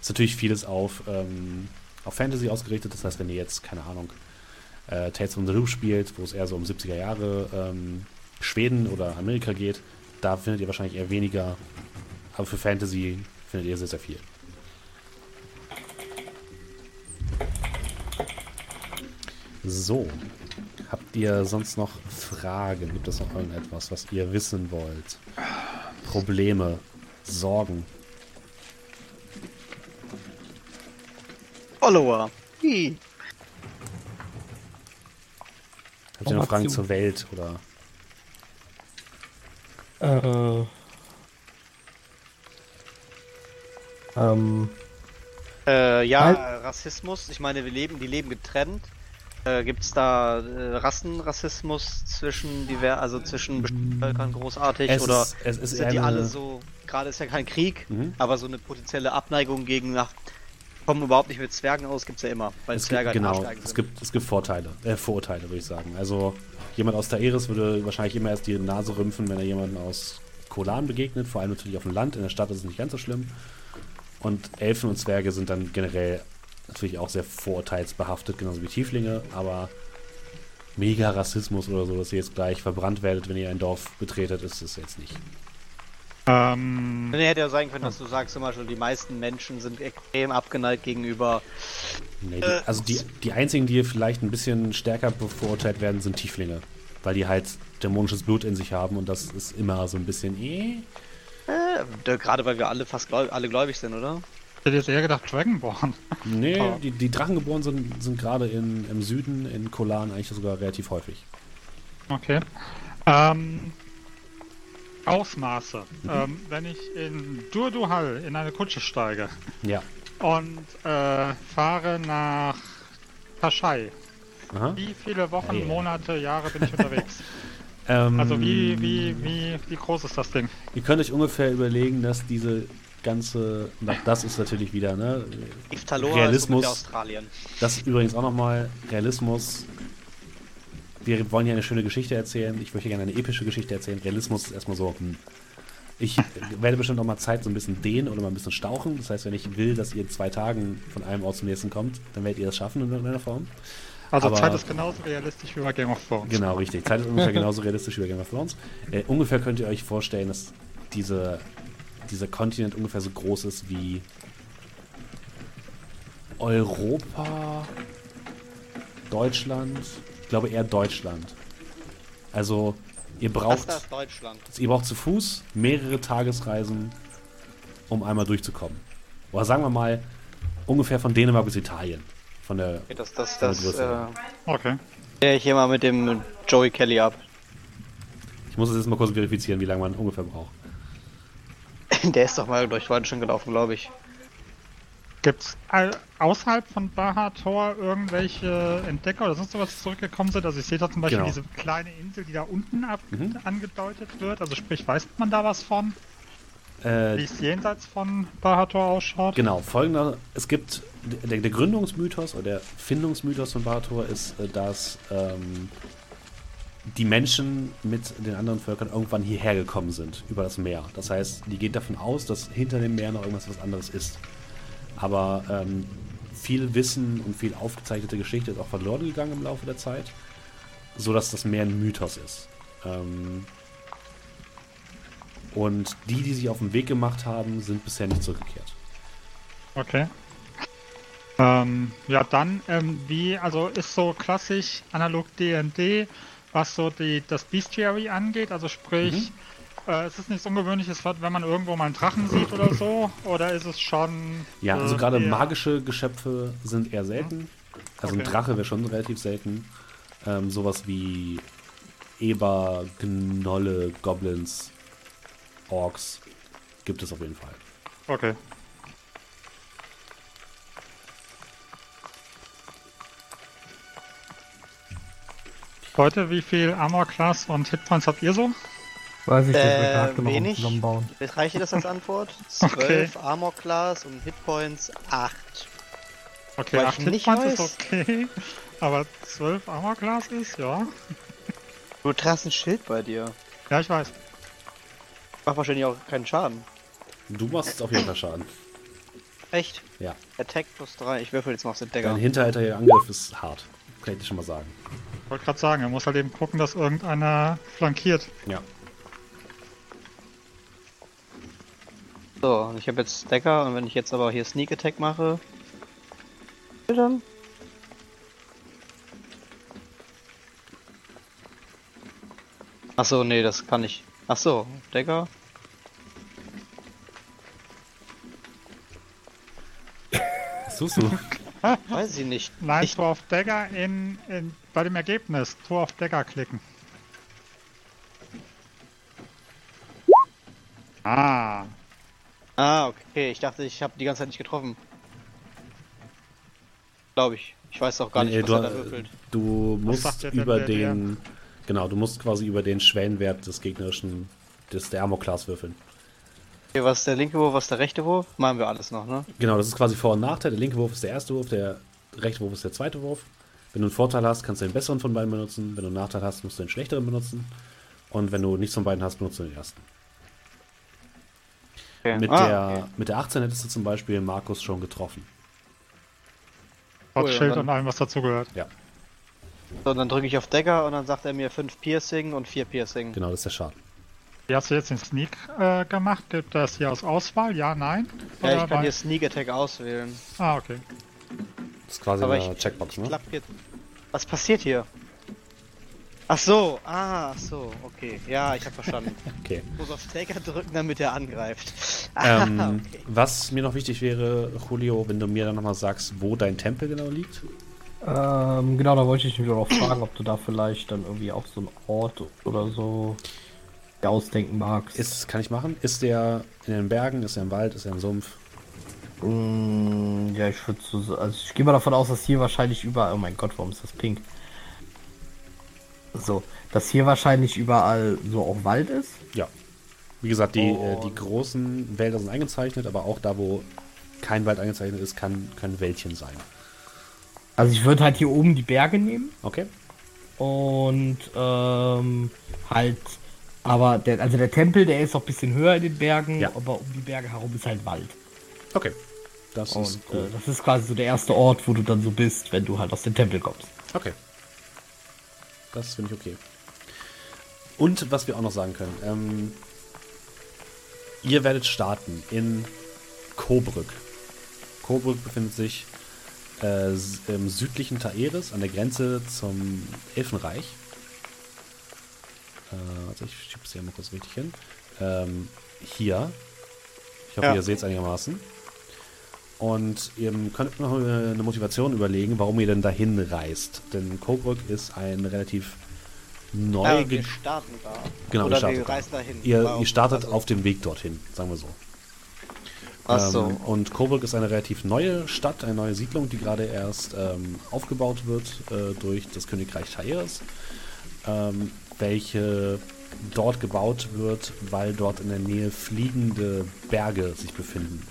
Ist natürlich vieles auf, ähm, auf Fantasy ausgerichtet, das heißt, wenn ihr jetzt, keine Ahnung, äh, Tales from the Loop spielt, wo es eher so um 70er Jahre ähm, Schweden oder Amerika geht, da findet ihr wahrscheinlich eher weniger. Aber für Fantasy findet ihr sehr, sehr viel. So. Habt ihr sonst noch Fragen? Gibt es noch irgendetwas, was ihr wissen wollt? Probleme? Sorgen? Follower. Hi. Habt ihr noch Fragen zur Welt oder äh, ähm, äh, ja. Rassismus. Ich meine, wir leben, die leben getrennt. Äh, Gibt es da äh, Rassenrassismus zwischen diver also zwischen bestimmten Völkern großartig es oder ist, es ist sind die alle so? Gerade ist ja kein Krieg, mhm. aber so eine potenzielle Abneigung gegen nach kommen überhaupt nicht mit Zwergen aus, gibt es ja immer, weil es Zwerge gibt, genau, es gibt es gibt Vorteile, äh, Vorurteile würde ich sagen. Also jemand aus der Eris würde wahrscheinlich immer erst die Nase rümpfen, wenn er jemanden aus Kolan begegnet, vor allem natürlich auf dem Land. In der Stadt ist es nicht ganz so schlimm. Und Elfen und Zwerge sind dann generell natürlich auch sehr vorurteilsbehaftet, genauso wie Tieflinge, aber mega Rassismus oder so, dass ihr jetzt gleich verbrannt werdet, wenn ihr ein Dorf betretet, ist es jetzt nicht. Ähm, hätte ja sein können, dass du sagst zum Beispiel, die meisten Menschen sind extrem abgeneigt gegenüber. Nee, die, also die, die einzigen, die vielleicht ein bisschen stärker bevorurteilt werden, sind Tieflinge. Weil die halt dämonisches Blut in sich haben und das ist immer so ein bisschen eh. Äh, gerade weil wir alle fast gläub alle gläubig sind, oder? Ich hätte jetzt eher gedacht Dragonborn. Nee, oh. die, die Drachengeboren sind, sind gerade im Süden, in Kolan, eigentlich sogar relativ häufig. Okay. Ähm, Ausmaße. Mhm. Ähm, wenn ich in Durduhal in eine Kutsche steige ja. und äh, fahre nach Taschai, wie viele Wochen, ja. Monate, Jahre bin ich unterwegs? Ähm, also wie, wie, wie, wie groß ist das Ding? Ihr könnt euch ungefähr überlegen, dass diese Ganze, das ist natürlich wieder, ne? Talor Realismus. Australien. Das übrigens auch nochmal, Realismus. Wir wollen hier eine schöne Geschichte erzählen. Ich möchte gerne eine epische Geschichte erzählen. Realismus ist erstmal so, hm. Ich werde bestimmt noch mal Zeit so ein bisschen dehnen oder mal ein bisschen stauchen. Das heißt, wenn ich will, dass ihr in zwei Tagen von einem Ort zum nächsten kommt, dann werdet ihr das schaffen in irgendeiner Form. Also Aber, Zeit ist genauso realistisch wie bei Game of Thrones. Genau, richtig. Zeit ist ungefähr genauso realistisch wie bei Game of Thrones. Äh, ungefähr könnt ihr euch vorstellen, dass diese, dieser Kontinent ungefähr so groß ist wie Europa, Deutschland. Ich glaube eher Deutschland. Also ihr braucht, ihr braucht zu Fuß mehrere Tagesreisen, um einmal durchzukommen. Oder sagen wir mal ungefähr von Dänemark bis Italien. Von der. Okay, das, das, das, äh, okay. Ich hier mal mit dem Joey Kelly ab. Ich muss es jetzt mal kurz verifizieren, wie lange man ungefähr braucht. Der ist doch mal durch Deutschland gelaufen, glaube ich. Gibt es außerhalb von Bahator irgendwelche Entdecker oder sonst was zurückgekommen sind? Also ich sehe da zum Beispiel genau. diese kleine Insel, die da unten ab mhm. angedeutet wird. Also sprich, weiß man da was von? Äh, Wie es jenseits von Bahator ausschaut? Genau, folgender, es gibt, der, der Gründungsmythos oder der Findungsmythos von Bahator ist, äh, dass ähm, die Menschen mit den anderen Völkern irgendwann hierher gekommen sind, über das Meer. Das heißt, die geht davon aus, dass hinter dem Meer noch irgendwas was anderes ist. Aber ähm, viel Wissen und viel aufgezeichnete Geschichte ist auch verloren gegangen im Laufe der Zeit, sodass das mehr ein Mythos ist. Ähm, und die, die sich auf den Weg gemacht haben, sind bisher nicht zurückgekehrt. Okay. Ähm, ja, dann, ähm, wie, also ist so klassisch analog DND, was so die, das Bestiary angeht, also sprich, mhm. äh, ist es nichts Ungewöhnliches, wenn man irgendwo mal einen Drachen sieht oder so, oder ist es schon. Ja, also äh, gerade magische Geschöpfe sind eher selten. Also okay. ein Drache wäre schon relativ selten. Ähm, sowas wie Eber, Gnolle, Goblins Orks gibt es auf jeden Fall. Okay. Leute, wie viel Armor Class und Hitpoints habt ihr so? Weiß ich äh, nicht, wenig. zusammenbauen. Reiche das als Antwort? 12 okay. Armor Class und Hitpoints 8. Okay, 8 Hitpoints ist okay, aber 12 Armor Class ist, ja. Du trägst ein Schild bei dir. Ja, ich weiß. Macht wahrscheinlich auch keinen Schaden. Du machst auf jeden Fall Schaden. Echt? Ja. Attack plus 3. Ich würfel jetzt mal auf den Decker. Dein hinterhaltiger Angriff ist hart. Kann ich dir schon mal sagen. Ich wollte gerade sagen, er muss halt eben gucken, dass irgendeiner flankiert. Ja. So, ich habe jetzt Decker und wenn ich jetzt aber hier Sneak Attack mache. Dann. Achso, nee, das kann ich. Achso, Decker. Du? Weiß ich nicht. Nein, ich... Tor auf Dagger in, in, bei dem Ergebnis. Tor auf Dagger klicken. Ah. Ah, okay. Ich dachte, ich habe die ganze Zeit nicht getroffen. Glaube ich. Ich weiß auch gar nicht, nee, was du, er da würfelt. Du musst über den... Genau, du musst quasi über den Schwellenwert des gegnerischen, des der Armor-Class würfeln. Okay, was ist der linke Wurf, was ist der rechte Wurf? Machen wir alles noch, ne? Genau, das ist quasi Vor- und Nachteil. Der linke Wurf ist der erste Wurf, der rechte Wurf ist der zweite Wurf. Wenn du einen Vorteil hast, kannst du den besseren von beiden benutzen. Wenn du einen Nachteil hast, musst du den schlechteren benutzen. Und wenn du nichts von beiden hast, benutzt du den ersten. Okay. Mit, ah, der, okay. mit der 18 hättest du zum Beispiel Markus schon getroffen. Trotz cool, Schild und allem, was dazugehört. Ja. So, dann drücke ich auf Decker und dann sagt er mir 5 Piercing und 4 Piercing. Genau, das ist der Schaden. Wie hast du jetzt den Sneak äh, gemacht? Gibt das hier aus Auswahl? Ja, nein? Ja, ich kann hier Sneak Attack auswählen. Ah, okay. Das ist quasi Aber eine ich, Checkbox, ne? Hier... Was passiert hier? Ach so, ah, ach so, okay. Ja, ich habe verstanden. okay. Ich muss auf Decker drücken, damit er angreift. ähm, okay. Was mir noch wichtig wäre, Julio, wenn du mir dann nochmal sagst, wo dein Tempel genau liegt. Ähm, genau, da wollte ich mich noch fragen, ob du da vielleicht dann irgendwie auch so einen Ort oder so ausdenken magst. Ist, kann ich machen? Ist der in den Bergen, ist er im Wald, ist er im Sumpf? Mm, ja, ich würde so, also ich gehe mal davon aus, dass hier wahrscheinlich überall, oh mein Gott, warum ist das pink? So, dass hier wahrscheinlich überall so auch Wald ist. Ja. Wie gesagt, die, äh, die großen Wälder sind eingezeichnet, aber auch da, wo kein Wald eingezeichnet ist, kann, können Wäldchen sein. Also ich würde halt hier oben die Berge nehmen. Okay. Und ähm, halt, aber der, also der Tempel, der ist auch ein bisschen höher in den Bergen, ja. aber um die Berge herum ist halt Wald. Okay. Das und, ist cool. Äh, das ist quasi so der erste Ort, wo du dann so bist, wenn du halt aus dem Tempel kommst. Okay. Das finde ich okay. Und was wir auch noch sagen können, ähm, ihr werdet starten in Coburg. Coburg befindet sich äh, im südlichen Taeris an der Grenze zum Elfenreich. Äh, also ich schiebe es hier mal kurz richtig hin. Ähm, hier. Ich hoffe, ja. ihr seht es einigermaßen. Und ihr könnt noch eine Motivation überlegen, warum ihr denn dahin reist. Denn Coburg ist ein relativ neu. Ja, wir starten da. Genau, Oder wir reisen dahin. Ihr, ihr startet also. auf dem Weg dorthin, sagen wir so. Ach so. Ähm, und Coburg ist eine relativ neue Stadt, eine neue Siedlung, die gerade erst ähm, aufgebaut wird äh, durch das Königreich Taeris, ähm, welche dort gebaut wird, weil dort in der Nähe fliegende Berge sich befinden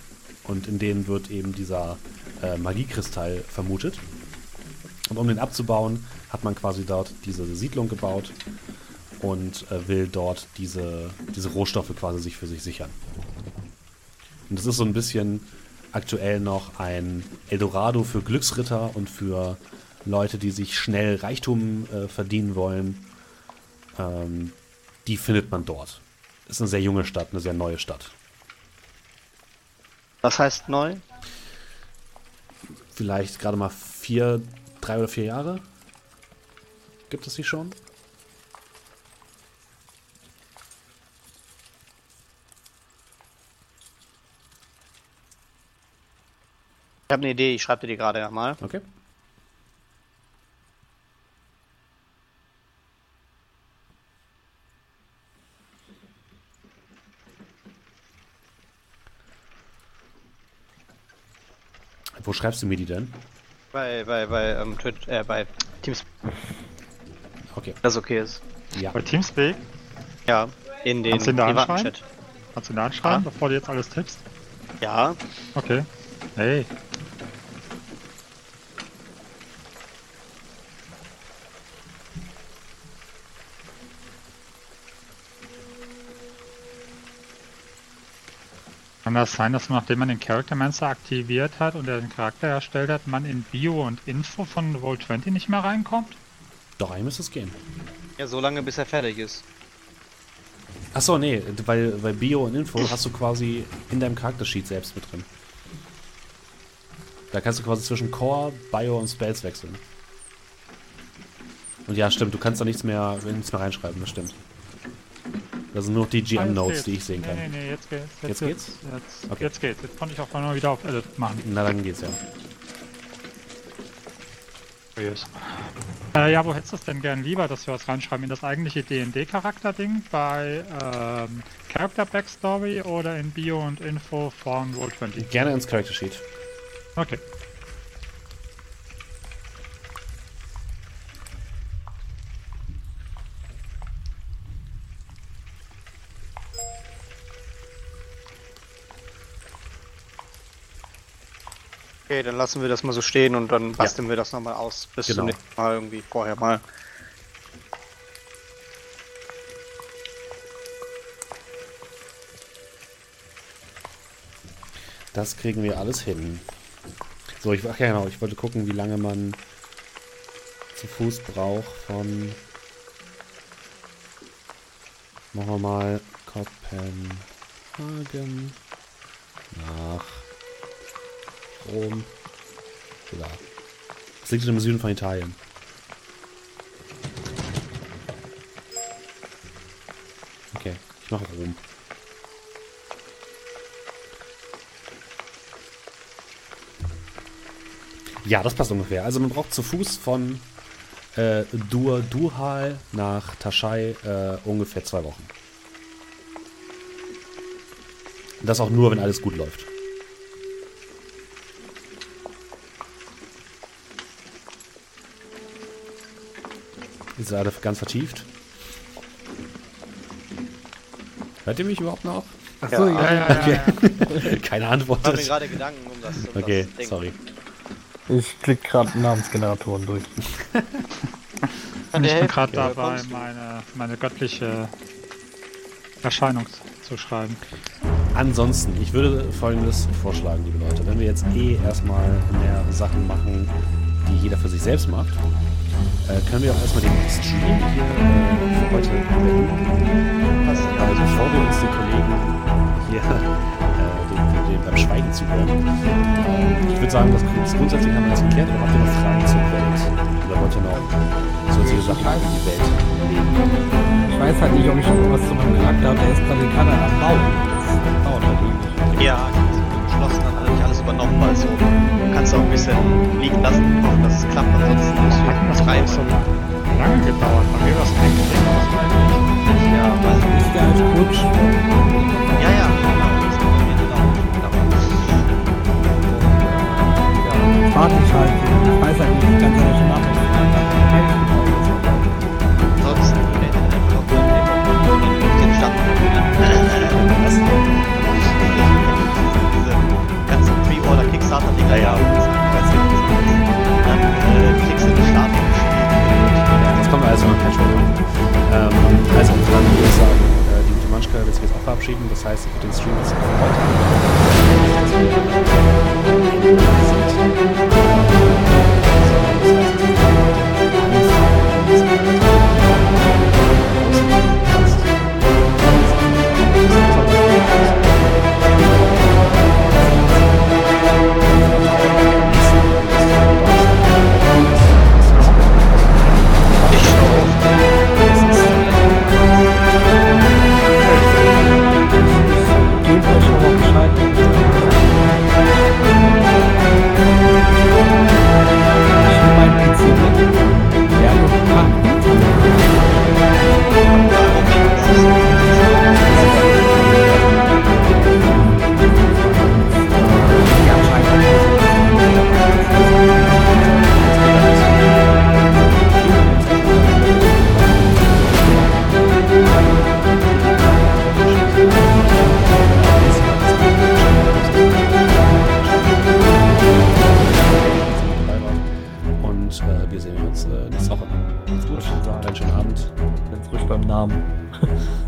und in denen wird eben dieser äh, Magiekristall vermutet. Und um den abzubauen, hat man quasi dort diese Siedlung gebaut und äh, will dort diese, diese Rohstoffe quasi sich für sich sichern. Und das ist so ein bisschen aktuell noch ein Eldorado für Glücksritter und für Leute, die sich schnell Reichtum äh, verdienen wollen. Ähm, die findet man dort. Ist eine sehr junge Stadt, eine sehr neue Stadt. Was heißt neu? Vielleicht gerade mal vier, drei oder vier Jahre. Gibt es sie schon? Ich habe eine Idee, ich schreibe dir die gerade mal. Okay. Wo schreibst du mir die denn? Bei, bei, bei, ähm, Twitch, äh, bei Teams. Okay. Das okay ist. Ja. Bei Teamspeak? Ja, in den Kannst du privaten Chat. Kannst du da anschreiben, ja. bevor du jetzt alles tippst? Ja. Okay. Hey. Kann das sein, dass nachdem man den Character Mancer aktiviert hat und er den Charakter erstellt hat, man in Bio und Info von Roll20 nicht mehr reinkommt? Doch, eigentlich müsste es gehen. Ja, so lange bis er fertig ist. Achso, nee, weil, weil Bio und Info hast du quasi in deinem Charaktersheet selbst mit drin. Da kannst du quasi zwischen Core, Bio und Spells wechseln. Und ja, stimmt, du kannst da nichts mehr, nichts mehr reinschreiben, das stimmt. Das sind nur die GM-Notes, die ich sehen kann. Nee, nee, nee, jetzt geht's. Jetzt, jetzt geht's? Jetzt, okay. jetzt geht's. Jetzt konnte ich auch mal wieder auf Edit machen. Na, dann geht's ja. Yes. Äh, ja, wo hättest du es denn gern lieber, dass wir was reinschreiben? In das eigentliche D&D-Charakter-Ding bei ähm, Character Backstory oder in Bio und Info von Roll20? Gerne ins Character Sheet. Okay. Okay, dann lassen wir das mal so stehen und dann basteln ja. wir das nochmal aus. Bis genau. zum nächsten Mal irgendwie vorher mal. Das kriegen wir alles hin. So, ich, ach ja, genau, ich wollte gucken, wie lange man zu Fuß braucht von. Machen wir mal Kopenhagen nach Rom. Ja. Das liegt im Süden von Italien. Okay, ich mache Rom. Ja, das passt ungefähr. Also man braucht zu Fuß von äh, Dur Duhal nach Taschai äh, ungefähr zwei Wochen. Das auch nur, wenn alles gut läuft. Ist gerade ganz vertieft. Hört ihr mich überhaupt noch? Achso, ja, ja, ja, okay. Keine Antwort. Ich habe mir gerade Gedanken um das. Um okay, das sorry. Ich klicke gerade Namensgeneratoren durch. Und ich bin gerade dabei, meine, meine göttliche Erscheinung zu schreiben. Ansonsten, ich würde folgendes vorschlagen, liebe Leute. Wenn wir jetzt eh erstmal mehr Sachen machen, die jeder für sich selbst macht, äh, können wir auch erstmal den Stream hier äh, für heute beenden. Also bevor wir uns den Kollegen hier äh, den, den beim Schweigen zuhören. Äh, ich würde sagen, das grundsätzlich haben wir das geklärt, aber habt ihr noch Fragen zur Welt? Oder wollt ihr noch sonstige Sachen in die Welt leben? Ich weiß halt nicht, ob ich noch was zu meinem Charakter habe, der ist gerade in Kanada am Bau. Das dauert halt. Ja, hat er nicht alles übernommen, also kannst du auch ein bisschen liegen lassen, hoffen, dass es klappt, ansonsten musst du treiben. so lange gedauert, bei mir war es was Ja, weil ist der als Coach? Ja, ja, genau. Das hat bei mir gedauert. Ja, warte ich halt. Ich weiß halt nicht, ich kann es ja schon nachvollziehen. Ansonsten, wenn er einfach auf den Stand Was? Kickstarter-Ding. Ja, ja. Dann äh, kriegst also noch kein Spiel ähm, Also, dann würde ich sagen, äh, die gute Manschka wird sich jetzt auch verabschieden. Das heißt, würde den Stream jetzt für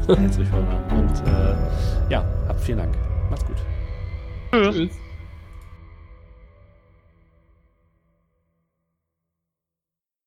Herzlich willkommen